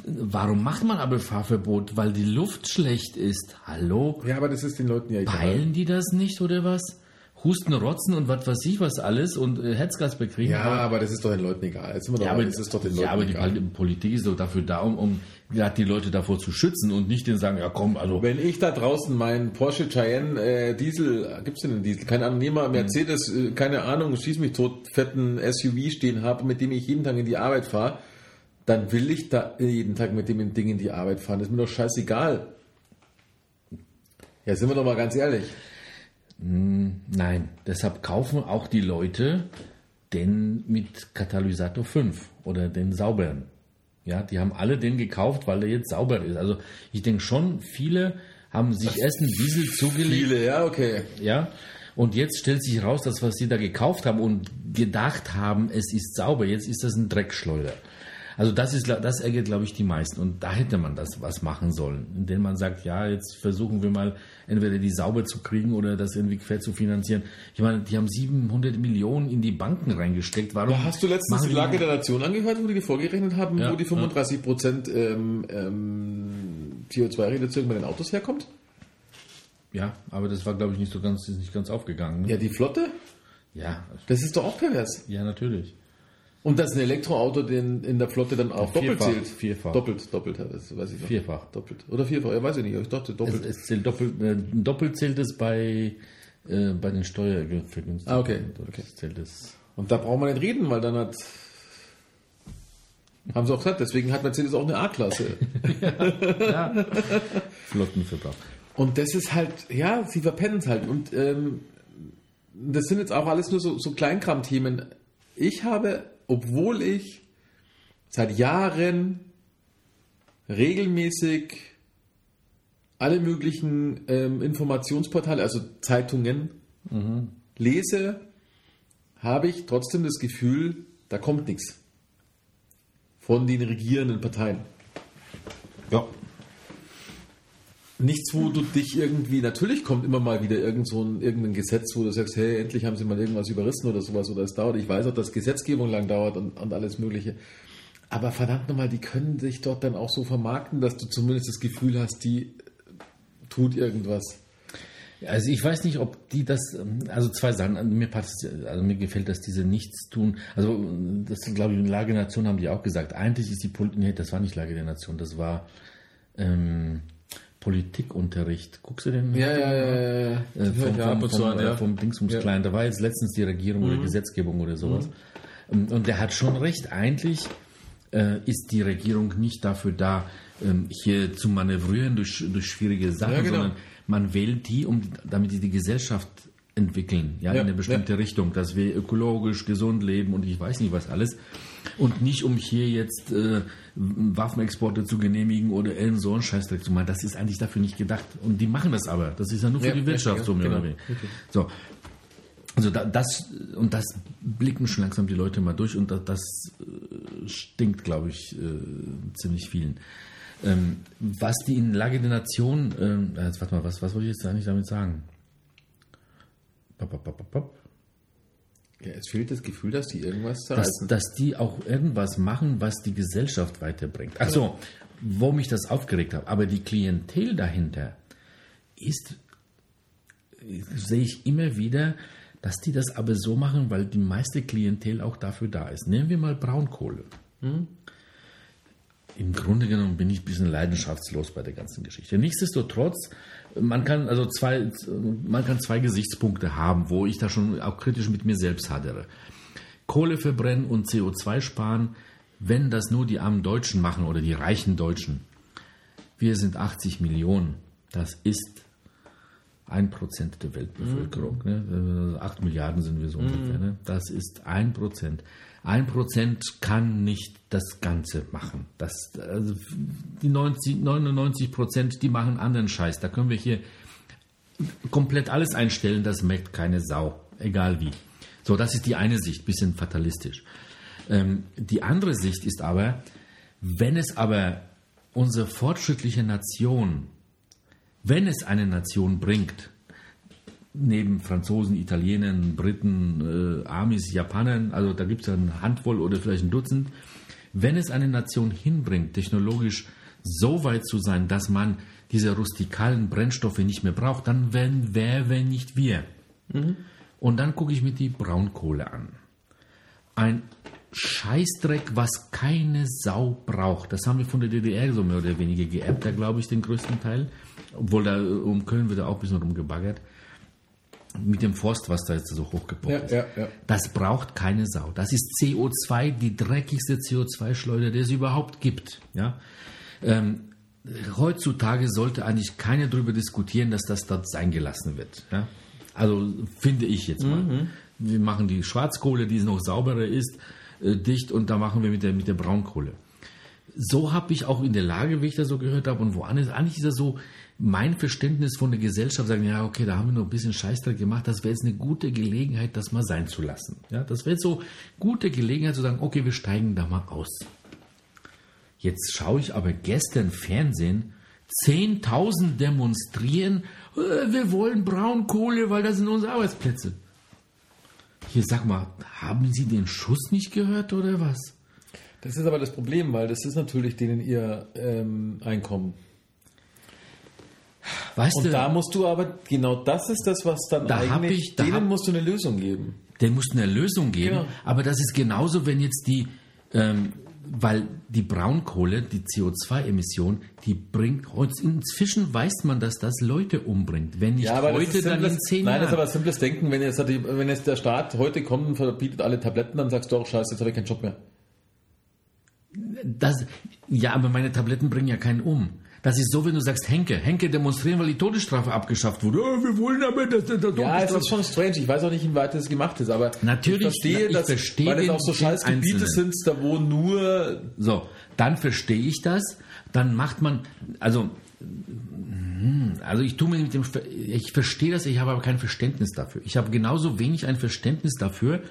Warum macht man aber Fahrverbot? Weil die Luft schlecht ist. Hallo? Ja, aber das ist den Leuten ja egal. Peilen die das nicht oder was? Husten, Rotzen und was weiß ich was alles und äh, Herzgas bekriegen. Ja, aber das ist doch den Leuten egal. Jetzt sind wir doch Ja, mal, aber, das ist doch den Leuten ja, aber die egal. Pol- Politik ist doch dafür da, um, um gerade die Leute davor zu schützen und nicht denen sagen, ja komm, also Wenn ich da draußen meinen Porsche Cayenne äh, Diesel, gibt's denn einen Diesel? Keine Ahnung, nehme Mercedes, äh, keine Ahnung, schieß mich tot, fetten SUV stehen habe, mit dem ich jeden Tag in die Arbeit fahre, dann will ich da jeden Tag mit dem Ding in die Arbeit fahren. Das ist mir doch scheißegal. Ja, sind wir doch mal ganz ehrlich. nein. Deshalb kaufen auch die Leute den mit Katalysator 5 oder den sauberen. Ja, die haben alle den gekauft, weil der jetzt sauber ist. Also ich denke schon, viele haben sich erst einen Diesel zugelegt. Viele, ja, okay. Ja. Und jetzt stellt sich raus, dass was sie da gekauft haben und gedacht haben, es ist sauber, jetzt ist das ein Dreckschleuder. Also das ist, das ärgert, glaube ich, die meisten. Und da hätte man das was machen sollen, indem man sagt, ja, jetzt versuchen wir mal entweder die sauber zu kriegen oder das irgendwie quer zu finanzieren. Ich meine, die haben 700 Millionen in die Banken reingesteckt. Warum Hast du letztens die die- Lage der Nation angehört, wo die vorgerechnet haben, Ja, wo die 35 Prozent ähm, ähm, CO2-Reduzierung bei den Autos herkommt? Ja, aber das war, glaube ich, nicht so ganz, ist nicht ganz aufgegangen. Ne? Ja, die Flotte? Ja, Das ist doch auch pervers. ja, natürlich. Und dass ein Elektroauto den in der Flotte dann auch doppelt Vierfach, zählt. vierfach. Doppelt, doppelt, ja, das weiß ich noch. Vierfach. Doppelt. Oder vierfach, ja, weiß ich nicht. Ich dachte Es, doppelt. es zählt doppelt, äh, doppelt zählt es bei, äh, bei den Steuervergünstigungen. Ah, okay, okay. Zählt es. Und da braucht man nicht reden, weil dann hat Haben sie auch gesagt, deswegen hat Mercedes auch eine A-Klasse. Flottenverbrauch. Und das ist halt, ja, sie verpennen es halt. Und ähm, das sind jetzt auch alles nur so, so Kleinkram-Themen. Ich habe, obwohl ich seit Jahren regelmäßig alle möglichen ähm, Informationsportale, also Zeitungen, lese, habe ich trotzdem das Gefühl, da kommt nichts von den regierenden Parteien. Ja. Nichts, wo du dich irgendwie, natürlich kommt immer mal wieder irgend so ein, irgendein Gesetz, wo du sagst, hey, endlich haben sie mal irgendwas überrissen oder sowas oder es dauert. Ich weiß auch, dass Gesetzgebung lang dauert und, und alles Mögliche. Aber verdammt nochmal, die können sich dort dann auch so vermarkten, dass du zumindest das Gefühl hast, die tut irgendwas. Also ich weiß nicht, ob die das, also zwei Sachen, Also mir passt, also mir gefällt, dass diese nichts tun. Also das glaube ich, in Lage der Nation haben die auch gesagt. Eigentlich ist die Politik, nee, das war nicht Lage der Nation, das war ähm, Politikunterricht. Guckst du den? Ja, ja, ja, ja. Äh, Ja, vom, ja, ab vom, zu vom, an, äh, ja. vom. Mhm. Klein. Da war jetzt letztens die Regierung oder Gesetzgebung oder sowas. Und, und der hat schon recht. Eigentlich äh, ist die Regierung nicht dafür da, ähm, hier zu manövrieren durch, durch schwierige Sachen, Ja, genau. sondern man wählt die, um, damit die die Gesellschaft entwickeln, ja, Ja, in eine bestimmte Richtung, dass wir ökologisch gesund leben und ich weiß nicht was alles. Und nicht um hier jetzt äh, Waffenexporte zu genehmigen oder irgend so einen Scheißdreck zu machen. Das ist eigentlich dafür nicht gedacht. Und die machen das aber. Das ist ja nur für Ja, die Wirtschaft ja, so mehr genau. oder weniger. So. Also da, das und das blicken schon langsam die Leute mal durch und das, das äh, stinkt, glaube ich, äh, ziemlich vielen. Ähm, was die in Lage der Nation, äh, jetzt warte mal, was, was wollte ich jetzt eigentlich damit sagen? Pop, pop, pop. Ja, es fehlt das Gefühl, dass die irgendwas Dass, zerreißen. dass die auch irgendwas machen, was die Gesellschaft weiterbringt. Ach so, wo mich das aufgeregt hat. Aber die Klientel dahinter ist, sehe ich immer wieder, dass die das aber so machen, weil die meiste Klientel auch dafür da ist. Nehmen wir mal Braunkohle. Im Grunde genommen bin ich ein bisschen leidenschaftslos bei der ganzen Geschichte. Nichtsdestotrotz, man kann also zwei, man kann zwei Gesichtspunkte haben, wo ich da schon auch kritisch mit mir selbst hadere. Kohle verbrennen und CO2 sparen, wenn das nur die armen Deutschen machen oder die reichen Deutschen. Wir sind 80 Millionen. Das ist ein Prozent der Weltbevölkerung. Ne? Äh, Acht Milliarden sind wir so ungefähr. Ne? Das ist ein Prozent. Ein Prozent kann nicht das Ganze machen. Das, also die 90, 99 Prozent, die machen anderen Scheiß. Da können wir hier komplett alles einstellen, das merkt keine Sau, egal wie. So, das ist die eine Sicht, bisschen fatalistisch. Ähm, die andere Sicht ist aber, wenn es aber unsere fortschrittliche Nation, wenn es eine Nation bringt, neben Franzosen, Italienern, Briten, äh, Amis, Japanern, also da gibt es ja eine Handvoll oder vielleicht ein Dutzend, wenn es eine Nation hinbringt, technologisch so weit zu sein, dass man diese rustikalen Brennstoffe nicht mehr braucht, dann wären, wer, wenn nicht wir. Und dann gucke ich mir die Braunkohle an. Ein Scheißdreck, was keine Sau braucht. Das haben wir von der DDR so mehr oder weniger geerbt, da glaube ich, den größten Teil. Obwohl da um Köln wird da auch ein bisschen rumgebaggert. Mit dem Forst, was da jetzt so hochgepoppt Ja, ist. ja, ja. Das braucht keine Sau. Das ist CO2, die dreckigste CO2-Schleuder, die es überhaupt gibt. Ja? Ähm, heutzutage sollte eigentlich keiner darüber diskutieren, dass das dort sein gelassen wird. Ja? Also finde ich jetzt mal. Wir machen die Schwarzkohle, die noch sauberer ist, äh, dicht und da machen wir mit der, mit der Braunkohle. So habe ich auch in der Lage, wie ich das so gehört habe, und woanders, eigentlich ist das so, mein Verständnis von der Gesellschaft sagen, ja, okay, da haben wir noch ein bisschen Scheißdreck gemacht, das wäre jetzt eine gute Gelegenheit, das mal sein zu lassen. Ja, das wäre jetzt so gute Gelegenheit zu sagen, okay, wir steigen da mal aus. Jetzt schaue ich aber gestern Fernsehen, 10.000 demonstrieren, äh, wir wollen Braunkohle, weil das sind unsere Arbeitsplätze. Hier, sag mal, haben Sie den Schuss nicht gehört oder was? Das ist aber das Problem, weil das ist natürlich denen ihr ähm, Einkommen. Weißt Und du, da musst du aber, genau das ist das, was dann Da eigentlich, ich- da denen hab- musst du eine Lösung geben. der muss eine Lösung geben. Genau. Aber das ist genauso, wenn jetzt die, ähm, weil die Braunkohle, die CO2-Emission, die bringt, inzwischen weiß man, dass das Leute umbringt. Wenn nicht das heute, dann in simples- zehn Nein, Jahren. das ist aber simples Denken. Wenn jetzt, wenn jetzt der Staat heute kommt und verbietet alle Tabletten, dann sagst du auch, scheiße, jetzt habe ich keinen Job mehr. Das, ja, aber meine Tabletten bringen ja keinen um. Das ist so, wenn du sagst, Henke. Henke demonstrieren, weil die Todesstrafe abgeschafft wurde. Oh, wir wollen aber, dass der Todesstrafe... Ja, es ist schon strange. Ich weiß auch nicht, inwieweit das gemacht ist, aber Natürlich, ich verstehe, ich dass, verstehe weil das auch so scheiß Gebiete sind, da wo nur So, dann verstehe ich das. Dann macht man, also, hm, also ich tue mir mit dem, ich verstehe das, ich habe aber kein Verständnis dafür. Ich habe genauso wenig ein Verständnis dafür.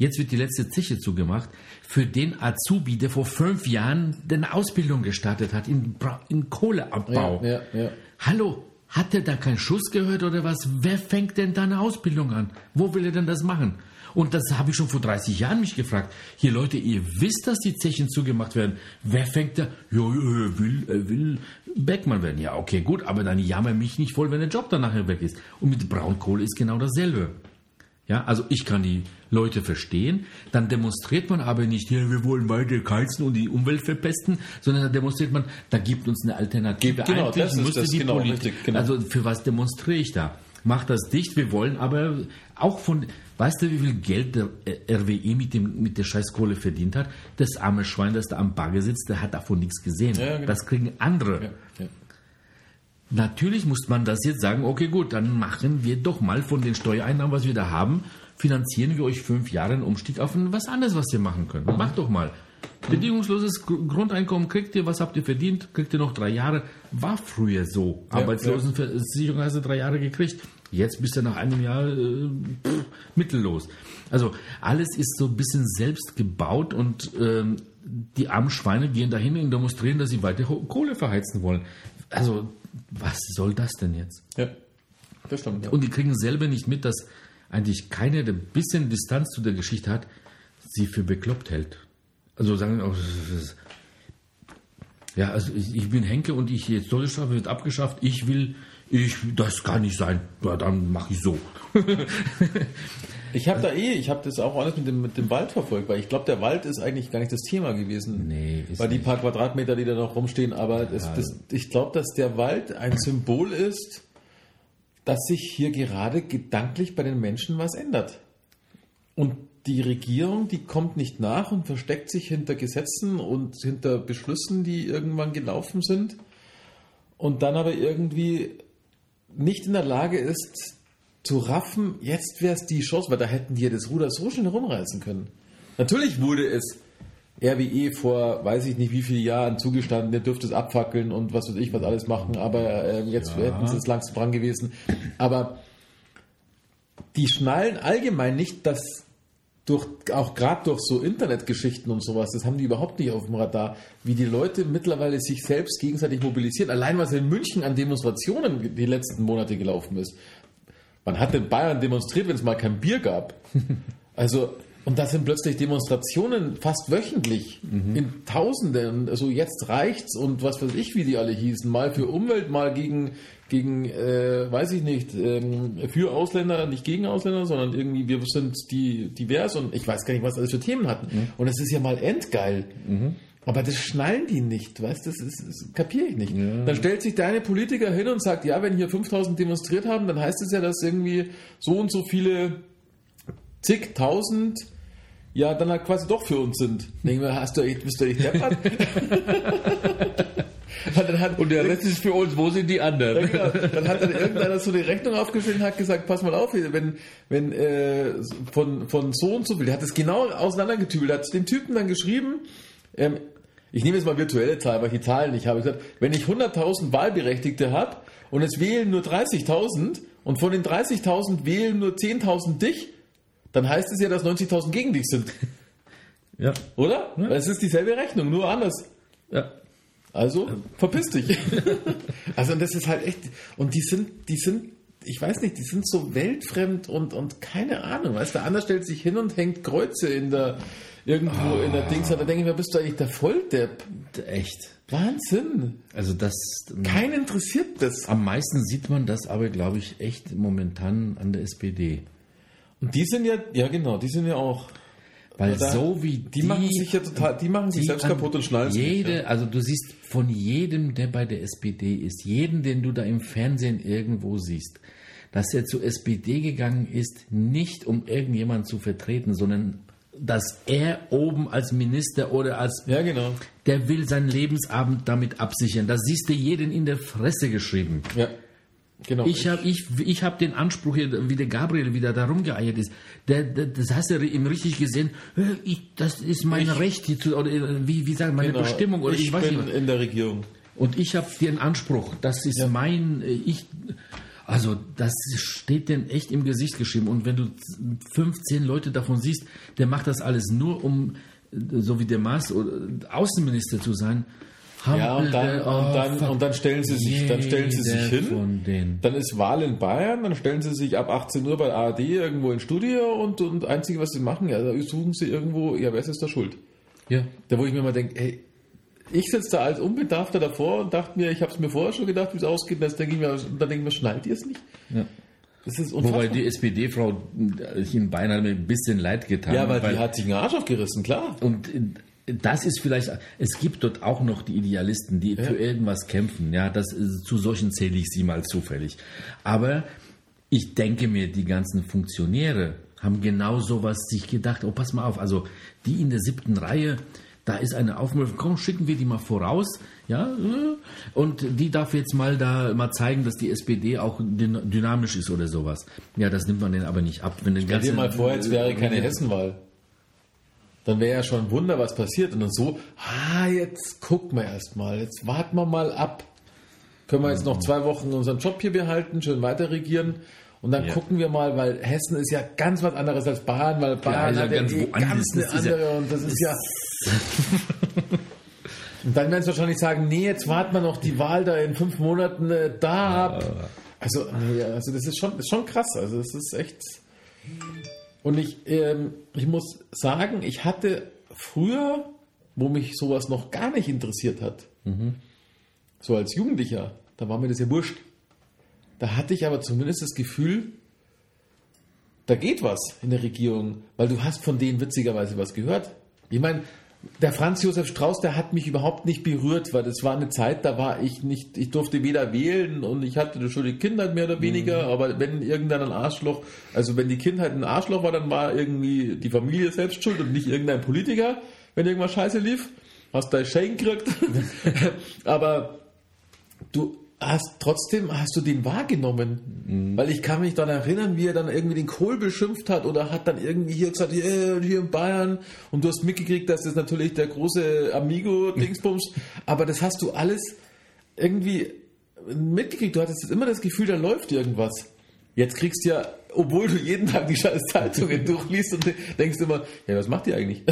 Jetzt wird die letzte Zeche zugemacht für den Azubi, der vor fünf Jahren eine Ausbildung gestartet hat in, Bra- in Kohleabbau. Ja, ja, ja. Hallo, hat der da keinen Schuss gehört oder was? Wer fängt denn da eine Ausbildung an? Wo will er denn das machen? Und das habe ich schon vor 30 Jahren mich gefragt. Hier Leute, ihr wisst, dass die Zechen zugemacht werden. Wer fängt da? Ja, ja, er will, er will Beckmann werden. Ja, okay, gut, aber dann jammer mich nicht voll, wenn der Job dann nachher weg ist. Und mit Braunkohle ist genau dasselbe. Ja, also ich kann die Leute verstehen, dann demonstriert man aber nicht, ja, wir wollen weiter heizen und die Umwelt verpesten, sondern dann demonstriert man, da gibt uns eine Alternative. Genau, Eigentlich das ist das, die genau, Politik, richtig, genau. also für was demonstriere ich da? Mach das dicht, wir wollen aber auch von, weißt du, wie viel Geld der äh, RWE mit, dem, mit der Scheißkohle verdient hat? Das arme Schwein, das da am Bagger sitzt, der hat davon nichts gesehen. Ja, genau. Das kriegen andere. Ja, ja. Natürlich muss man das jetzt sagen, okay gut, dann machen wir doch mal von den Steuereinnahmen, was wir da haben, finanzieren wir euch fünf Jahre einen Umstieg auf was anderes, was ihr machen könnt. Macht doch mal. Bedingungsloses Gr- Grundeinkommen kriegt ihr, was habt ihr verdient, kriegt ihr noch drei Jahre. War früher so. Ja, Arbeitslosenversicherung hast du drei Jahre gekriegt. Jetzt bist du nach einem Jahr äh, pff, mittellos. Also alles ist so ein bisschen selbst gebaut und ähm, die armen Schweine gehen dahin und demonstrieren, dass sie weiter Kohle verheizen wollen. Also was soll das denn jetzt? ja. Das stimmt. Ja. Und die kriegen selber nicht mit, dass eigentlich keiner, der ein bisschen Distanz zu der Geschichte hat, sie für bekloppt hält. Also sagen, oh, das ist- ja, also ich, ich bin Henke und ich jetzt Todesstrafe wird abgeschafft. Ich will, ich, das kann nicht sein. Ja, dann mache ich so. Ich habe da eh, ich habe das auch alles mit dem, mit dem Wald verfolgt, weil ich glaube, der Wald ist eigentlich gar nicht das Thema gewesen. Nee, ist Weil die nicht. paar Quadratmeter, die da noch rumstehen, aber das, das, ich glaube, dass der Wald ein Symbol ist, dass sich hier gerade gedanklich bei den Menschen was ändert. Und die Regierung, die kommt nicht nach und versteckt sich hinter Gesetzen und hinter Beschlüssen, die irgendwann gelaufen sind und dann aber irgendwie nicht in der Lage ist zu raffen, jetzt wäre es die Chance, weil da hätten die ja das Ruder so schnell rumreißen können. Natürlich wurde es RWE vor, weiß ich nicht wie viele Jahren zugestanden, der dürfte es abfackeln und was weiß ich, was alles machen, aber äh, jetzt hätten sie es langsam dran gewesen. Aber die schnallen allgemein nicht, dass durch, auch gerade durch so Internetgeschichten und sowas, das haben die überhaupt nicht auf dem Radar, wie die Leute mittlerweile sich selbst gegenseitig mobilisieren. Allein was in München an Demonstrationen die letzten Monate gelaufen ist. Man hat in Bayern demonstriert, wenn es mal kein Bier gab. Also, und da sind plötzlich Demonstrationen fast wöchentlich in Tausenden. Also jetzt reicht's und was weiß ich, wie die alle hießen. Mal für Umwelt, mal gegen, gegen äh, weiß ich nicht, ähm, für Ausländer, nicht gegen Ausländer, sondern irgendwie wir sind die divers und ich weiß gar nicht, was alles für Themen hatten. Und es ist ja mal endgeil. Aber das schnallen die nicht, weißt du, das, ist- das kapiere ich nicht. Dann stellt sich der eine Politiker hin und sagt, ja, wenn hier 5000 demonstriert haben, dann heißt es ja, dass irgendwie so und so viele zigtausend ja dann halt quasi doch für uns sind. Denken wir, hast du echt, bist du echt deppert? Hat, Und der Rest ist für uns, wo sind die ja, anderen? genau. Dann hat dann irgendeiner so eine Rechnung aufgestellt und hat gesagt, pass mal auf, wenn, wenn äh, von, von so und so viel, der hat es genau auseinandergetübelt, hat den Typen dann geschrieben, ähm, ich nehme jetzt mal virtuelle Zahlen, weil ich die Zahlen nicht habe. Ich gesagt, wenn ich 100.000 Wahlberechtigte habe und es wählen nur 30.000 und von den 30.000 wählen nur 10.000 dich, dann heißt es ja, dass 90.000 gegen dich sind, Ja, oder? Weil Es ist dieselbe Rechnung, nur anders. ja. Also, verpiss dich. also, und das ist halt echt, und die sind, die sind, ich weiß nicht, die sind so weltfremd und, und keine Ahnung, weißt du, der andere stellt sich hin und hängt Kreuze in der, irgendwo in der Dings, da denke ich mir, bist du eigentlich der Volldepp? Echt. Wahnsinn. Also das. Keinen interessiert das. Am meisten sieht man das aber, glaube ich, echt momentan an der SPD. Und die sind ja, ja genau, die sind ja auch, Weil Da- so wie die, machen sich ja total, die machen sich die selbst kaputt und schnallen sich Jede, ja. also du siehst von jedem, der bei der SPD ist, jeden, den du da im Fernsehen irgendwo siehst, dass er zur SPD gegangen ist, nicht um irgendjemanden zu vertreten, sondern dass er oben als Minister oder als Ja, genau. der will seinen Lebensabend damit absichern. Das siehst du jeden in der Fresse geschrieben. Ja, genau. Ich habe ich, ich hab den Anspruch, hier, wie der Gabriel wieder da rumgeeiert ist. Der, der, das hast du ihm richtig gesehen. Äh, Ich, das ist mein Ich- Recht, hier zu, oder äh, wie, wie sagen, meine Genau. Bestimmung. Oder ich, ich bin nicht. in der Regierung. Und ich habe den Anspruch, das ist mein, äh, ich, also das steht denn echt im Gesicht geschrieben. Und wenn du 15 Leute davon siehst, der macht das alles nur, um, äh, so wie der Maas, oder Außenminister zu sein. Ja, und dann, oh, und dann, fuck. und dann stellen sie sich, dann stellen sie sich hin. Dann ist Wahl in Bayern, dann stellen sie sich ab 18 Uhr bei ARD irgendwo in Studio und, und einzige, was sie machen, ja, da suchen sie irgendwo, ja, wer ist jetzt da schuld? Ja. Da wo ich mir mal denke, ey, ich sitze da als Unbedarfter davor und dachte mir, ich habe es mir vorher schon gedacht, wie es ausgeht, und denke ich mir, dann denke ich mir, schnallt ihr es nicht? Ja. Wobei die SPD-Frau Bayern hat mir ein bisschen leid getan. ja, weil, die hat sich einen Arsch aufgerissen, klar. und äh, das ist vielleicht, es gibt dort auch noch die Idealisten, die für irgendwas kämpfen. Ja, das ist, zu solchen zähle ich sie mal zufällig. Aber ich denke mir, die ganzen Funktionäre haben genau sowas sich gedacht. Oh, pass mal auf, also die in der siebten Reihe, da ist eine Aufmerksamkeit, komm, schicken wir die mal voraus, ja, äh, und die darf jetzt mal da mal zeigen, dass die SPD auch dyn- dynamisch ist oder sowas. Ja, das nimmt man denen aber nicht ab. Wenn den Stell dir mal vor, jetzt wäre keine Ja. Hessenwahl. Dann wäre ja schon ein Wunder, was passiert. Und dann so, ah, jetzt gucken wir erst mal, jetzt warten wir mal ab. Können wir jetzt noch zwei Wochen unseren Job hier behalten, schön weiter regieren. Und dann Ja. gucken wir mal, weil Hessen ist ja ganz was anderes als Bayern, weil Bayern ist ja hat ja ganz eh ganz eine ist ja- andere und das ist ja... und dann werden sie wahrscheinlich sagen, nee, jetzt warten wir noch die Wahl da in fünf Monaten äh, da ab. Also, nee, also das ist schon, ist schon krass. Also das ist echt... Und ich, ähm, ich muss sagen, ich hatte früher, wo mich sowas noch gar nicht interessiert hat, so als Jugendlicher, da war mir das ja wurscht. Da hatte ich aber zumindest das Gefühl, da geht was in der Regierung, weil du hast von denen witzigerweise was gehört. Ich meine, der Franz Josef Strauß, der hat mich überhaupt nicht berührt, weil das war eine Zeit, da war ich nicht, ich durfte weder wählen und ich hatte schon die Kindheit mehr oder weniger, aber wenn irgendein ein Arschloch, also wenn die Kindheit ein Arschloch war, dann war irgendwie die Familie selbst schuld und nicht irgendein Politiker, wenn irgendwas scheiße lief. Hast dein Shane gekriegt. aber du hast trotzdem hast du den wahrgenommen, weil ich kann mich dann erinnern, wie er dann irgendwie den Kohl beschimpft hat oder hat dann irgendwie hier gesagt, yeah, hier in Bayern und du hast mitgekriegt, dass das natürlich der große Amigo Dingsbums, aber das hast du alles irgendwie mitgekriegt. Du hattest immer das Gefühl, da läuft irgendwas. Jetzt kriegst du ja, obwohl du jeden Tag die scheiß Zeitungen durchliest und denkst immer, ja, was macht die eigentlich?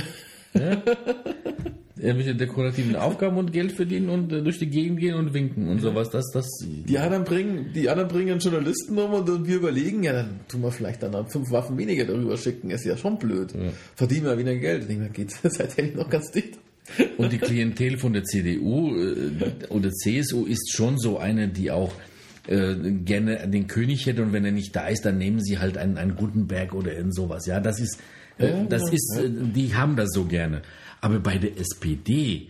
irgendwelche dekorativen Aufgaben und Geld verdienen und äh, durch die Gegend gehen und winken und sowas. Das, das, Die anderen bringen, die anderen bringen Journalisten um und dann wir überlegen, ja, dann tun wir vielleicht dann fünf Waffen weniger darüber schicken. Ist ja schon blöd. Verdienen wir wieder Geld. Ich denke, mir, geht seitdem noch ganz dicht. und die Klientel von der CDU äh, oder CSU ist schon so eine, die auch äh, gerne den König hätte und wenn er nicht da ist, dann nehmen sie halt einen, einen Gutenberg oder irgend sowas. Ja, das ist, Ja, das ist, äh, die haben das so gerne. Aber bei der SPD,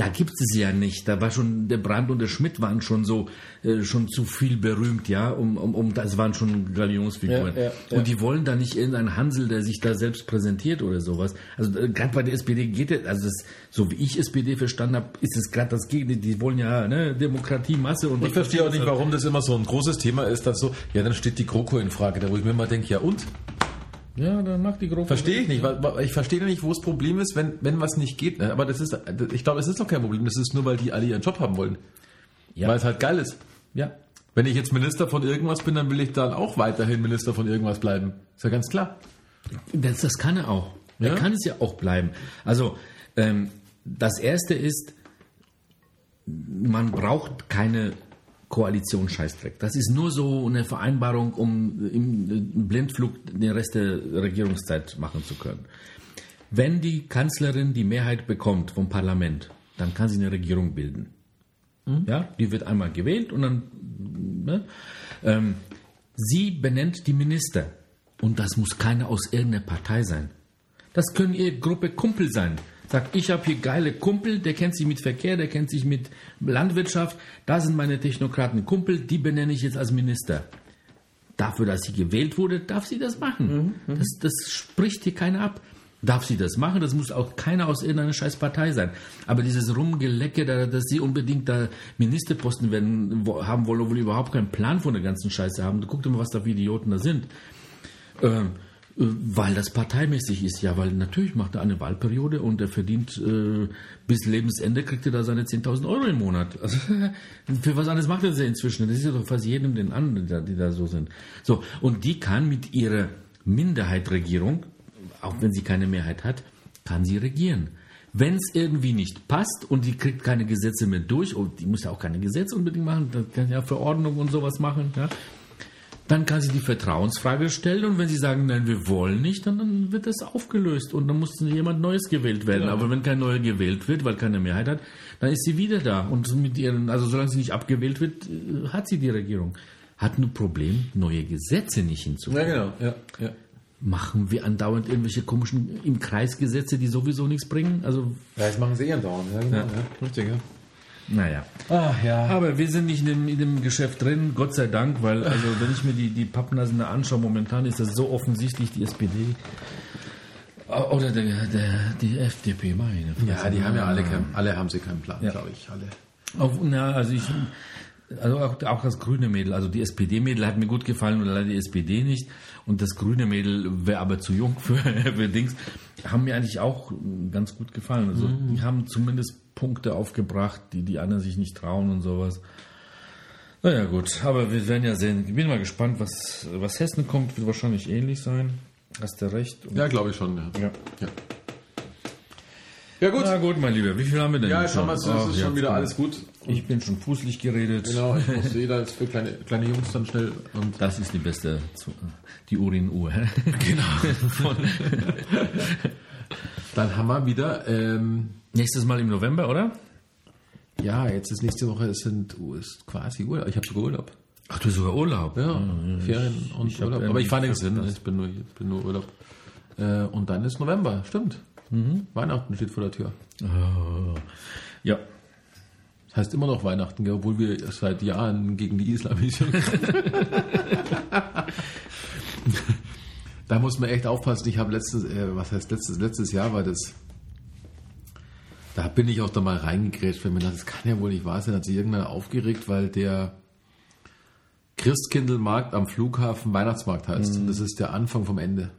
da gibt es ja nicht. Da war schon der Brandt und der Schmidt waren schon so äh, schon zu viel berühmt, ja, um, um, um das waren schon Galionsfiguren. Ja, ja, ja. Und die wollen da nicht irgendeinen Hansel, der sich da selbst präsentiert oder sowas. Also äh, gerade bei der SPD geht es, also das, so wie ich SPD verstanden habe, ist es gerade das Gegenteil. Die wollen ja ne, Demokratie, Masse und Ich verstehe auch nicht, warum das immer so ein großes Thema ist, dass so, ja, dann steht die GroKo in Frage, da wo ich mir immer denke, ja und? Ja, dann macht die Gruppe. Verstehe ich nicht. weil- weil Ich verstehe nicht, wo das Problem ist, wenn, wenn was nicht geht. ne? Aber das ist, ich glaube, es ist doch kein Problem. Das ist nur, weil die alle ihren Job haben wollen. Ja. Weil es halt geil ist. Ja. Wenn ich jetzt Minister von irgendwas bin, dann will ich dann auch weiterhin Minister von irgendwas bleiben. Ist ja ganz klar. Das, das kann er auch. Er Ja? kann es ja auch bleiben. Also, ähm, das Erste ist, man braucht keine Koalition Scheißdreck. Das ist nur so eine Vereinbarung, um im Blindflug den Rest der Regierungszeit machen zu können. Wenn die Kanzlerin die Mehrheit bekommt vom Parlament, dann kann sie eine Regierung bilden. Ja, die wird einmal gewählt und dann. Ne? Ähm, sie benennt die Minister. Und das muss keiner aus irgendeiner Partei sein. Das können ihr Gruppe Kumpel sein. Sagt, ich habe hier geile Kumpel, der kennt sich mit Verkehr, der kennt sich mit Landwirtschaft. Da sind meine Technokraten Kumpel, die benenne ich jetzt als Minister. Dafür, dass sie gewählt wurde, darf sie das machen. Das, das spricht hier keiner ab. darf sie das machen. Das muss auch keiner aus irgendeiner scheiß Partei sein. Aber dieses Rumgelecke, da, dass sie unbedingt da Ministerposten werden, wo, haben wollen, obwohl die überhaupt keinen Plan von der ganzen Scheiße haben. Guck dir mal, was da für Idioten da sind. Ähm, äh, weil das parteimäßig ist, ja, weil natürlich macht er eine Wahlperiode und er verdient äh, bis Lebensende, kriegt er da seine 10.000 Euro im Monat. Also, für was anderes macht er das ja inzwischen? Das ist ja doch fast jedem den anderen, die da, die da so sind. So, und die kann mit ihrer Minderheitregierung, auch wenn sie keine Mehrheit hat, kann sie regieren. Wenn es irgendwie nicht passt und die kriegt keine Gesetze mehr durch, und die muss ja auch keine Gesetze unbedingt machen, da kann ja Verordnungen und sowas machen, ja, dann kann sie die Vertrauensfrage stellen und wenn sie sagen, nein, wir wollen nicht, dann, dann wird das aufgelöst und dann muss jemand Neues gewählt werden. Genau. Aber wenn kein neuer gewählt wird, weil keine Mehrheit hat, dann ist sie wieder da und mit ihren, also solange sie nicht abgewählt wird, äh, hat sie die Regierung. Hat nur Problem, neue Gesetze nicht hinzufügen. Ja, genau. Ja, ja. Machen wir andauernd irgendwelche komischen im Kreis Gesetze, die sowieso nichts bringen? Also, Ja, das machen sie eh andauernd. Ja, genau. Ja. Ja. Richtig, ja. Naja. Ach ja. Aber wir sind nicht in dem, in dem Geschäft drin, Gott sei Dank, weil, also, wenn ich mir die, die Pappnasen da anschaue, momentan ist das so offensichtlich, die SPD. Oder der, der, die FDP, meine Fresse. Ja, die haben ja alle, kein, alle haben sie keinen Plan, Ja. glaube ich. Alle. Auf, na, also ich, also auch, auch das grüne Mädel, also die SPD-Mädel hat mir gut gefallen und leider die SPD nicht. Und das grüne Mädel wäre aber zu jung für, für Dings. Haben mir eigentlich auch ganz gut gefallen. Also die haben zumindest Punkte aufgebracht, die die anderen sich nicht trauen und sowas. Naja gut, aber wir werden ja sehen. Ich bin mal gespannt, was, was Hessen kommt, wird wahrscheinlich ähnlich sein. Hast du recht. Und Ja, glaube ich schon. Ja. ja. Ja, ja gut. Na gut, mein Lieber, wie viel haben wir denn Ja, jetzt schon mal, es ist schon wieder alles gut. Ich bin schon fußlich geredet. Genau, ich muss jeder ist für kleine, kleine Jungs dann schnell. Und Das ist die beste, die Urin-Uhr. genau. dann haben wir wieder, ähm, Nächstes Mal im November, oder? ja, jetzt ist nächste Woche, es sind oh, ist quasi Urlaub. Ich habe sogar Urlaub. Ach, du hast sogar Urlaub. Ja, Ferien und ich Urlaub. Aber ich fahre nirgends hin. Ich bin nur, ich bin nur Urlaub. Äh, und dann ist November, stimmt. Weihnachten steht vor der Tür. Oh. Ja. Das heißt immer noch Weihnachten, gell, obwohl wir seit Jahren gegen die Islamisierung. da muss man echt aufpassen. Ich habe letztes, äh, was heißt letztes, letztes Jahr war das. Da bin ich auch da mal reingegrätscht, weil mir dachte, das kann ja wohl nicht wahr sein. Hat sich irgendeiner aufgeregt, weil der Christkindlmarkt am Flughafen Weihnachtsmarkt heißt. Und das ist der Anfang vom Ende.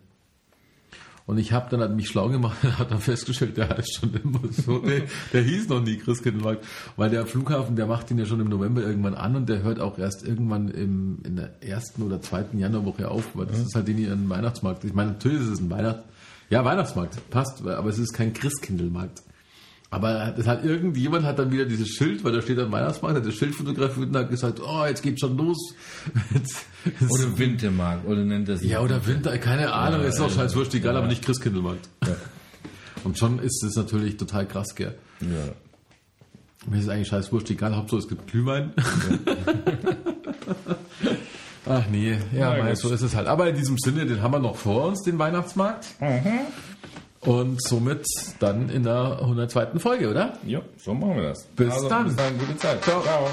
Und ich habe dann halt mich schlau gemacht und habe dann festgestellt, der heißt schon immer so, der, der hieß noch nie Christkindlmarkt, weil der Flughafen, der macht ihn ja schon im November irgendwann an und der hört auch erst irgendwann im, in der ersten oder zweiten Januarwoche auf, weil das ist halt in ihren Weihnachtsmarkt. Ich meine, natürlich ist es ein Weihnacht, ja Weihnachtsmarkt, passt, aber es ist kein Christkindlmarkt. Aber das hat irgendjemand hat dann wieder dieses Schild, weil da steht am Weihnachtsmarkt, hat das Schild fotografiert und hat gesagt, oh, jetzt geht's schon los. Oder Wintermarkt, oder nennt das ja, oder Winter, keine Ahnung, Ja, ist doch ja, scheiß egal, ja. aber nicht Christkindlmarkt. Ja. Und schon ist es natürlich total krass, gell. Ja. Mir ist es eigentlich scheiß wurscht, egal, Hauptsache es gibt Glühwein. Ach nee, ja, gut. so ist es halt. Aber in diesem Sinne, den haben wir noch vor uns, den Weihnachtsmarkt. Und somit dann in der 102. Folge, oder? ja, so machen wir das. Bis also, dann. Bis dann, gute Zeit. Ciao. Ciao.